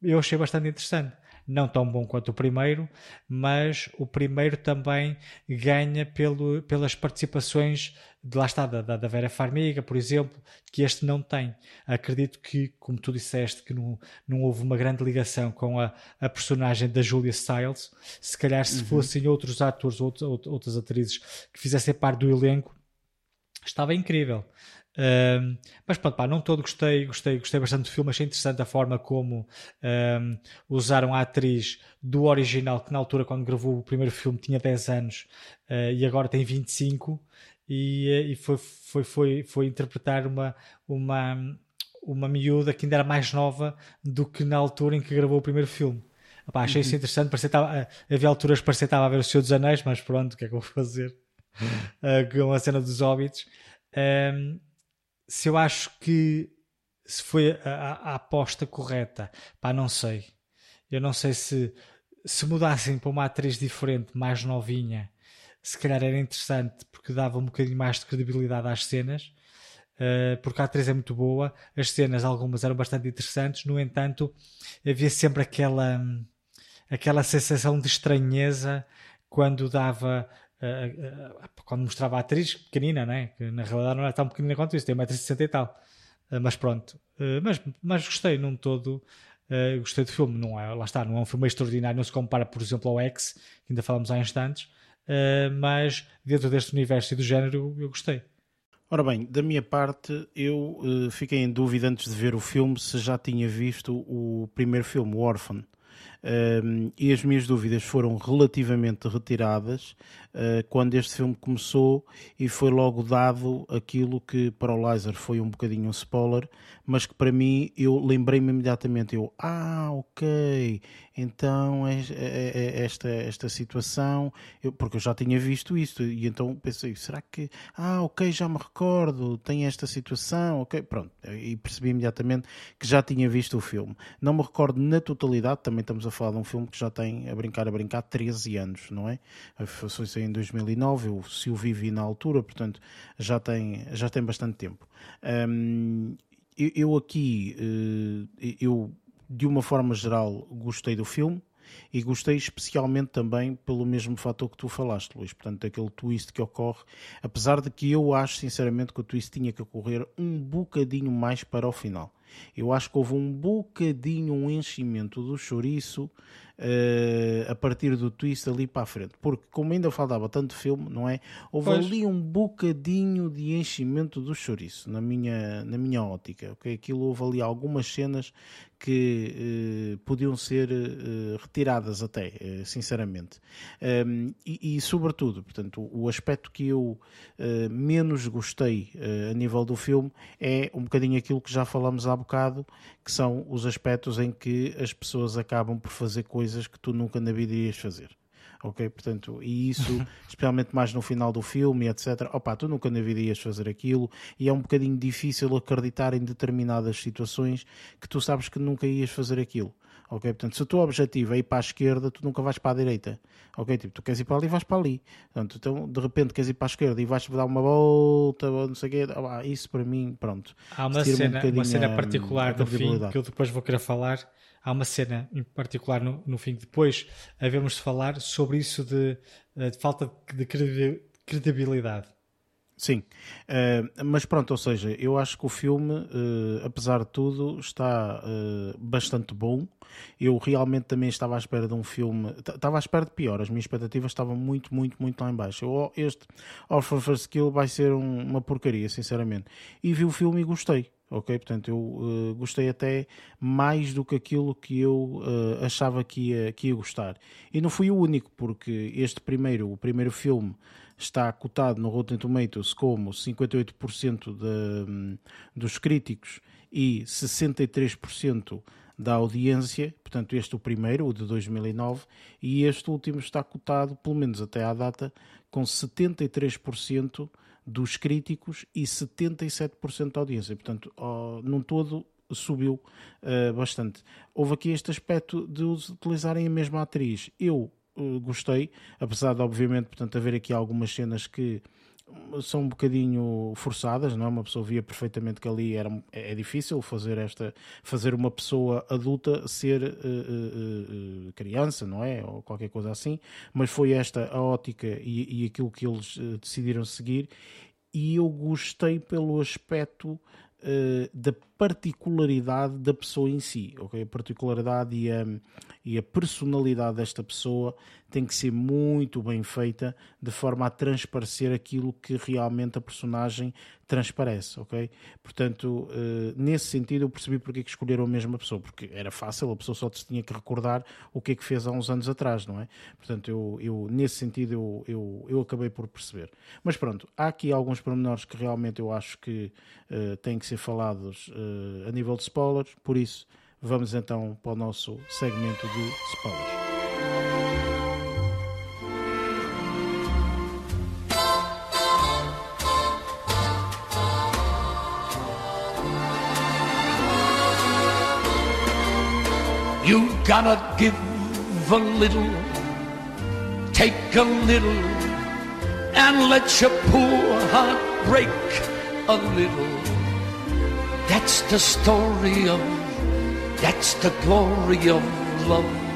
eu achei bastante interessante não tão bom quanto o primeiro, mas o primeiro também ganha pelo, pelas participações de lá está, da, da Vera Farmiga, por exemplo, que este não tem. Acredito que, como tu disseste, que não, não houve uma grande ligação com a, a personagem da Julia Stiles. Se calhar, se uhum. fossem outros atores ou outras atrizes que fizessem parte do elenco, estava incrível mas pronto, pá, não todo gostei, gostei, gostei bastante do filme, achei interessante a forma como um, usaram a atriz do original, que na altura, quando gravou o primeiro filme, tinha 10 anos uh, e agora tem 25, e, e foi, foi, foi, foi interpretar uma, uma, uma miúda que ainda era mais nova do que na altura em que gravou o primeiro filme. Epá, achei uhum. isso interessante, parecia, tava, havia alturas que parecia que estava a ver o Senhor dos Anéis, mas pronto, o que é que eu vou fazer? Uh, [LAUGHS] com a cena dos Hobbits. Um, se eu acho que se foi a, a, a, aposta correta, pá, não sei. Eu não sei se se mudassem para uma atriz diferente, mais novinha, se calhar era interessante porque dava um bocadinho mais de credibilidade às cenas. Uh, porque a atriz é muito boa, as cenas algumas eram bastante interessantes, no entanto, havia sempre aquela aquela sensação de estranheza quando dava quando mostrava a atriz pequenina, né? que na realidade não era tão pequenina quanto isso, tem 1,60m e tal. Mas pronto, mas, mas gostei num todo. gostei do filme, não é, lá está, não é um filme extraordinário, não se compara, por exemplo, ao X, que ainda falamos há instantes, mas dentro deste universo e do género eu gostei. Ora bem, da minha parte, eu uh, fiquei em dúvida antes de ver o filme se já tinha visto o primeiro filme, o Orphan. Um, e as minhas dúvidas foram relativamente retiradas uh, quando este filme começou e foi logo dado aquilo que para o Lizer foi um bocadinho um spoiler, mas que para mim eu lembrei-me imediatamente, eu, ah, ok, então é, é, é esta, esta situação, eu, porque eu já tinha visto isto, e então pensei, será que, ah, ok, já me recordo, tem esta situação, ok, pronto, e percebi imediatamente que já tinha visto o filme. Não me recordo na totalidade, também estamos a falar de um filme que já tem, a brincar, a brincar, 13 anos, não é? Foi em 2009, eu se o vivi na altura, portanto já tem, já tem bastante tempo. Um, eu aqui, eh, eu de uma forma geral gostei do filme e gostei especialmente também pelo mesmo fator que tu falaste, Luís, portanto, aquele twist que ocorre, apesar de que eu acho sinceramente que o twist tinha que ocorrer um bocadinho mais para o final. Eu acho que houve um bocadinho um enchimento do chouriço uh, a partir do twist ali para a frente. Porque, como ainda faltava tanto filme, não é? Houve pois. ali um bocadinho de enchimento do chouriço, na minha, na minha ótica. Okay? Aquilo houve ali algumas cenas que eh, podiam ser eh, retiradas até, eh, sinceramente. Um, e, e, sobretudo, portanto, o, o aspecto que eu eh, menos gostei a nível do filme é um bocadinho aquilo que já falamos há bocado, que são os aspectos em que as pessoas acabam por fazer coisas que tu nunca na vida irias fazer ok? Portanto, e isso, especialmente mais no final do filme, etc. Opa, tu nunca na vida ias fazer aquilo e é um bocadinho difícil acreditar em determinadas situações que tu sabes que nunca ias fazer aquilo. Ok? Portanto, se o teu objetivo é ir para a esquerda, tu nunca vais para a direita. Ok? Tipo, tu queres ir para ali e vais para ali. Portanto, então, de repente, queres ir para a esquerda e vais dar uma volta, não sei o quê. Ah, isso para mim, pronto. Há uma cena, um uma cena particular no fim que eu depois vou querer falar. Há uma cena em particular no, no fim depois havemos de falar sobre isso de, de falta de credibilidade. Sim, uh, mas pronto, ou seja, eu acho que o filme, uh, apesar de tudo, está uh, bastante bom. Eu realmente também estava à espera de um filme, estava à espera de pior, as minhas expectativas estavam muito, muito, muito lá em baixo. Eu, este Orphan First Kill vai ser um, uma porcaria, sinceramente. E vi o filme e gostei, ok? Portanto, eu gostei até mais do que aquilo que eu achava que ia, que ia gostar. E não fui o único, porque este primeiro, o primeiro filme está cotado no Rotten Tomatoes como 58% de, dos críticos e 63% da audiência, portanto este o primeiro, o de 2009, e este último está cotado, pelo menos até à data, com 73% dos críticos e 77% da audiência. Portanto, num todo subiu uh, bastante. Houve aqui este aspecto de utilizarem a mesma atriz. Eu uh, gostei, apesar de, obviamente, portanto, haver aqui algumas cenas que são um bocadinho forçadas, não é? Uma pessoa via perfeitamente que ali era, é, difícil fazer esta, fazer uma pessoa adulta ser uh, uh, criança, não é? Ou qualquer coisa assim, mas foi esta a ótica e, e aquilo que eles decidiram seguir e eu gostei pelo aspecto da particularidade da pessoa em si, ok? A particularidade e a, e a personalidade desta pessoa tem que ser muito bem feita de forma a transparecer aquilo que realmente a personagem transparece, ok? Portanto, uh, nesse sentido eu percebi porque é que escolheram a mesma pessoa, porque era fácil, a pessoa só tinha que recordar o que é que fez há uns anos atrás, não é? Portanto, eu, eu nesse sentido eu, eu, eu acabei por perceber. Mas pronto, há aqui alguns pormenores que realmente eu acho que uh, têm que ser falados uh, a nível de spoilers, por isso vamos então para o nosso segmento de spoilers. You gotta give a little, take a little, and let your poor heart break a little. That's the story of, that's the glory of love.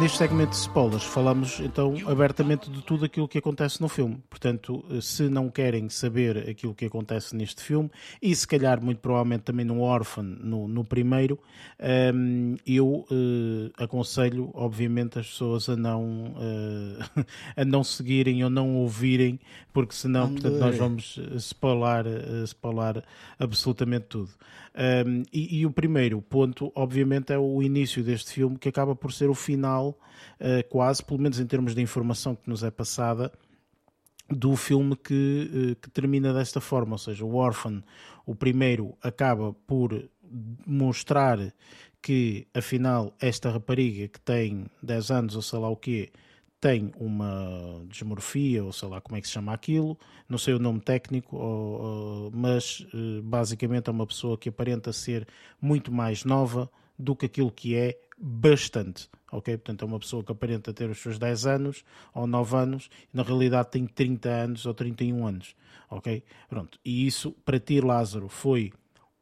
Neste segmento de spoilers, falamos então abertamente de tudo aquilo que acontece no filme. Portanto, se não querem saber aquilo que acontece neste filme, e se calhar muito provavelmente também no Orphan, no, no primeiro, um, eu uh, aconselho, obviamente, as pessoas a não, uh, [LAUGHS] a não seguirem ou não ouvirem, porque senão portanto, nós vamos spoiler, spoiler absolutamente tudo. Um, e, e, o primeiro ponto, obviamente, é o início deste filme, que acaba por ser o final, uh, quase, pelo menos em termos de informação que nos é passada, do filme que, uh, que termina desta forma. Ou seja, o Orphan, o primeiro, acaba por mostrar que, afinal, esta rapariga que tem 10 anos ou sei lá o quê tem uma desmorfia, ou sei lá como é que se chama aquilo, não sei o nome técnico, ou, mas eh, basicamente é uma pessoa que aparenta ser muito mais nova do que aquilo que é bastante, ok? Portanto, é uma pessoa que aparenta ter os seus 10 anos ou 9 anos e na realidade tem 30 anos ou 31 anos, ok? Pronto, e isso para ti, Lázaro, foi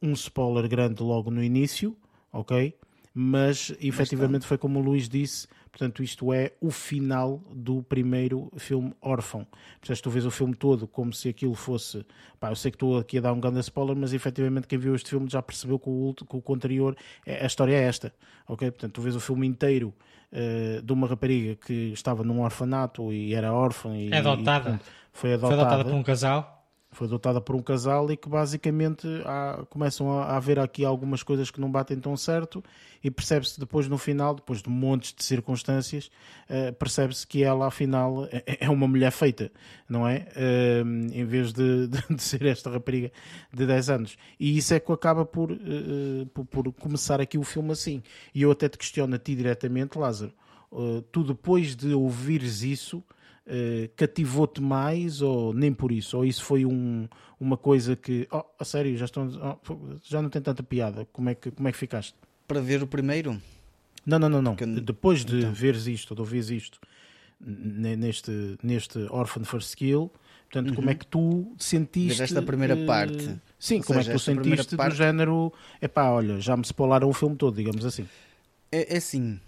um spoiler grande logo no início, ok? Mas efetivamente foi como o Luís disse, Portanto, isto é o final do primeiro filme órfão. Portanto, tu vês o filme todo como se aquilo fosse. Pá, eu sei que estou aqui a dar um grande spoiler, mas efetivamente quem viu este filme já percebeu que o, que o anterior, é, a história é esta. Ok? Portanto, tu vês o filme inteiro uh, de uma rapariga que estava num orfanato e era órfã. E, é adotada. E, portanto, foi adotada. Foi adotada por um casal foi adotada por um casal e que basicamente há, começam a, a haver aqui algumas coisas que não batem tão certo e percebe-se depois no final, depois de montes de circunstâncias, uh, percebe-se que ela afinal é, é, uma mulher feita, não é? Uh, em vez de, [LAUGHS] de, de, ser esta rapariga de 10 anos. E isso é que acaba por, uh, por, por, começar aqui o filme assim. E eu até te questiono a ti diretamente, Lázaro, tu depois de ouvires isso uh, cativou-te mais ou nem por isso? Ou isso foi um, uma coisa que, oh, a sério, já, estão, oh, já não tem tanta piada? Como é, que, como é que ficaste? para ver o primeiro? Não, não, não, não. Depois de então. veres isto, ou de ouvires isto neste, neste Orphan First Skill, portanto, uhum. como é que tu sentiste esta primeira uh, parte? Sim, ou como seja, é que tu sentiste parte... do género, epá, olha, já me spoilaram o filme todo, digamos assim. É, é assim,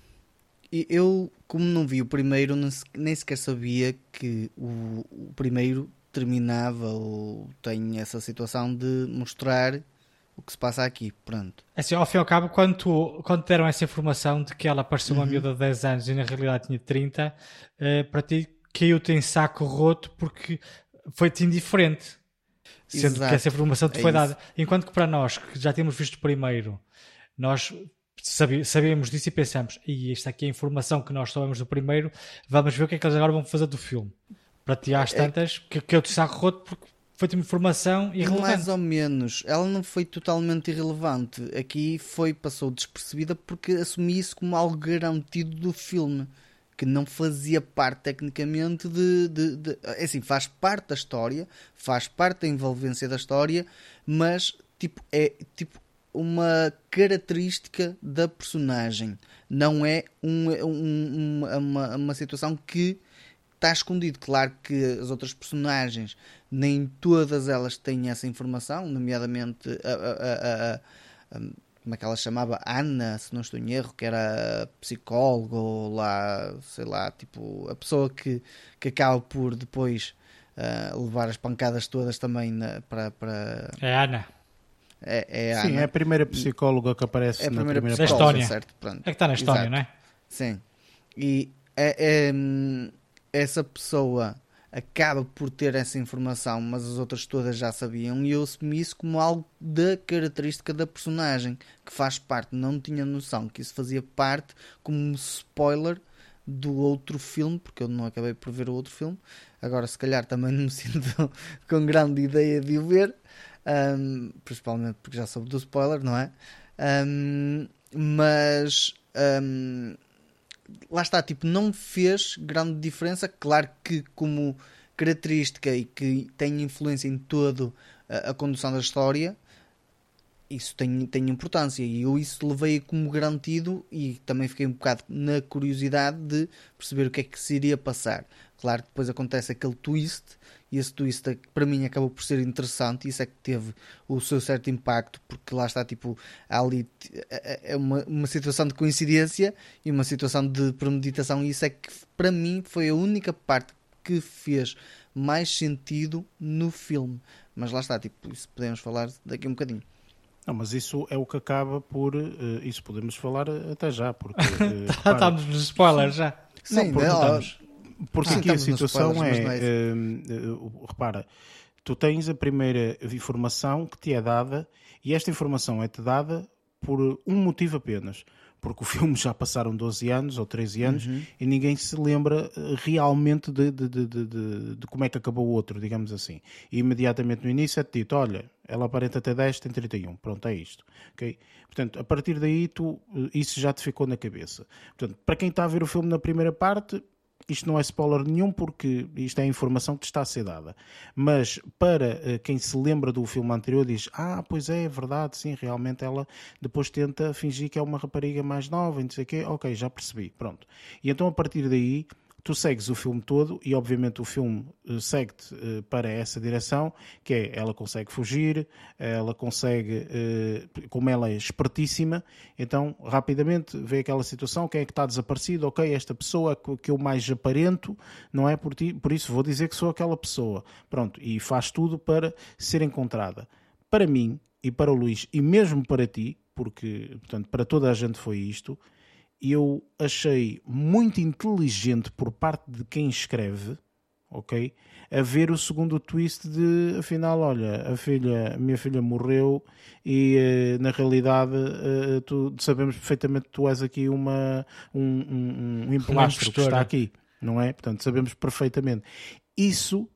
eu, como não vi o primeiro, nem sequer sabia que o, o primeiro terminava ou tem essa situação de mostrar o que se passa aqui, pronto. Assim, ao fim e ao cabo, quando, tu, quando deram essa informação de que ela pareceu uma uhum. miúda de 10 anos e na realidade tinha 30, uh, eh, para ti caiu-te em saco roto porque foi-te indiferente. Sendo Exato. que essa informação te é foi isso. dada. Enquanto que para nós, que já temos visto primeiro, nós sabemos disso e pensamos, e esta aqui é a informação que nós sabemos do primeiro, vamos ver o que é que eles agora vão fazer do filme. Para ti às é, é tantas, que, que eu te saco roto porque foi-te informação irrelevante. Mais ou menos. Ela não foi totalmente irrelevante. Aqui foi, passou despercebida porque assumi isso como algo garantido do filme. Que não fazia parte tecnicamente de, de, de. É assim, faz parte da história, faz parte da envolvência da história, mas tipo, é tipo uma característica da personagem. Não é um, um, uma, uma situação que está escondido. Claro que as outras personagens, nem todas elas têm essa informação, nomeadamente a, a, a, como é que ela chamava? Ana, se não estou em erro, que era psicóloga ou lá, sei lá, tipo, a pessoa que, que acaba por depois uh, levar as pancadas todas também na, para, para. É Ana. É, é Sim, Ana. é a primeira psicóloga que aparece é a na primeira, primeira Estónia. certo? Pronto. É que está na Estónia, não é? Sim. E é, é, essa pessoa acaba por ter essa informação, mas as outras todas já sabiam, e eu assumi isso como algo da característica da personagem, que faz parte. Não tinha noção que isso fazia parte como um spoiler do outro filme, porque eu não acabei por ver o outro filme. Agora, se calhar, também não me [LAUGHS] sinto com grande ideia de o ver, um, principalmente porque já soube do spoiler, não é? Um, mas um, lá está, tipo, não fez grande diferença. Claro que, como característica e que tem influência em toda a, a condução da história, isso tem, tem importância e eu isso levei como garantido e também fiquei um bocado na curiosidade de perceber o que é que se iria passar. Claro que depois acontece aquele twist e esse twist para mim acabou por ser interessante e isso é que teve o seu certo impacto porque lá está tipo ali é, é uma, uma situação de coincidência e uma situação de premeditação e isso é que para mim foi a única parte que fez mais sentido no filme mas lá está tipo isso podemos falar daqui um bocadinho não, mas isso é o que acaba por. Uh, isso podemos falar até já, porque. [LAUGHS] Uh, estamos nos spoilers já. Sim, não, porque, porque aqui a situação é. Uh, repara, tu tens a primeira informação que te é dada e esta informação é-te dada por um motivo apenas porque o [LAUGHS] filme já passaram 12 anos ou 13 anos uhum. e ninguém se lembra eh, realmente de, de, de, de, como é que acabou o outro, digamos assim. E imediatamente no início é dito: olha, ela aparenta ter 10, tem 31. Pronto, é isto. Okay? Portanto, a partir daí, tu, isso já te ficou na cabeça. Portanto, para quem está a ver o filme na primeira parte, isto não é spoiler nenhum porque isto é a informação que te está a ser dada. Mas para uh, quem se lembra do filme anterior diz, ah, pois é, é verdade, sim, realmente ela depois tenta fingir que é uma rapariga mais nova e não sei o quê, ok, já percebi, pronto. E então a partir daí tu segues o filme todo e obviamente o filme eh, segue-te uh, para essa direção, que é ela consegue fugir, ela consegue, uh, como ela é espertíssima, então rapidamente vê aquela situação, quem é que está desaparecido, ok, esta pessoa que eu mais aparento, não é por, ti, por isso vou dizer que sou aquela pessoa, pronto, e faz tudo para ser encontrada. Para mim e para o Luís e mesmo para ti, porque portanto para toda a gente foi isto, eu achei muito inteligente por parte de quem escreve, ok? A ver o segundo twist de, afinal, olha, a filha, a minha filha morreu e eh, na realidade eh, tu, sabemos perfeitamente que tu és aqui uma, um, um, um que está aqui, não é? Portanto, sabemos perfeitamente. Isso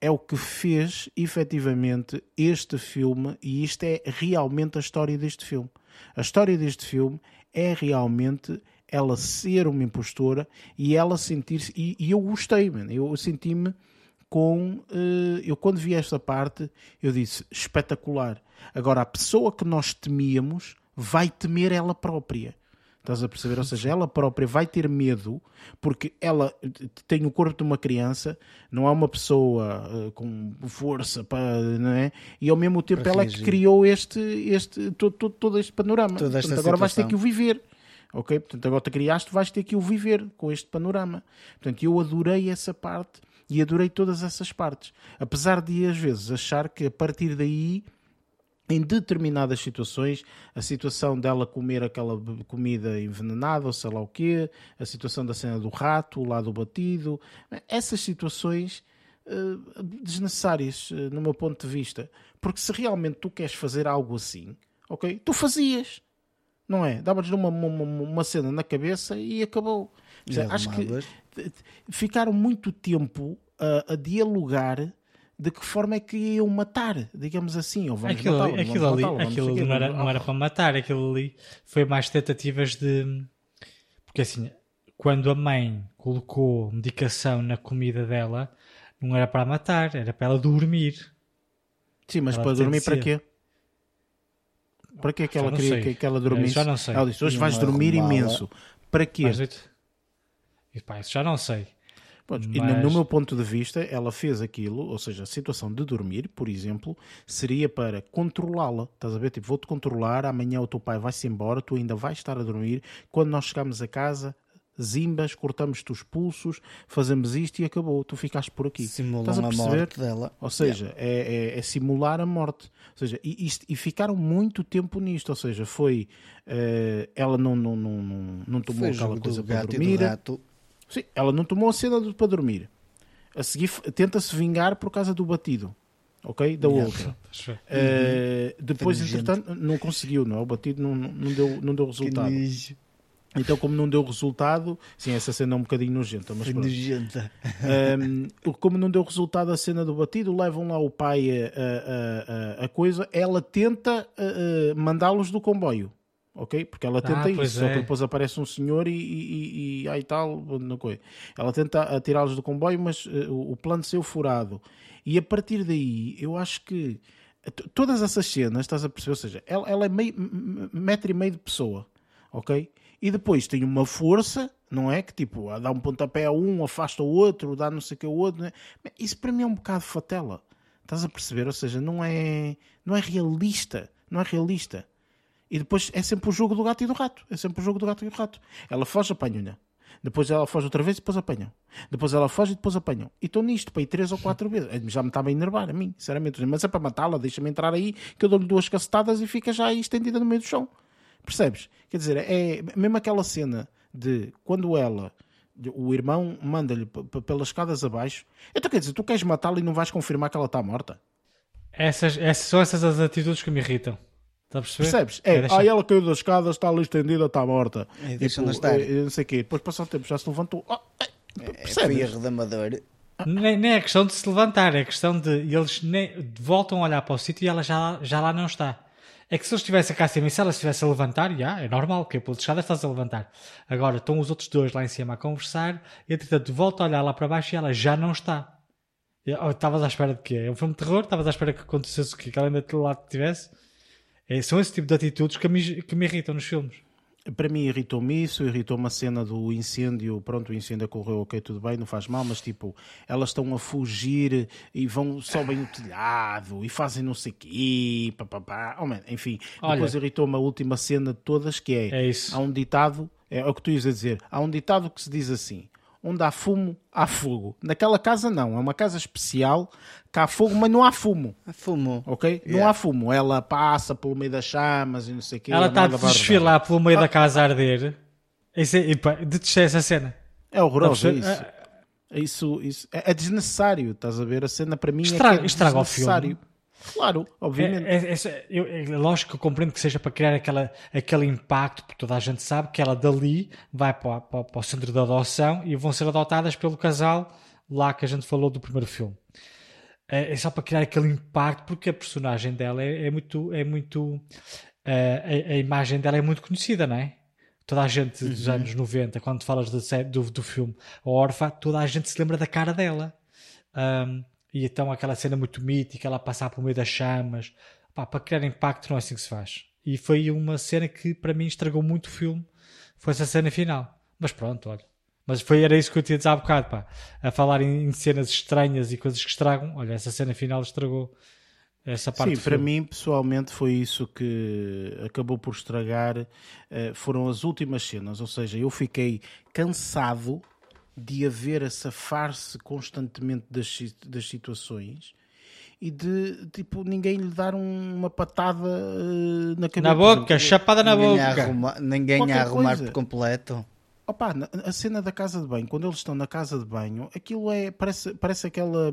é o que fez efetivamente este filme e isto é realmente a história deste filme. A história deste filme é realmente ela ser uma impostora e ela sentir-se. E, e, eu gostei, man. eu senti-me com. Uh, eu, quando vi esta parte, eu disse espetacular. Agora, a pessoa que nós temíamos vai temer ela própria. Estás a perceber? Ou seja, ela própria vai ter medo porque ela tem o corpo de uma criança, não é uma pessoa uh, com força para, não é? E ao mesmo tempo para ela é que criou este, este, todo, todo, todo este panorama. Toda Portanto, agora vais ter que o viver. Ok? Portanto, agora te criaste, vais ter que o viver com este panorama. Portanto, eu adorei essa parte e adorei todas essas partes. Apesar de às vezes achar que a partir daí em determinadas situações, a situação dela comer aquela comida envenenada ou sei lá o quê, a situação da cena do rato, o lado batido, essas situações uh, desnecessárias uh, no meu ponto de vista. Porque se realmente tu queres fazer algo assim, ok, tu fazias, não é? Davas-lhe uma, uma, uma, cena na cabeça e acabou. acho que ficaram muito tempo a, a dialogar de que forma é que iam matar, digamos assim, ou vamos aquilo, matá-lo, aquilo ali, aquilo ali não, era, não era para matar, aquilo ali foi mais tentativas de porque assim, quando a mãe colocou medicação na comida dela, não era para matar, era para ela dormir. Sim, mas ela para dormir para quê? Para que é que ela queria sei. que, ela dormisse? já não sei. Ela disse, hoje vais dormir imenso. Para quê? Mas, e, pá, isso já não sei. Mas... E no meu ponto de vista, ela fez aquilo, ou seja, a situação de dormir, por exemplo, seria para controlá-la. Estás a ver? Tipo, vou-te controlar, amanhã o teu pai vai-se embora, tu ainda vais estar a dormir. Quando nós chegamos a casa, zimbas, cortamos-te os pulsos, fazemos isto e acabou. Tu ficaste por aqui. Simulam a, a morte dela. Ou seja, é, é, é, simular a morte. Ou seja, e, isto, e, ficaram muito tempo nisto. Ou seja, foi. Uh, ela não, não, não, não, não tomou foi aquela coisa para dormir. Sim, ela não tomou a cena para dormir. A seguir tenta-se vingar por causa do batido. Ok? Da outra. [LAUGHS] Uh, depois, entretanto, não conseguiu, não é? O batido não, não, deu, não deu resultado. Então, como não deu resultado, sim, essa cena é um bocadinho nojenta, mas nojenta. Um, como não deu resultado a cena do batido, levam lá o pai a, a, a, a coisa, ela tenta uh, mandá-los do comboio ok? Porque ela tenta ah, isso, é. só que depois aparece um senhor e, e, e aí tal, não coisa. Ela tenta atirá-los do comboio, mas uh, o plano saiu furado. E a partir daí, eu acho que todas essas cenas, estás a perceber? Ou seja, ela, ela é meio, metro e meio de pessoa, ok? E depois tem uma força, não é? Que tipo, dá um pontapé a um, afasta o outro, dá não sei o que o outro, é? Isso para mim é um bocado fatela. Estás a perceber? Ou seja, não é, não é realista. Não é realista. E depois é sempre o jogo do gato e do rato. É sempre o jogo do gato e do rato. Ela foge, apanha-lhe. Depois ela foge outra vez e depois apanham. Depois ela foge e depois apanham. E estou nisto para ir três ou quatro vezes. Já me estava a enervar a mim, sinceramente. Mas é para matá-la, deixa-me entrar aí, que eu dou-lhe duas cacetadas e fica já aí estendida no meio do chão. Percebes? Quer dizer, é mesmo aquela cena de quando ela, o irmão, manda-lhe pelas escadas abaixo. Então quer dizer, tu queres matá-la e não vais confirmar que ela está morta? Essas, essas, são essas as atitudes que me irritam. Tá Percebes? É, é aí ela caiu das escadas, está ali estendida, está morta. É, tipo, estar. É, não sei o quê. Depois passou o tempo, já se levantou. Oh, é, percebes? É, redamador. Nem, nem é questão de se levantar, é questão de eles nem, voltam a olhar para o sítio e ela já, já lá não está. É que se eles estivessem cá acima e se ela estivesse a levantar, já, é normal, que pela escada estás a levantar. Agora estão os outros dois lá em cima a conversar, e entretanto volta a olhar lá para baixo e ela já não está. Estavas à espera de quê? É um filme de terror? Estavas à espera que acontecesse o que ela ainda lá tivesse? É, são esse tipo de atitudes que me, que me irritam nos filmes. Para mim irritou-me isso, irritou-me a cena do incêndio, pronto, o incêndio ocorreu, ok, tudo bem, não faz mal, mas tipo, elas estão a fugir e vão, sobem o telhado e fazem não sei o quê, papapá, oh, man, enfim, Olha, depois irritou-me a última cena de todas que é, é isso. há um ditado, é o que tu ias a dizer, há um ditado que se diz assim, onde há fumo, há fogo. Naquela casa não, é uma casa especial que há fogo, mas não há fumo. Há fumo. Ok? Yeah. Não há fumo. Ela passa pelo meio das chamas e não sei o quê. Ela está a desfilar pelo meio ah. da casa a arder. Isso é, detestei essa cena. É horroroso isso. É, isso, isso é, é, desnecessário, estás a ver? A cena para mim estraga, é, que é estraga o filme. Claro, obviamente. É, é, é, eu, é, lógico que eu compreendo que seja para criar aquela, aquele impacto, porque toda a gente sabe que ela dali vai para, para, para, o centro de adoção e vão ser adotadas pelo casal lá que a gente falou do primeiro filme. É, é só para criar aquele impacto, porque a personagem dela é, é muito. É muito a, a, imagem dela é muito conhecida, não é? Toda a gente dos uhum. anos 90, quando falas do, do, do filme A Orfa, toda a gente se lembra da cara dela. Um, e então aquela cena muito mítica, ela passar por meio das chamas. Pá, para criar impacto não é assim que se faz. E foi uma cena que para mim estragou muito o filme. Foi essa cena final. Mas pronto, olha. Mas foi, era isso que eu tinha a dizer há bocado, pá. A falar em, em cenas estranhas e coisas que estragam. Olha, essa cena final estragou essa parte Sim, para mim, pessoalmente, foi isso que acabou por estragar. Uh, foram as últimas cenas. Ou seja, eu fiquei cansado de haver a safar-se constantemente das, das situações e de tipo ninguém lhe dar uma patada uh, na cabeça. Na boca, chapada na ninguém boca. A arruma, ninguém Qualquer a arrumar coisa. por completo. Opa, a cena da casa de banho, quando eles estão na casa de banho, aquilo é, parece, parece aquela,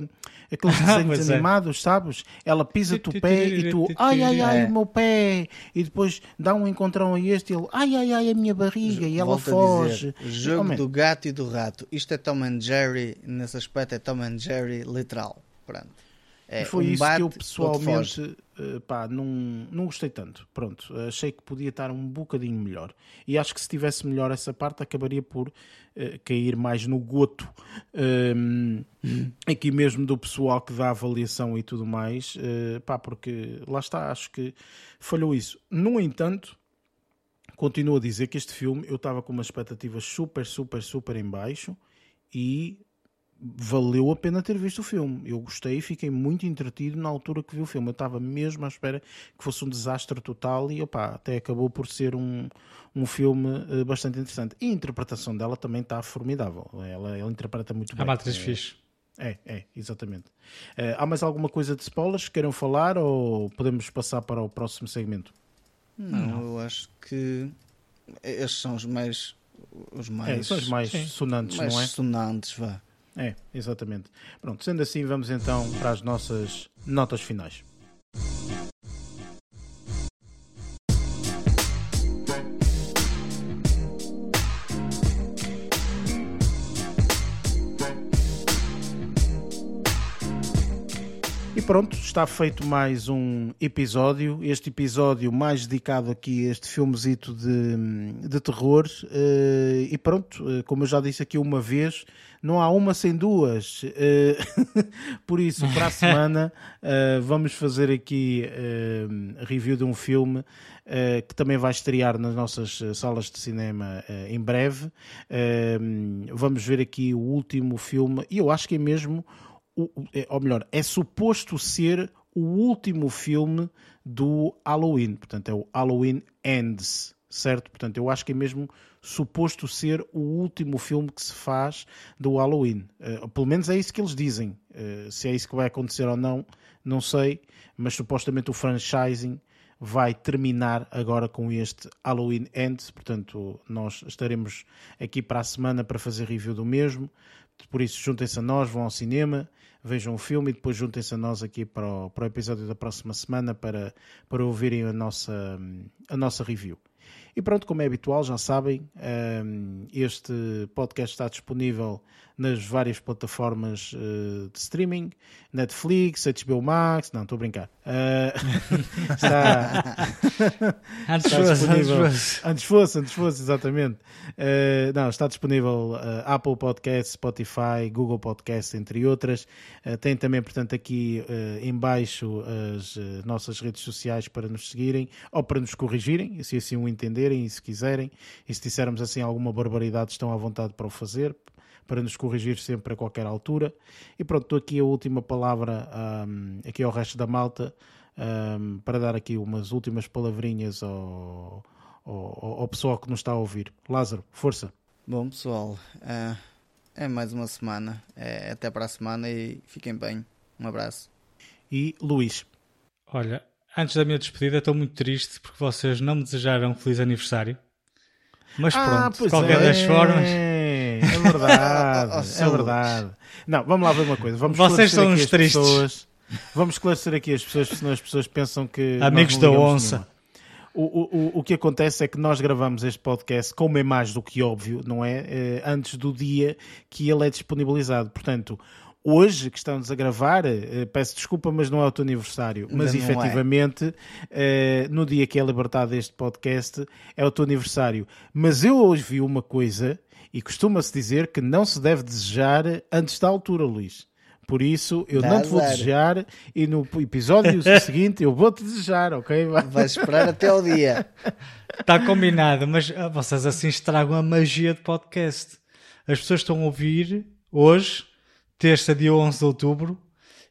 aqueles [LAUGHS] desenhos é. animados, sabes? Ela pisa-te o pé e tu, ai, ai, ai, o meu pé, e depois dá um encontrão a este e ele, ai, ai, ai, a minha barriga, e ela foge. jogo do gato e do rato. Isto é Tom and Jerry, nesse aspecto é Tom and Jerry literal. Pronto. É, E foi um isso bate, que eu pessoalmente eh, pá, não, não gostei tanto. Pronto, achei que podia estar um bocadinho melhor. E acho que se tivesse melhor essa parte, acabaria por eh, cair mais no goto ehm, aqui mesmo do pessoal que dá avaliação e tudo mais. eh, pá, porque lá está, acho que falhou isso. No entanto, continuo a dizer que este filme eu estava com uma expectativa super, super, super em baixo e valeu a pena ter visto o filme. Eu gostei e fiquei muito entretido na altura que vi o filme. Eu estava mesmo à espera que fosse um desastre total e opa, até acabou por ser um, um filme eh, bastante interessante. E a interpretação dela também está formidável. Ela, ela interpreta muito bem. A matriz É, fixe. É, é, exatamente. Eh, há mais alguma coisa de spoilers que queiram falar ou podemos passar para o próximo segmento? Não, eu acho que estes são os mais os mais, É, são os mais sim. sonantes, mais não é? sonantes, vá. É, exatamente. Pronto, sendo assim, vamos então para as nossas notas finais. E pronto, está feito mais um episódio. Este episódio mais dedicado aqui a este filmezito de, de terror. Eh, e pronto, eh, como eu já disse aqui uma vez, não há uma sem duas. Eh, [LAUGHS] por isso, para a semana, eh, vamos fazer aqui eh, review de um filme que também vai estrear nas nossas salas de cinema em breve. Vamos ver aqui o último filme, e eu acho que é mesmo ou melhor, é suposto ser o último filme do Halloween. Portanto, é o Halloween Ends, certo? Portanto, eu acho que é mesmo suposto ser o último filme que se faz do Halloween. Eh, pelo menos é isso que eles dizem. Eh, se é isso que vai acontecer ou não, não sei. Mas supostamente o franchising vai terminar agora com este Halloween Ends. Portanto, nós estaremos aqui para a semana para fazer review do mesmo. Por isso, juntem-se a nós, vão ao cinema, vejam o filme e depois juntem-se a nós aqui para o, para o episódio da próxima semana para, para ouvirem a nossa, a nossa review. E pronto, como é habitual, já sabem, hum, este podcast está disponível nas várias plataformas eh, de streaming, Netflix, HBO Max, não, estou a brincar. Eh, [LAUGHS] está, [LAUGHS] Antes está fosse, antes disponível. fosse. Antes fosse, antes fosse, exatamente. Eh, não, está disponível Apple Podcast, Spotify, Google Podcast, entre outras. Tem também, portanto, aqui eh, em baixo as nossas redes sociais para nos seguirem ou para nos corrigirem, se assim o e se quiserem. E se dissermos assim alguma barbaridade, estão à vontade para o fazer, para nos corrigir sempre a qualquer altura. E pronto, estou aqui a última palavra ahm, aqui ao resto da malta ahm, para dar aqui umas últimas palavrinhas ao, ao, ao pessoal que nos está a ouvir. Lázaro, força. Bom pessoal, eh, é mais uma semana. É até para a semana e fiquem bem. Um abraço. E Luís. Olha, antes da minha despedida, estou muito triste porque vocês não me desejaram um feliz aniversário. Mas pronto, de qualquer é, das formas, É verdade, [LAUGHS] é verdade. Não, vamos lá ver uma coisa. Vamos Vocês são uns tristes. pessoas. Vamos esclarecer aqui as pessoas, senão as pessoas pensam que. Amigos da onça. nenhuma. O, o, o- o que acontece é que nós gravamos este podcast, como é mais do que óbvio, não é? Eh, antes do dia que ele é disponibilizado. Portanto, hoje que estamos a gravar, eh, peço desculpa, mas não é o teu aniversário. Mas não é. efetivamente, eh, no dia que é libertado este podcast, é o teu aniversário. Mas eu hoje vi uma coisa, e costuma-se dizer que não se deve desejar antes da altura, Luís. Por isso, eu Dá não te vou azar. desejar e no episódio [LAUGHS] seguinte eu vou-te desejar, ok? Vai. Vais esperar até ao dia. Está combinado, mas ah, vocês assim estragam a magia de podcast. As pessoas estão a ouvir hoje, terça, dia 11 de outubro,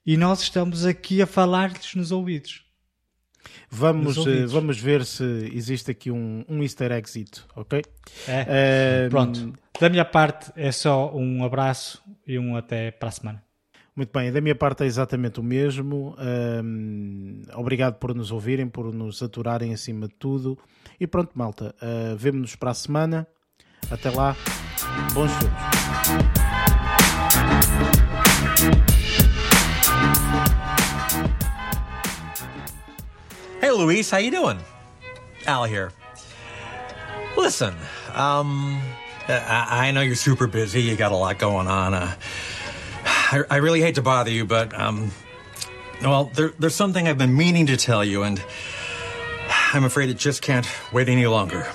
e nós estamos aqui a falar-lhes nos ouvidos. Vamos, eh, vamos ver se existe aqui um, um easter eggzito, ok? É? Eh, Pronto. Da minha parte é só um abraço e um até para a semana. Muito bem, da minha parte é exatamente o mesmo. Ahm, obrigado por nos ouvirem, por nos aturarem acima de tudo. E pronto, malta, uh, vemo-nos para a semana. Até lá, bons filmes. Hey, Luis, how you doing? Al here. Listen, um, I, I know you're super busy. You got a lot going on. Uh, I, I really hate to bother you, but um, well, there, there's something I've been meaning to tell you, and I'm afraid it just can't wait any longer.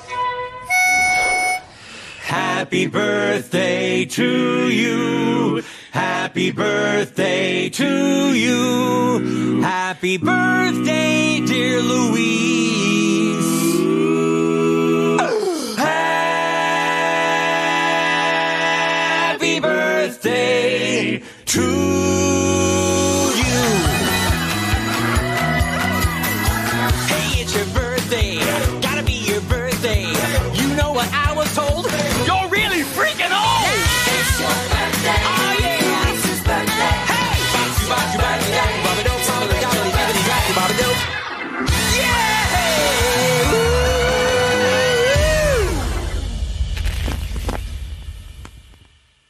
Happy birthday to you. Happy birthday to you. Happy birthday, dear Louise. Happy birthday to you.